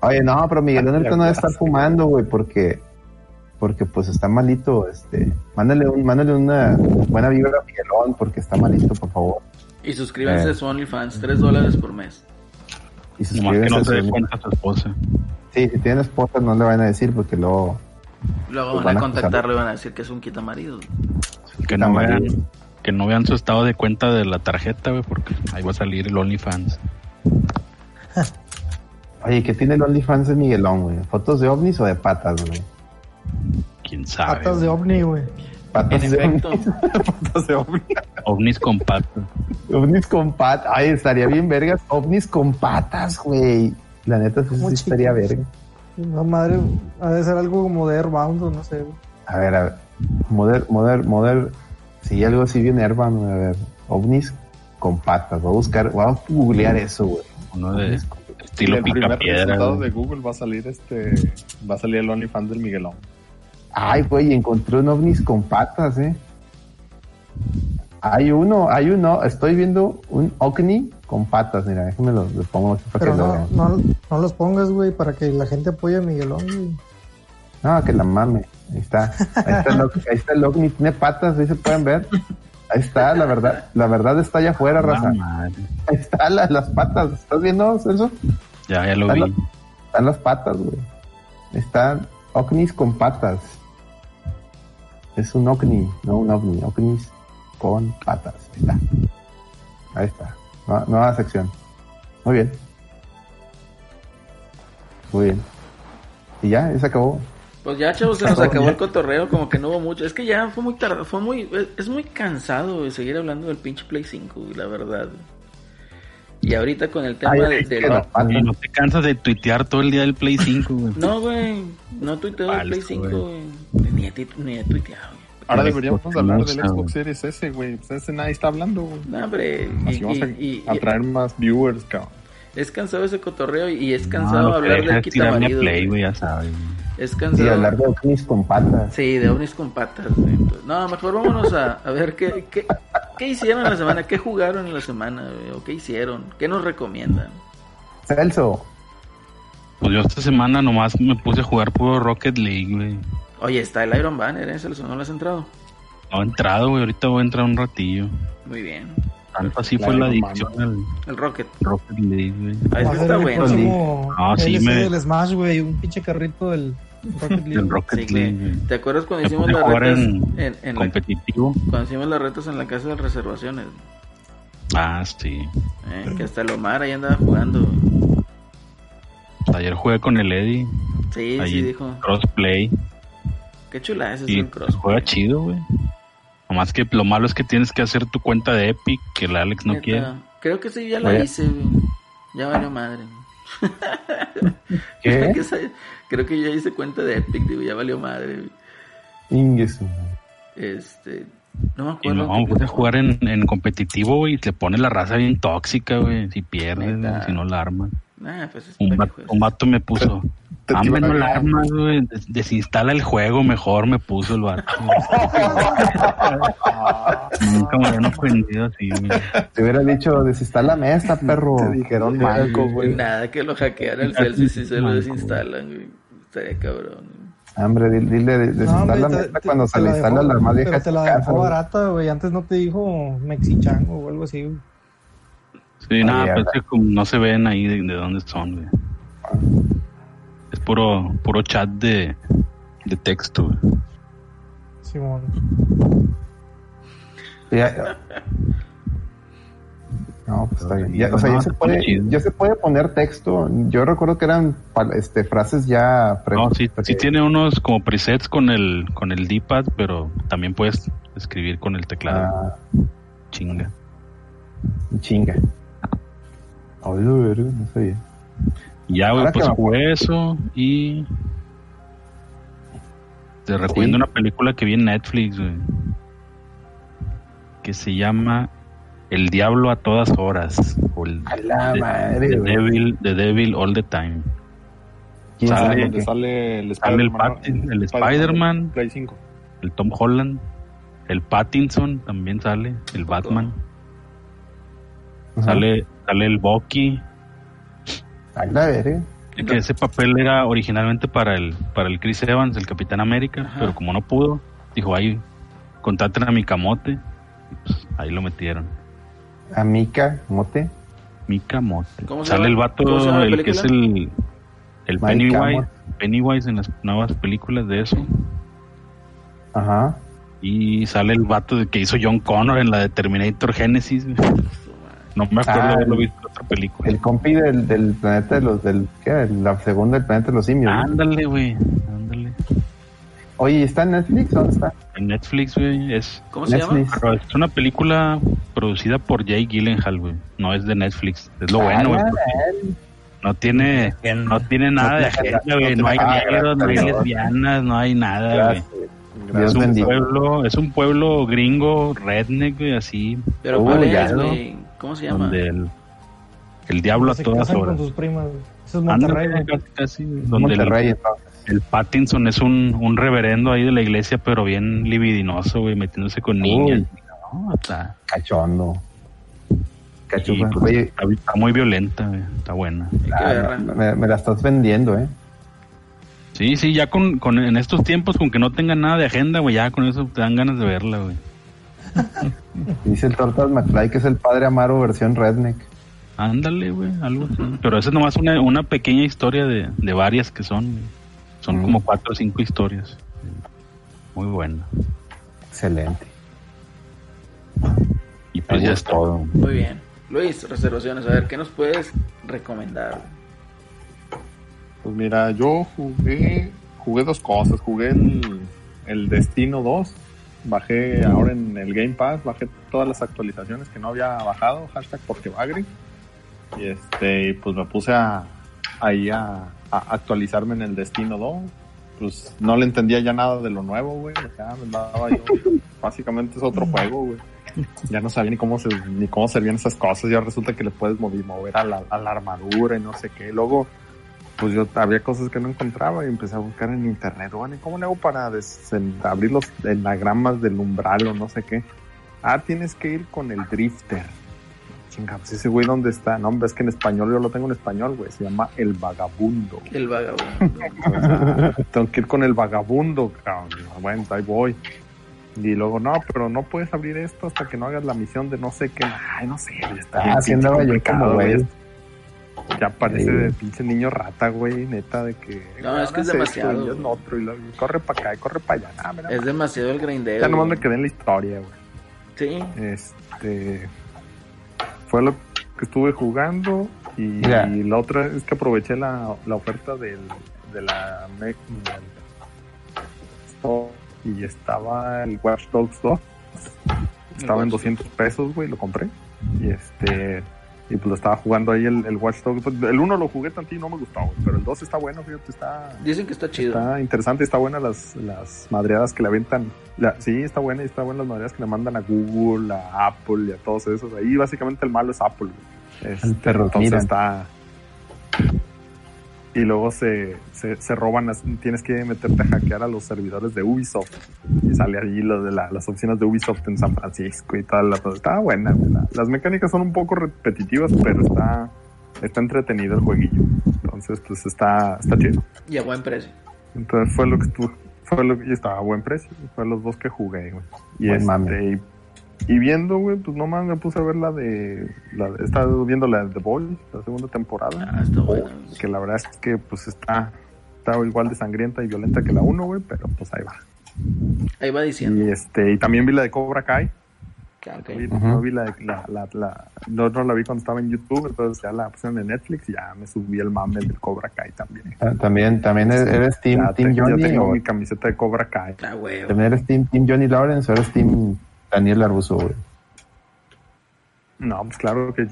Oye, no, pero Miguelón ahorita no debe estar fumando, güey, porque, porque pues está malito, este, mándale un, mándale una buena vibra a Miguelón, porque está malito, por favor. Y suscríbanse Eh. a su OnlyFans, 3 dólares por mes. Y Nomás que suscríbanse no a se dé su- cuenta a su esposa. Sí, si tienen esposa no le van a decir porque luego Luego Pues van a contactarlo y van a decir que es un quitamarido. Que no, vean, que no vean su estado de cuenta de la tarjeta, güey, porque ahí va a salir el OnlyFans. Oye, ¿qué tiene el OnlyFans de Miguelón, güey? ¿Fotos de ovnis o de patas, güey? ¿Quién sabe? Patas de ovni, güey. Patas En de efecto, *laughs* ovnis. de ovnis. Ovnis con patas. Ovnis con patas. Ay, estaría bien vergas. Ovnis con patas, güey. La neta, eso sí estaría verga. No, madre, ha de ser algo como de Airbound o no sé, güey. A ver, a ver. Modern, modern, modern. Sí, algo así bien güey. A ver. Ovnis con patas. Voy a buscar, voy a googlear eso, güey. Uno de Y estilo el resultado güey. de Google va a salir este, va a salir el OnlyFans del Miguelón. Ay, güey, encontré un ovnis con patas, eh. Hay uno, hay uno, estoy viendo un ovni con patas, mira, déjame lo, lo pongo aquí para Pero que lo no, vean. no, no los pongas, güey, para que la gente apoye a Miguelón, güey. No, que la mame. Ahí está. Ahí está el, ovni- ahí está el ovni, tiene patas, ahí se pueden ver. Ahí está, la verdad, la verdad está allá afuera, raza. Ah, madre. Ahí está la- las patas. ¿Estás viendo, Celso? Ya, ya lo Están, vi. las- están las patas, güey. Están ovnis con patas. Es un ovni, no un ovni, ovnis con patas. Ahí está. Ahí está. Nueva, nueva sección. Muy bien. Muy bien. Y ya, ya se acabó. pues ya, chavos, se nos acabó el cotorreo, como que no hubo mucho. Es que ya fue muy tarde, fue muy, es muy cansado güey, seguir hablando del pinche Play 5, güey, la verdad. Y ahorita con el tema Ay, de, patas. Oye, no te cansas de tuitear todo el día del Play 5, güey. No, güey, no tuiteo del Play Falso, 5, güey. Ni ni he tuiteado, güey. Ahora El deberíamos hablar del Xbox. Series S, güey. Pues ese nadie está hablando, güey. No, hombre, y, Así vamos a, y- y- a traer más viewers, cabrón. es cansado ese cotorreo y es No, cansado que hablar del quitamarido. Play, güey, ya sabes. Es Y cansado. hablar de ovnis con patas. Sí, de ovnis con patas. Entonces, no, mejor vámonos a, a ver qué, qué, qué hicieron en la semana, qué jugaron en la semana, o qué hicieron, qué nos recomiendan. Celso, Pues yo esta semana nomás me puse a jugar puro Rocket League, güey. Oye, está el Iron Banner, ¿eh? ¿Se lo- ¿No lo has entrado? No he entrado, güey. Ahorita voy a entrar un ratillo. Muy bien. Tanto así fue la adicción al El Rocket. Rocket League, güey. Ah, está el bueno. Ah, sí, me- del Smash, güey. Un pinche carrito del Rocket League. El Rocket Sí, League. ¿Te acuerdas cuando hicimos las retas en en, en la- cuando hicimos las retas en la casa de reservaciones? Ah, sí. ¿eh? Que hasta el Omar ahí andaba jugando. Ayer jugué con el Eddie. Sí, ahí, sí, dijo. Crossplay. Qué chula ese es el pues, cross. juega chido, güey. Nomás que lo malo es que tienes que hacer tu cuenta de Epic, que el Alex no Neta, quiere. Creo que sí, ya la hice, güey. Ya valió madre. ¿Qué? *laughs* Creo que, ya hice cuenta de Epic, digo, ya valió madre. güey. Ingues. Este. No me Y acuerdo. no, a jugar en, en competitivo, güey, y te pone la raza bien tóxica, güey. Si pierdes, si no la arman. Nah, pues es Un vato, juegues. un vato me puso. Ah, no la armas, güey. des- Desinstala el juego, mejor me puso el vato. *laughs* Nunca me habían ofendido así, güey. Te hubiera dicho, desinstálame esta, perro. Te dijeron manco, güey. Nada que lo hackean el Celsius y se lo desinstalan, güey. Estaría cabrón. Hombre, dile, dile No, desinstálame hombre, te- esta te- cuando te se le la instala la más vieja Pero de te la dejó barata, güey. Antes no te dijo Mexichango o algo así, güey. Sí, nada, Oye, pues que como no se ven ahí de, de dónde son, güey. Es puro, puro chat de, de texto, güey. Simón. Ya- ya. No, pues está bien. Ya, o sea, No, ya, se puede, ya se puede poner texto. Yo recuerdo que eran este, frases ya... No, sí, sí tiene unos como presets con el, con el D-pad, pero también puedes escribir con el teclado. Ah, Chinga. chinga. Verga, no sabía. Ya, güey, pues jugué eso y... Te recomiendo Sí. una película que vi en Netflix, güey. Que se llama El Diablo a todas horas. O el, A la The- madre, The. Devil, The Devil All the Time. ¿Quién sale- sale el Spider-Man, el Spider-Man. Play 5. El Tom Holland. El Pattinson también sale. El Batman. Ajá. Sale, sale el Bucky. A la verga. Que ese papel era originalmente para el, para el Chris Evans, el Capitán América, Ajá. pero como no pudo, dijo ahí, contraten a mi camote. Y pues ahí lo metieron. Amica, mote. Mi camote. ¿Cómo se Sale el vato, ¿Cómo se llama la el que es el, el Pennywise. Pennywise en las nuevas películas de eso. Ajá. Y sale el vato de que hizo John Connor en la de Terminator Genesis. No me acuerdo Ah, de haberlo el- visto en otra película. El compi del, del planeta de los... Del, ¿Qué? La segunda del planeta de los simios. Ándale, güey. Ándale. Oye, ¿está en Netflix? ¿Dónde está? En Netflix, güey. Es, ¿Cómo se llama? Es una película producida por Jay Gyllenhaal, güey. No es de Netflix. Es lo bueno, güey. Porque No tiene, no tiene nada de agenda, güey. No hay negros, no hay lesbianas, no hay nada, güey. Es un pueblo, es un pueblo gringo, redneck, güey, así, Pero ¿cuál es, ya, ¿no? güey? ¿Cómo se llama? donde el, el diablo a todas casan con horas. tus primas. Eso es Monterrey, casi, donde Monterrey, el, Pattinson es un, un reverendo ahí de la iglesia, pero bien libidinoso, güey, metiéndose con niñas. No, está, Cachondo. y, Cachupa. pues, Oye, está, está muy violenta, güey, está buena. Ah, me la estás vendiendo, ¿eh? Sí, sí, ya con, con en estos tiempos, con que no tengan nada de agenda, güey, ya con eso te dan ganas de verla, güey. *laughs* Dice el Tortas McFly que es el padre Amaro versión redneck. Ándale, güey, algo así. Pero esa es nomás una, una pequeña historia de, de varias que son. güey. Son Mm. como cuatro o cinco historias. Muy buena. Excelente. Y pues ya es todo. Muy bien. Luis, reservaciones. A ver, ¿qué nos puedes recomendar? Pues mira, yo jugué, jugué dos cosas. Jugué el, el Destino 2. Bajé ahora en el Game Pass, bajé todas las actualizaciones que no había bajado, hashtag porque bagre. Y este, pues me puse a, ahí a, a actualizarme en el Destino 2. Pues no le entendía ya nada de lo nuevo, güey. Ya me daba yo. *laughs* Básicamente es otro juego, güey. Ya no sabía ni cómo se, ni cómo servían esas cosas. Ya resulta que le puedes mover, mover a la, a la armadura y no sé qué. Luego, pues yo había cosas que no encontraba y empecé a buscar en internet, bueno, ¿y cómo le hago para abrir los enagramas del umbral o no sé qué? Ah, tienes que ir con el drifter. Chinga, pues ese güey, ¿dónde está? No, hombre, es que en español yo lo tengo en español, güey. Se llama El Vagabundo. El vagabundo. *laughs* Tengo que ir con el vagabundo, cabrón. Bueno, ahí voy. Y luego, no, pero no puedes abrir esto hasta que no hagas la misión de no sé qué. Ay, no sé, está Ah, andaba yo como güey. Ya parece Sí. de pinche niño rata, güey, neta, de que... No, es que es demasiado, y otro, y corre para acá, y corre para allá. Nah, mira, Es demasiado el grindeo. ya nomás güey. me quedé en la historia, güey. Sí. Este fue lo que estuve jugando y, la otra es que aproveché la, la oferta del, de la del y estaba el Watch Dogs 2 estaba en Watch 200 pesos güey lo compré y este y pues lo estaba jugando ahí el, el Watch Dogs Pues, el 1 lo jugué tanto y no me gustó güey, pero el 2 está bueno fíjate está Dicen que está chido. Está interesante, está buena las, las madreadas que le aventan. La- sí, está buena y está buena las madreadas que le mandan a Google, a Apple y a todos esos. Ahí básicamente el malo es Apple. güey. Este, El perro entonces mira. está. Y luego se, se, se roban, tienes que meterte a hackear a los servidores de Ubisoft. Y sale allí lo de la- las opciones de Ubisoft en San Francisco y tal. La, está buena. güey. La- las mecánicas son un poco repetitivas, pero está, está entretenido el jueguillo. Entonces, pues está, está chido. Y a buen precio. Entonces fue lo que estuvo, fue lo que y estaba a buen precio. Fue los dos que jugué, güey. Y Buen este, y, y viendo, güey, pues no más me puse a ver la de, la, he estado viendo la de The Boys, la segunda temporada. Ah, está bueno. Que la verdad es que pues está, está igual de sangrienta y violenta que la uno, güey, pero pues ahí va. Ahí va diciendo. Y este, y también vi la de Cobra Kai. Ah, ok. Vi- No vi la, la, la, la- no, no la vi cuando estaba en YouTube, entonces ya la pusieron en Netflix y ya me subí el mame del Cobra Kai también. Ah, También, también eres Team, ya, team te- ya Johnny tengo o mi camiseta de Cobra Kai. Ah, güey. también eres team, team Johnny Lawrence o eres Team Daniel Laruso, güey. No, pues claro que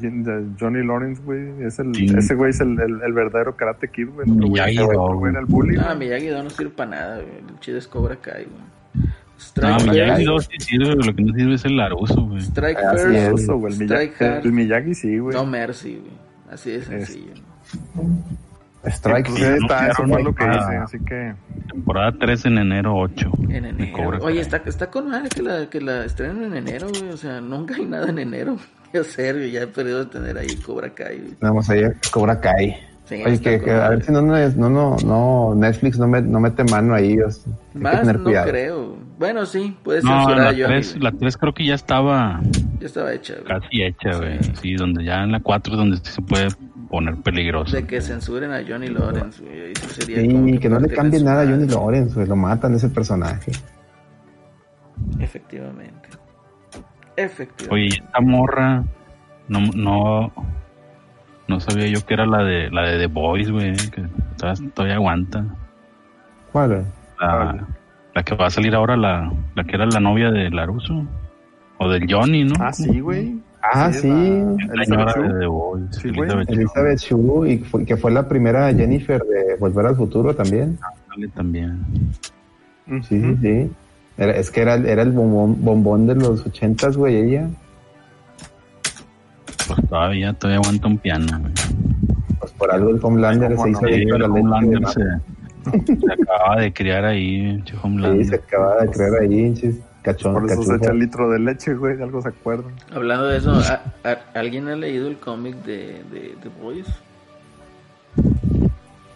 Johnny Lawrence, güey, es el, Sí. ese güey es el, el, el verdadero Karate Kid, güey. Miyagi, no, güey era el bully. Güey. Miyagi-Do no sirve para nada, güey. El chido es Cobra Kai, güey. No, Strike Miyagi First. dos sí sirve, lo que no sirve es el Laruso, güey. Strike First. es. Güey, el, Miyagi, Strike Hard. el Miyagi sí, güey. No Mercy, güey. Así de sencillo. Strike ahí está, eso fue lo que Ah. hice, así que... Temporada 3 en enero 8. En enero. Oye, está, está con madre que la, que la estrenen en enero, güey. O sea, nunca *laughs* hay nada en enero. *laughs* Sé, güey, ya he perdido de tener ahí Cobra Kai, güey. Vamos ahí, Cobra Kai. Sí, Oye, que, que a ver si no, no, no, no, Netflix no, me, no mete mano ahí. o sea, hay que Más tener no cuidado. creo. Bueno, sí, puede No, censurar la a Johnny. 3, güey. la 3 creo que ya estaba Ya estaba hecha, güey. casi hecha, güey. Sí. Sí. donde ya en la 4 es donde sí se puede poner peligroso. De que censuren a Johnny Lawrence, güey. Sí sería como Sí, que no le partirle cambie su nada a. Johnny Lawrence, güey, lo matan ese personaje. Efectivamente. Efectivamente. Oye, y esta morra no no no sabía yo que era la de la de The Boys, güey, que todavía, todavía aguanta. ¿Cuál? La, la que va a salir ahora la, la que era la novia de Laruso o del Johnny, ¿no? Ah, sí, güey. Ah, sí. Elizabeth Shue. y fue- que fue la primera Jennifer de Volver al Futuro también. sale también. Sí, sí, sí. Era- es que era, era el bombón, bombón de los ochentas, güey, ella. Pues todavía todavía aguanta un piano, güey. Pues por algo el Homelander ¿Cómo se hizo adicto a el la Homelander se, se acaba de criar ahí, pinche *laughs* Sí, Homelander. se acaba de creer ahí, chis, cachón, Por eso se echa el litro de leche, güey, de algo se acuerdan. Hablando de eso, ¿a- a- ¿alguien ha leído el cómic de, de The Boys?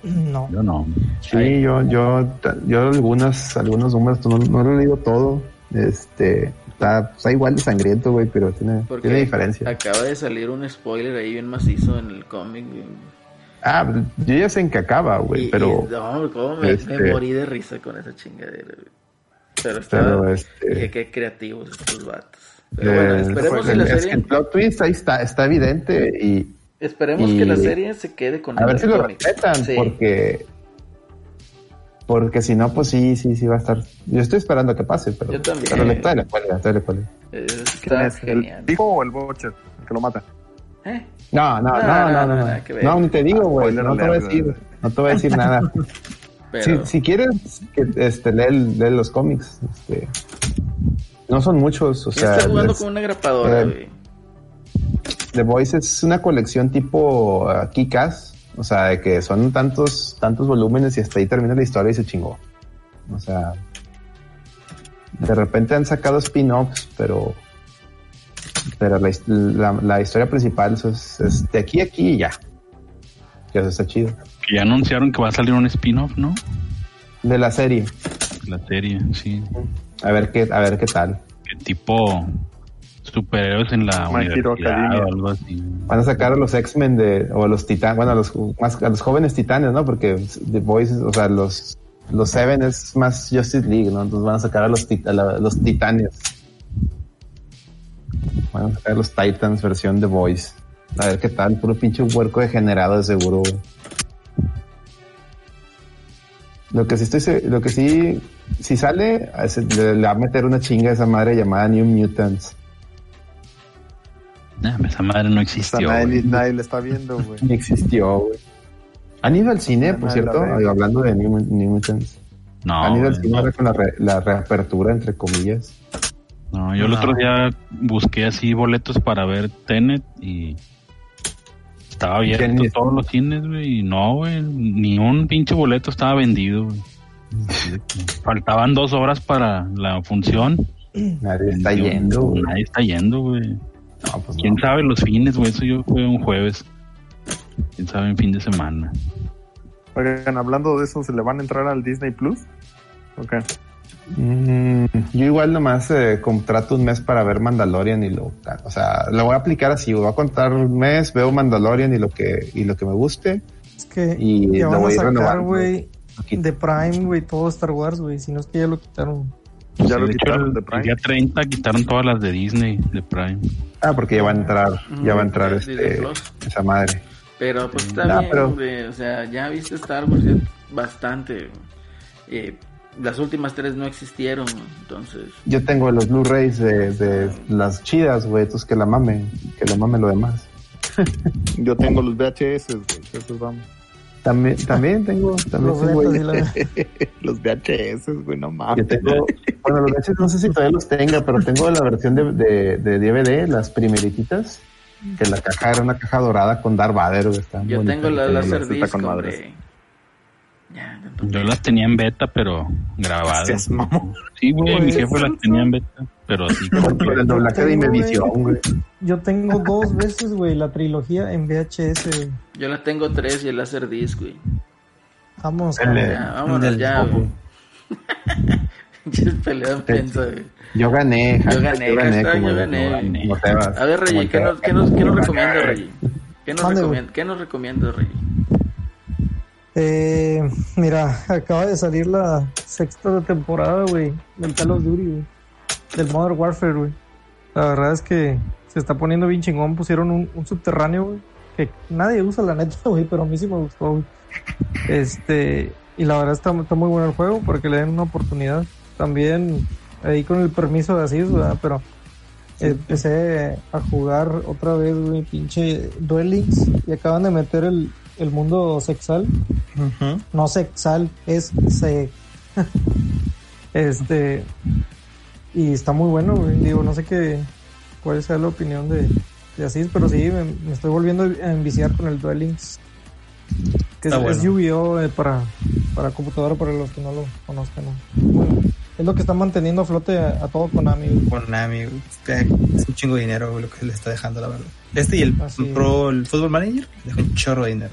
No. Yo no. Sí, yo, yo, yo algunas, algunos números, no, no lo he leído todo. Este, está, está igual de sangriento, güey, pero tiene, tiene diferencia. acaba de salir un spoiler ahí bien macizo en el cómic. Ah, yo ya sé en qué acaba, güey, pero, y- no, cómo me, este- me morí de risa con esa chingadera. güey. Pero estaba... pero este, qué creativos estos vatos. Pero bueno, esperemos que el- la es que serie... el plot twist ahí está, está evidente y Esperemos y- que la serie se quede con a el ver si lo respetan, Sí. porque, porque si no, pues sí, sí, sí va a estar. Yo estoy esperando a que pase, pero, Yo también. pero le todavía le cuelga, todavía le cuelga. Eh, ¿Quién Está es? ¿El genial. hijo o el Butcher? El que lo mata. ¿Eh? No, no, No, no, no, no, no, no, no, que no, ni te digo, güey, Spoiler no te voy a alert, decir, güey. no te voy a decir nada. *laughs* Pero... Si, si quieres, este, lee, el- lee los cómics, este, no son muchos, o ¿Quién sea, está jugando con una grapadora, eh? The Voice es una colección tipo uh, Kick-Ass, o sea, de que son tantos, tantos volúmenes y hasta ahí termina la historia y se chingó. O sea, de repente han sacado spin-offs, pero Pero la, his- la- la historia principal es de aquí a aquí y ya. Que eso está chido. Que ya anunciaron que va a salir un spin-off, ¿no? De la serie. La serie, sí. A ver qué, a ver qué tal. Que tipo superhéroes en la universidad Academia. o algo así. Van a sacar a los X-Men de, o a los titanes, bueno, a los, más, a los jóvenes titanes, ¿no? Porque The Boys, o sea, los, los Seven es más Justice League, ¿no? Entonces van a sacar a los, tit- a la- los titanes. Van a sacar a los Titans versión The Boys. A ver qué tal, puro pinche huerco degenerado de seguro. Lo que sí estoy, se- lo que sí, si sale, le, le va a meter una chinga a esa madre llamada New Mutants. Nah, esa madre no O sea, existió. nadie, nadie le está viendo, güey. Ni *laughs* existió, güey. ¿Han ido al cine, por cierto? la. Hablando de New, New Mutants. No, ¿Han ido al cine no. con la, re- la reapertura, entre comillas? No, yo el otro día busqué así boletos para ver Tenet y estaba abierto ni- todos los cines, güey, y no, güey, ni un pinche boleto estaba vendido, güey. Faltaban dos horas para la función. Nadie está Yo- yendo, güey. Nadie está yendo, güey. No, pues ¿Quién no. sabe los fines, güey? Eso yo fue un jueves. ¿Quién sabe en fin de semana? Oigan, hablando de eso, ¿se le van a entrar al Disney Plus? Ok. Mm, yo igual nomás eh, contrato un mes para ver Mandalorian y lo, o sea, lo voy a aplicar así, voy a contar un mes, veo Mandalorian y lo que, y lo que me guste. Es que Y ya lo a voy a ir sacar, güey, de Prime, güey, todo Star Wars, güey. Si no es que ya lo quitaron. Ya lo de hecho, quitaron el, de el Prime. día 30 quitaron todas las de Disney, de Prime. Ah, porque ya va a entrar, ya va a entrar Disney este, esa madre. Pero pues está No, bien, pero- o sea, ya viste Star Wars ya bastante. eh, las últimas tres no existieron, entonces... Yo tengo los Blu-rays de, de las chidas, güey, entonces que la mamen, que lo mamen lo demás. *laughs* Yo tengo los VHS, güey. Esos vamos. También, también tengo, también Los tengo la- *laughs* los VHS, güey, no Yo mames. tengo, bueno, los VHS no sé si todavía los tenga, pero tengo la versión de, de, de DVD, las primerititas, que la caja era una caja dorada con Darth Vader, güey, está Yo bonita. tengo la con hombre. madres. Ya, tanto Yo las tenía en beta, pero grabadas. Mamón. Sí, güey, mi Pues, jefe las tenía en beta, pero así tengo, Imevisión, güey. Yo tengo dos veces, güey, la trilogía en VHS, güey. Yo la tengo tres y el láser disc, güey. Vamos, Ya, vámonos ya, Goku. güey. *laughs* Mensa, güey. Yo gané, Yo gané, hashtag yo gané. A ver, Reggie, ¿qué nos, qué nos, qué nos *laughs* recomienda, Reggie? ¿Qué nos, Mande, güey. recomienda, ¿Qué nos recomienda, Reggie? Eh, mira, acaba de salir la sexta temporada, güey, del Call of Duty, güey. Del Modern Warfare, güey. La verdad es que se está poniendo bien chingón. Pusieron un, un subterráneo, güey, que nadie usa la neta, *laughs* güey, pero a mí sí me gustó, güey. Este, y la verdad está, está muy bueno el juego para que le den una oportunidad. También ahí con el permiso de Asís, ¿verdad? Pero empecé a jugar otra vez, güey, pinche Duel Links y acaban de meter el, el mundo sexual no sexual, es se. *laughs* este. Y está muy bueno, güey. Digo, no sé qué. cuál sea la opinión de, de Asís, pero sí, me, me estoy volviendo a enviciar con el Duel Links. Que es, Está es bueno. Yu-Gi-Oh! eh, para, para computadora, para los que no lo conozcan. ¿no? Bueno, es lo que está manteniendo a flote a, a todo Konami. güey. Konami, güey. Este, Es un chingo de dinero, güey, lo que le está dejando, la verdad. Este y el Así. Pro, el Football Manager, le deja un chorro de dinero.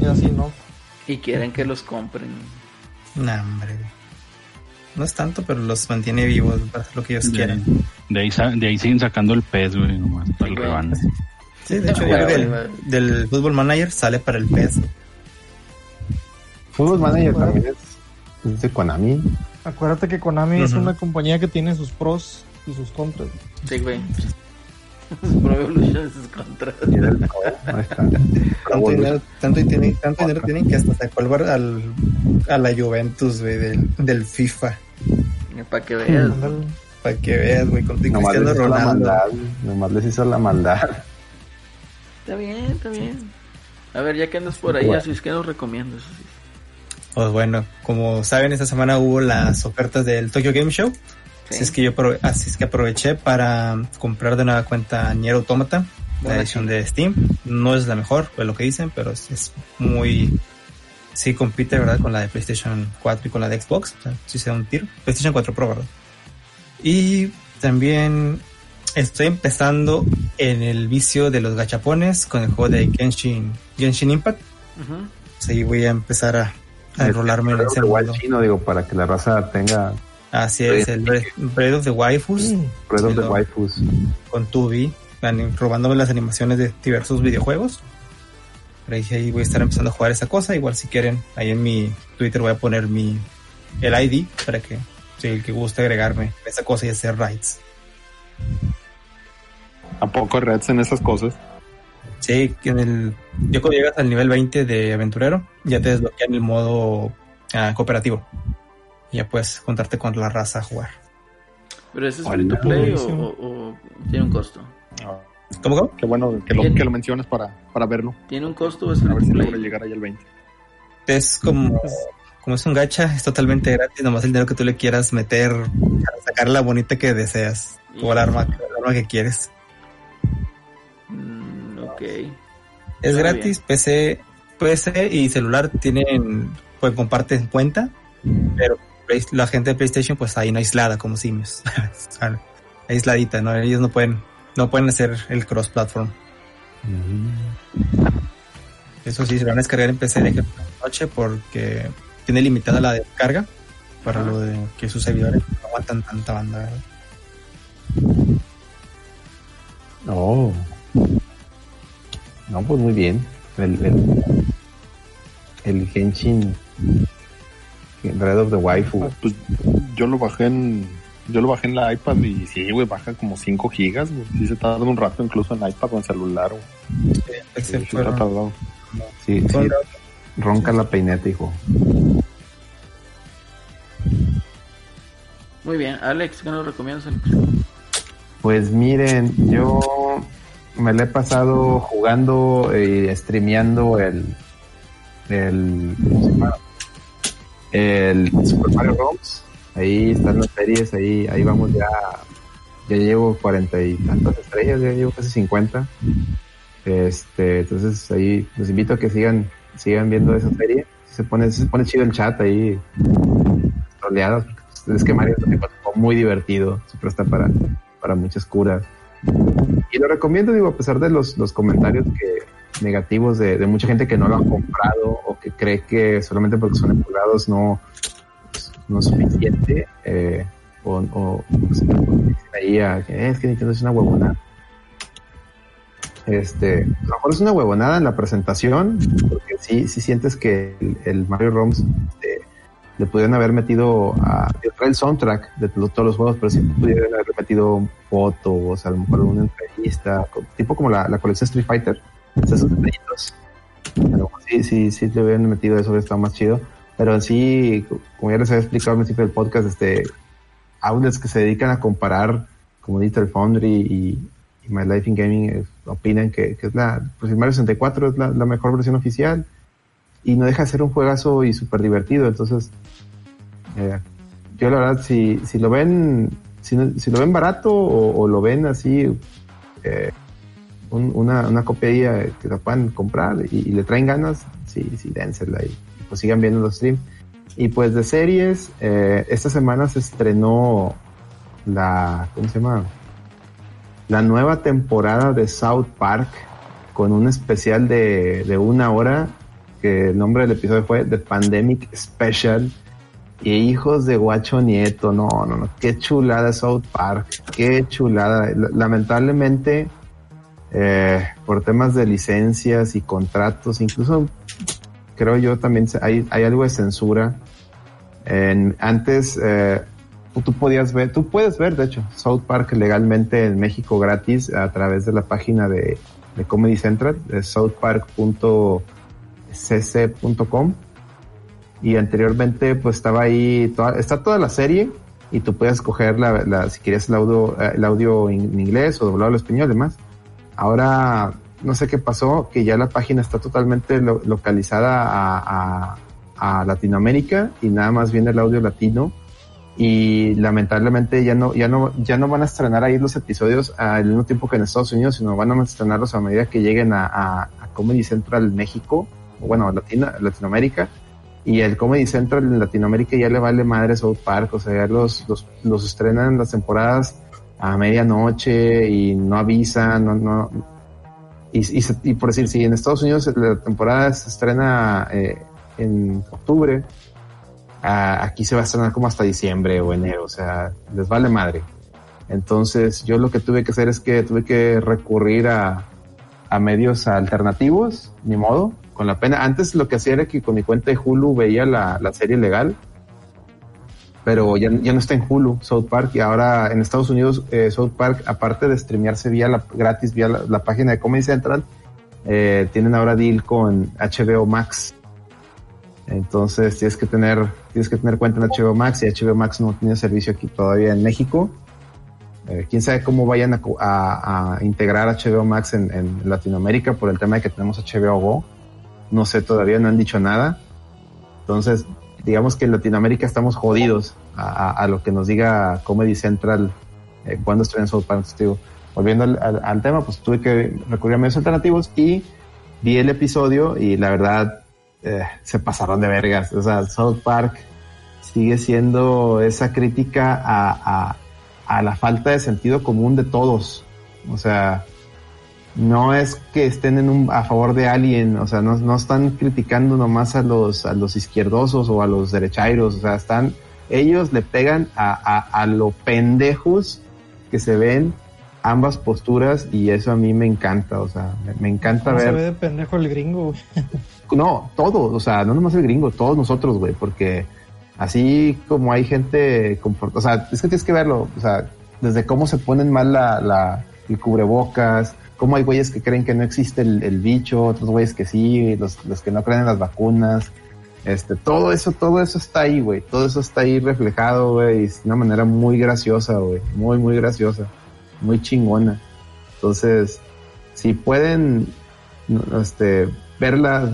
Y así, ¿no? Y quieren que los compren. Nah, hombre. No es tanto, pero los mantiene vivos para hacer lo que ellos De, quieran. de ahí, de ahí siguen sacando el pez, güey, nomás para el güey. rebane. Sí, de hecho, Ah, del, del Football Manager sale para el PES. Football Manager también es, es de Konami. Acuérdate que Konami es una compañía que tiene sus pros y sus contras. Sí, güey. *laughs* Pro Evolution es contra. Y era el- ahí está. Tanto dinero, tanto, tiene- tanto dinero tienen que hasta sacó al, Bar- al, a la Juventus, güey, del, del FIFA. Para que veas. *laughs* Para que veas, güey, con Nomás Cristiano les hizo la Ronaldo. maldad. Nomás les hizo la maldad. Está bien, está bien. A ver, ya que andas por ahí, Bueno. así es que nos recomiendas. Asís? Pues bueno, como saben, esta semana hubo las ofertas del Tokyo Game Show. Así es que yo así es que aproveché para comprar de nueva cuenta Nier Automata, la Buena edición de Steam. No es la mejor, es lo que dicen, pero es, muy sí compite, ¿verdad? Con la de PlayStation 4 y con la de Xbox. O sea, sí se da un tiro. PlayStation 4 Pro, ¿verdad? Y también estoy empezando en el vicio de los gachapones con el juego de Genshin, Genshin Impact. Ujú. Sí, voy a empezar a, a enrolarme en ese Igual mundo. chino, digo, para que la raza tenga Así es, el Breath of the Waifus Breath of the Waifus. con Tubi, robándome las animaciones de diversos videojuegos. Pero ahí, ahí voy a estar empezando a jugar esa cosa. Igual si quieren, ahí en mi Twitter voy a poner mi el ID para que si el que guste agregarme esa cosa y hacer raids. ¿A poco reds en esas cosas? Sí, que en el, yo cuando llegas al nivel 20 de aventurero, ya te desbloquean el modo ah, cooperativo. Y ya puedes juntarte con la raza a jugar. ¿Pero ese es free to play o, Buenísimo. o- o tiene un costo? ¿Cómo, cómo? Qué bueno que lo, que lo menciones para, para verlo. ¿Tiene un costo o es A free ver to si logro llegar ahí al 20. Es como, como es un gacha, es totalmente gratis, nomás el dinero que tú le quieras meter para sacar la bonita que deseas. O el arma, el arma que quieres. Ok. Es gratis, PC, PC y celular tienen, pues comparten cuenta, pero la gente de PlayStation pues ahí no aislada como simios. *laughs* Aisladita, ¿no? Ellos no pueden, no pueden hacer el cross platform. Eso sí, se lo van a descargar en PC de noche porque tiene limitada la descarga para lo de que sus servidores no aguantan tanta banda. ¿verdad? Oh. No, pues muy bien. El, el, el Genshin Red of the Waifu. Pues yo lo bajé en yo lo bajé en la iPad y sí, güey, baja como 5 gigas, güey. Sí se tarda un rato incluso en iPad o en celular, güey. Sí, sí está fueron- tardado. Sí, sí, ronca la peineta, hijo. Muy bien. Alex, ¿qué nos recomiendas, Alex? Pues miren, yo me la he pasado jugando y streameando el el el Super Mario Bros. Ahí están las series, ahí ahí vamos ya ya llevo cuarenta y tantas estrellas, ya llevo casi 50. Este, entonces ahí los invito a que sigan sigan viendo esa serie. Se pone se pone chido el chat ahí troleadas. Es que Mario es muy divertido, se presta para para muchas curas. Y lo recomiendo, digo, a pesar de los, los comentarios que negativos de, mucha gente que no lo ha comprado o que cree que solamente porque son empolgados no, no es suficiente, eh, o, o pues, ahí a "Eh, es que Nintendo es una huevonada. Este, a lo mejor es una huevonada en la presentación, porque sí, sí sientes que el, el Mario ROMs este, le pudieron haber metido a el soundtrack de to- todos los juegos, pero sí pudieron haber metido fotos, a lo mejor una entrevista, tipo como la, la colección Street Fighter, esos detallitos. Sí, sí, sí le hubieran metido eso, hubiera más chido. Pero sí, co- como ya les había explicado al principio del podcast, este, outlets que se dedican a comparar, como Digital Foundry y, y My Life in Gaming, eh, opinan que, que es la, pues el Mario 64 es la mejor versión oficial y no deja de ser un juegazo y súper divertido. Entonces, eh, yo la verdad, si, si lo ven, si, lo ven barato o, lo ven así, eh, un- una, una copia eh, que la puedan comprar y, y le traen ganas, sí, sí, dénsela y pues sigan viendo los streams. Y pues de series, eh, esta semana se estrenó la, ¿cómo se llama? La nueva temporada de South Park con un especial de, de una hora que el nombre del episodio fue The Pandemic Special. Y hijos de guacho nieto, no, no, no, qué chulada South Park, qué chulada. Lamentablemente, eh, por temas de licencias y contratos, incluso creo yo también hay, hay algo de censura. En- antes, eh, tú, podías ver, tú puedes ver, de hecho, South Park legalmente en México gratis a través de la página de, de Comedy Central, de southpark.cc.com y anteriormente pues estaba ahí toda, está toda la serie y tú puedes escoger la, si quieres el audio eh, el audio en, inglés o doblado al español además ahora no sé qué pasó que ya la página está totalmente lo- localizada a, Latinoamérica y nada más viene el audio latino. Y lamentablemente ya no ya no ya no van a estrenar ahí los episodios al mismo tiempo que en Estados Unidos sino van a estrenarlos a medida que lleguen a, Comedy Central México bueno Latina, Latinoamérica y el Comedy Central en Latinoamérica ya le vale madre South Park, o sea, ya los, los, los estrenan las temporadas a medianoche y no avisan, no, no. Y, y, y por decir, si en Estados Unidos la temporada se estrena eh, en octubre, aquí se va a estrenar como hasta diciembre o enero, o sea, les vale madre. Entonces, yo lo que tuve que hacer es que tuve que recurrir a, a medios alternativos, ni modo, con la pena. Antes lo que hacía era que con mi cuenta de Hulu veía la, la serie legal, pero ya, ya no está en Hulu, South Park, y ahora en Estados Unidos, eh, South Park, aparte de streamearse vía la, gratis vía la, página de Comedy Central, eh, tienen ahora deal con HBO Max. Entonces tienes que tener, tienes que tener cuenta en HBO Max y HBO Max no tiene servicio aquí todavía en México. Eh, quién sabe cómo vayan a, a- a integrar HBO Max en, en Latinoamérica por el tema de que tenemos HBO Go. No sé, todavía no han dicho nada. Entonces, digamos que en Latinoamérica estamos jodidos a, lo que nos diga Comedy Central eh, cuando estrenan South Park. Volviendo al tema, pues tuve que recurrir a medios alternativos y vi el episodio y la verdad eh, se pasaron de vergas. O sea, South Park sigue siendo esa crítica a, a, a la falta de sentido común de todos. O sea, no es que estén en un, a favor de alguien, o sea, no, no están criticando nomás a los, a los izquierdosos o a los derechairos, o sea, están, ellos le pegan a, a, a lo pendejos que se ven ambas posturas y eso a mí me encanta, o sea, me, me encanta No se ver. ve de pendejo el gringo, güey. *laughs* No, todos, o sea, no nomás el gringo, todos nosotros, güey, porque así como hay gente, o sea, es que tienes que verlo, o sea, desde cómo se ponen mal la, la, el cubrebocas, cómo hay güeyes que creen que no existe el, bicho, otros güeyes que sí, los, los que no creen en las vacunas, este, todo eso, todo eso está ahí, güey, todo eso está ahí reflejado, güey, de una manera muy graciosa, güey, muy, muy graciosa, muy chingona. Entonces, si pueden, este, verla,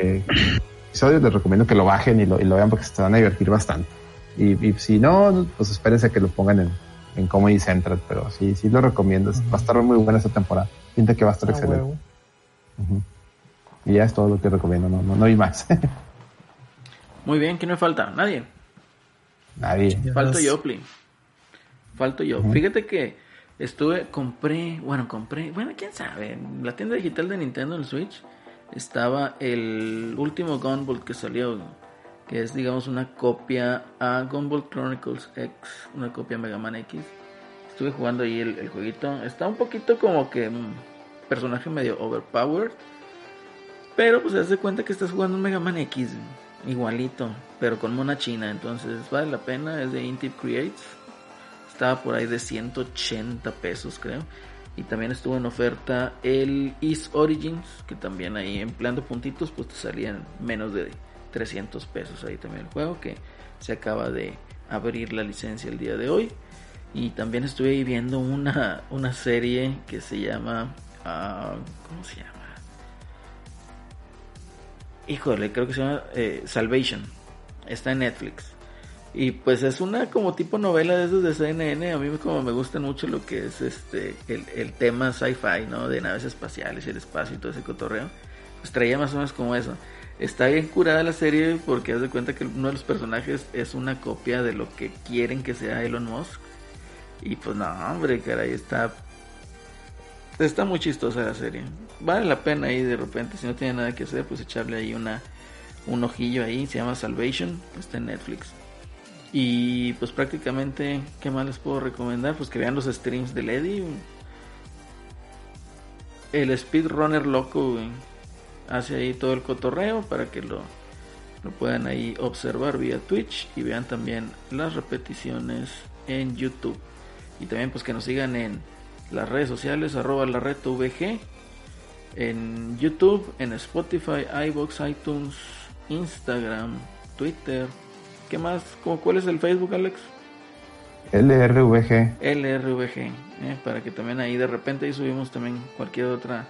eh, episodios, les recomiendo que lo bajen y lo, y lo vean porque se van a divertir bastante. Y, y si no, pues espérense a que lo pongan en, en Comedy Central, pero sí, sí lo recomiendo. Va a estar muy buena esta temporada. Siento que va a estar Ah, excelente. Y ya es todo lo que recomiendo, no, no, no hay más. *laughs* Muy bien, ¿quién me falta? Nadie. Nadie. Falto yo, Pli. Falto yo. Fíjate que estuve, compré, bueno, compré, bueno, quién sabe, en la tienda digital de Nintendo en el Switch estaba el último Gunvolt que salió, que es, digamos, una copia a Gunvolt Chronicles X, una copia a Mega Man X. Estuve jugando ahí el, el jueguito. Está un poquito como que un personaje medio overpowered. Pero pues se hace cuenta que estás jugando un Mega Man X, igualito, pero con mona china. Entonces vale la pena, es de Intip Creates. Estaba por ahí de 180 pesos, creo. Y también estuvo en oferta el East Origins, que también ahí empleando puntitos, pues te salían menos de 300 pesos ahí también el juego, que se acaba de abrir la licencia el día de hoy. Y también estuve ahí viendo una, una serie que se llama... ah, ¿Cómo se llama? Híjole, creo que se llama eh, Salvation. Está en Netflix. Y pues es una como tipo novela de esos de CNN. A mí como me gusta mucho lo que es este el, el tema sci-fi, ¿no? De naves espaciales y el espacio y todo ese cotorreo. Pues traía más o menos como eso. Está bien curada la serie porque haz de cuenta que uno de los personajes es una copia de lo que quieren que sea Elon Musk. Y pues no, hombre, caray, está... Está muy chistosa la serie. Vale la pena ahí de repente, si no tiene nada que hacer, pues echarle ahí una un ojillo ahí. Se llama Salvation, está en Netflix. Y pues prácticamente, ¿qué más les puedo recomendar? Pues que vean los streams del Eddie. El speedrunner loco, güey. Hace ahí todo el cotorreo para que lo, lo puedan ahí observar vía Twitch y vean también las repeticiones en YouTube. Y también pues que nos sigan en las redes sociales, arroba la red VG, en YouTube, en Spotify, iBox, iTunes, Instagram, Twitter. ¿Qué más? ¿Cómo, ¿Cuál es el Facebook, Alex? LRVG. LRVG, ¿eh? para que también ahí de repente ahí subimos también cualquier otra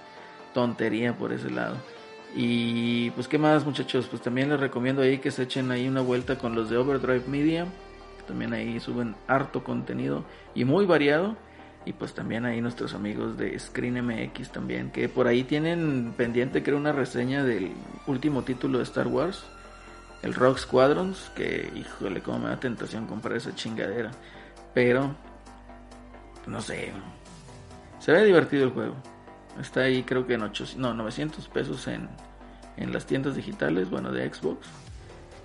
tontería por ese lado. Y pues qué más muchachos, pues también les recomiendo ahí que se echen ahí una vuelta con los de Overdrive Media, que también ahí suben harto contenido y muy variado. Y pues también ahí nuestros amigos de Screen MX también, que por ahí tienen pendiente creo una reseña del último título de Star Wars, el Rock Squadrons, que híjole, como me da tentación comprar esa chingadera. Pero no sé. Se ve divertido el juego. Está ahí creo que en 800, no, 900 pesos en, en las tiendas digitales, bueno, de Xbox.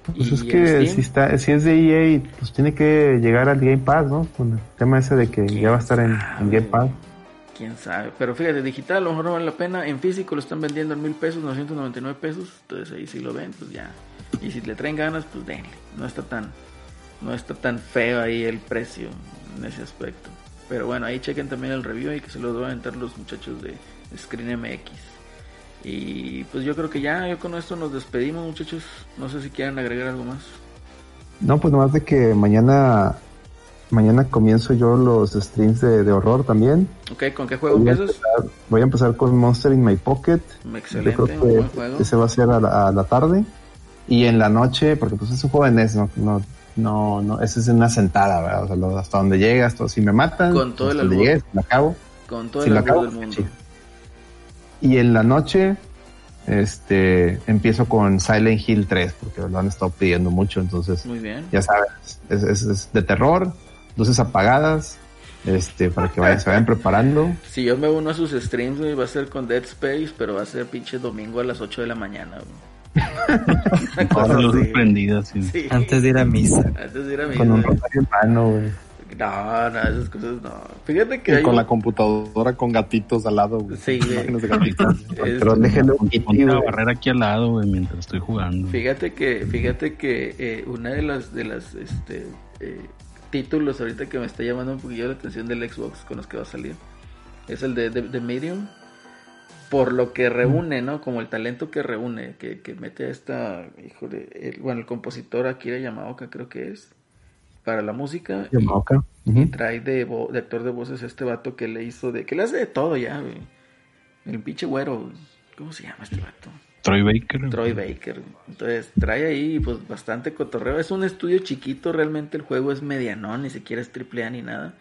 Pues es que si, está, si es de EA, pues tiene que llegar al Game Pass, ¿no? Con el tema ese de que ya va a estar en, en Game Pass. quién sabe. Pero fíjate, digital a lo mejor no vale la pena. En físico lo están vendiendo en mil pesos, 999 pesos. Entonces ahí si lo ven, pues ya. Y si le traen ganas, pues denle. No está tan, no está tan feo ahí el precio en ese aspecto. Pero bueno, ahí chequen también el review y que se lo van a entrar los muchachos de Screen MX. Y pues yo creo que ya, yo con esto nos despedimos muchachos. No sé si quieren agregar algo más. No, pues nomás de que mañana mañana comienzo yo los streams de, de horror también. Ok, ¿con qué juego Voy a, empiezas? empezar, voy a empezar con Monster in My Pocket. Excelente, yo creo buen que juego. ese va a ser a la, a la tarde. Y en la noche, porque pues es un juego de NES, no, no, no, no ese es una sentada, ¿verdad? O sea, lo- hasta donde llegas, todo, si me matan, Con todo el donde llegues, acabo. Con todo Si el acabo, del mundo. Y en la noche, este, empiezo con Silent Hill 3, porque lo han estado pidiendo mucho, entonces, Muy bien. ya sabes, es, es- es de terror, luces apagadas, este, para que vayan, se vayan preparando. Si yo me uno a sus streams, güey, va a ser con Dead Space, pero va a ser pinche domingo a las 8 de la mañana, güey. *laughs* Una cosa Con luces así. prendidas, sí. Sí. Antes de ir a misa. Antes de ir a mi Con un rosario en mano, güey. No, no, esas cosas no. Fíjate que Y hay con un- la computadora con gatitos al lado, güey. Sí, güey. De gatitos. *laughs* es- Pero déjenlo Ponte kitty, una barrera aquí al lado, güey, mientras estoy jugando. Fíjate que, fíjate que eh, una de las, de las, este, eh, títulos ahorita que me está llamando un poquillo la atención del Xbox con los que va a salir es el de, de, de Medium. Por lo que reúne, ¿no? Como el talento que reúne, que, que mete a esta, híjole, el, bueno, el compositor Akira Yamaoka creo que es, para la música. y- Ujú. trae de, vo- de actor de voces este vato que le hizo de... Que le hace de todo ya, güey. El pinche güero. ¿Cómo se llama este vato? Troy Baker. Troy Baker. Entonces trae ahí pues bastante cotorreo. Es un estudio chiquito, realmente el juego es medianón, ni siquiera es triple A ni nada.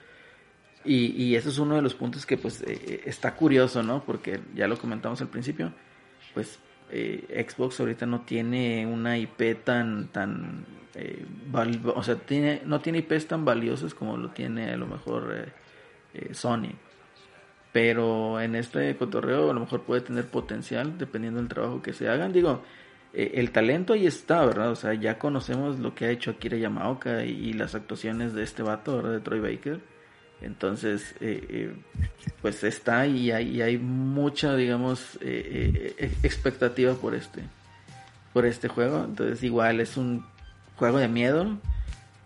Y, y eso es uno de los puntos que pues eh, está curioso, ¿no? Porque ya lo comentamos al principio, pues eh, Xbox ahorita no tiene una IP tan, tan, eh, o sea, tiene, no tiene IPs tan valiosas como lo tiene a lo mejor eh, Sony. Pero en este cotorreo a lo mejor puede tener potencial dependiendo del trabajo que se hagan. Digo, el talento ahí está, ¿verdad? O sea, ya conocemos lo que ha hecho Akira Yamaoka y, y las actuaciones de este vato, ¿verdad? De Troy Baker. Entonces, eh, eh, pues está y hay, y hay mucha, digamos, eh, eh, expectativa por este, por este juego. Entonces, igual es un juego de miedo.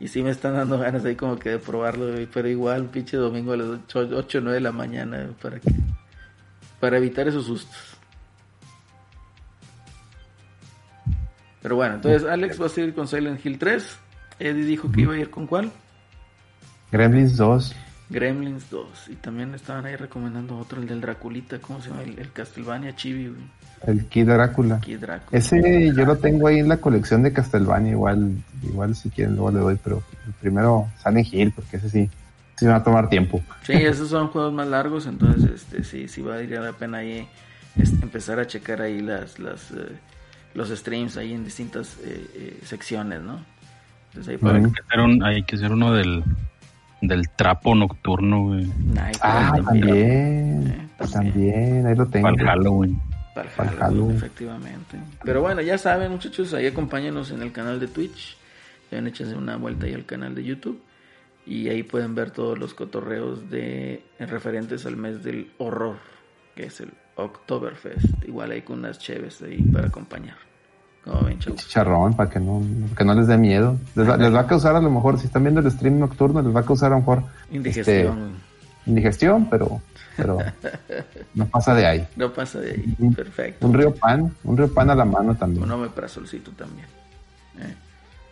Y sí me están dando ganas ahí como que de probarlo, pero igual pinche domingo a las 8, 8 o 9 de la mañana para que para evitar esos sustos. Pero bueno, entonces Alex va a seguir con Silent Hill 3. Eddie dijo que iba a ir con cuál? Gremlins 2. Gremlins 2. Y también estaban ahí recomendando otro, el del Draculita, ¿cómo se llama? El, el Castlevania Chibi, güey. El Kid Drácula. Kid Drácula. Ese yo lo tengo ahí en la colección de Castlevania, igual, igual si quieren luego le doy, pero el primero Silent Hill, porque ese sí, sí me va a tomar tiempo. Sí, esos son juegos más largos, entonces este sí, sí valdría la pena ahí este, empezar a checar ahí las, las eh, los streams ahí en distintas eh, eh, secciones, ¿no? Entonces ahí para Hay que hacer, un- hay que hacer uno del, del trapo nocturno, güey. Night Ah, también, también, Eh, también. también, ahí lo tengo. Para el Halloween. Para Halloween, Halloween. efectivamente. Pero bueno, ya saben, muchachos, ahí acompáñenos en el canal de Twitch. Ven, échense una vuelta ahí al canal de YouTube. Y ahí pueden ver todos los cotorreos de referentes al mes del horror, que es el Oktoberfest. Igual ahí con unas cheves ahí para acompañar. Chavos. Chicharrón, para que no, que no les dé miedo. Les va, les va a causar a lo mejor, si están viendo el stream nocturno, les va a causar a lo mejor Indigestión. este, indigestión, pero, pero *laughs* no pasa de ahí. No pasa de ahí. Un- Perfecto. Un río pan, un río pan a la mano también. Un omeprazolcito también. Eh,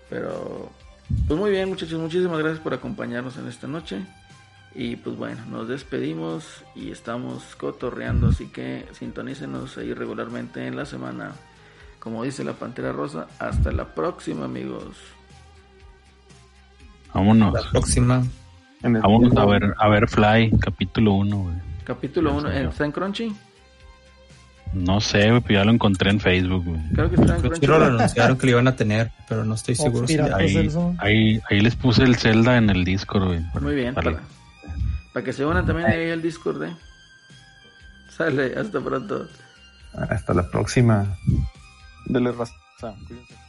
Pero, pues muy bien, muchachos. Muchísimas gracias por acompañarnos en esta noche. Y pues bueno, nos despedimos y estamos cotorreando. Así que sintonícenos ahí regularmente en la semana. Como dice la Pantera Rosa, hasta la próxima, amigos. Vámonos. La próxima. Vámonos a ver, a ver Fly, capítulo 1, güey. Capítulo Ya 1. salió. ¿Está en Crunchy? No sé, güey, pero ya lo encontré en Facebook, güey. Creo que está en Crunchy. sí lo anunciaron que lo iban a tener, pero no estoy seguro si Mira, ya- pues, Ahí, ahí, ahí les puse el Zelda en el Discord, güey. Muy bien. Para que se unan también ahí al Discord, ¿eh? Sale, hasta pronto. Hasta la próxima. Dele raza. Cuídense.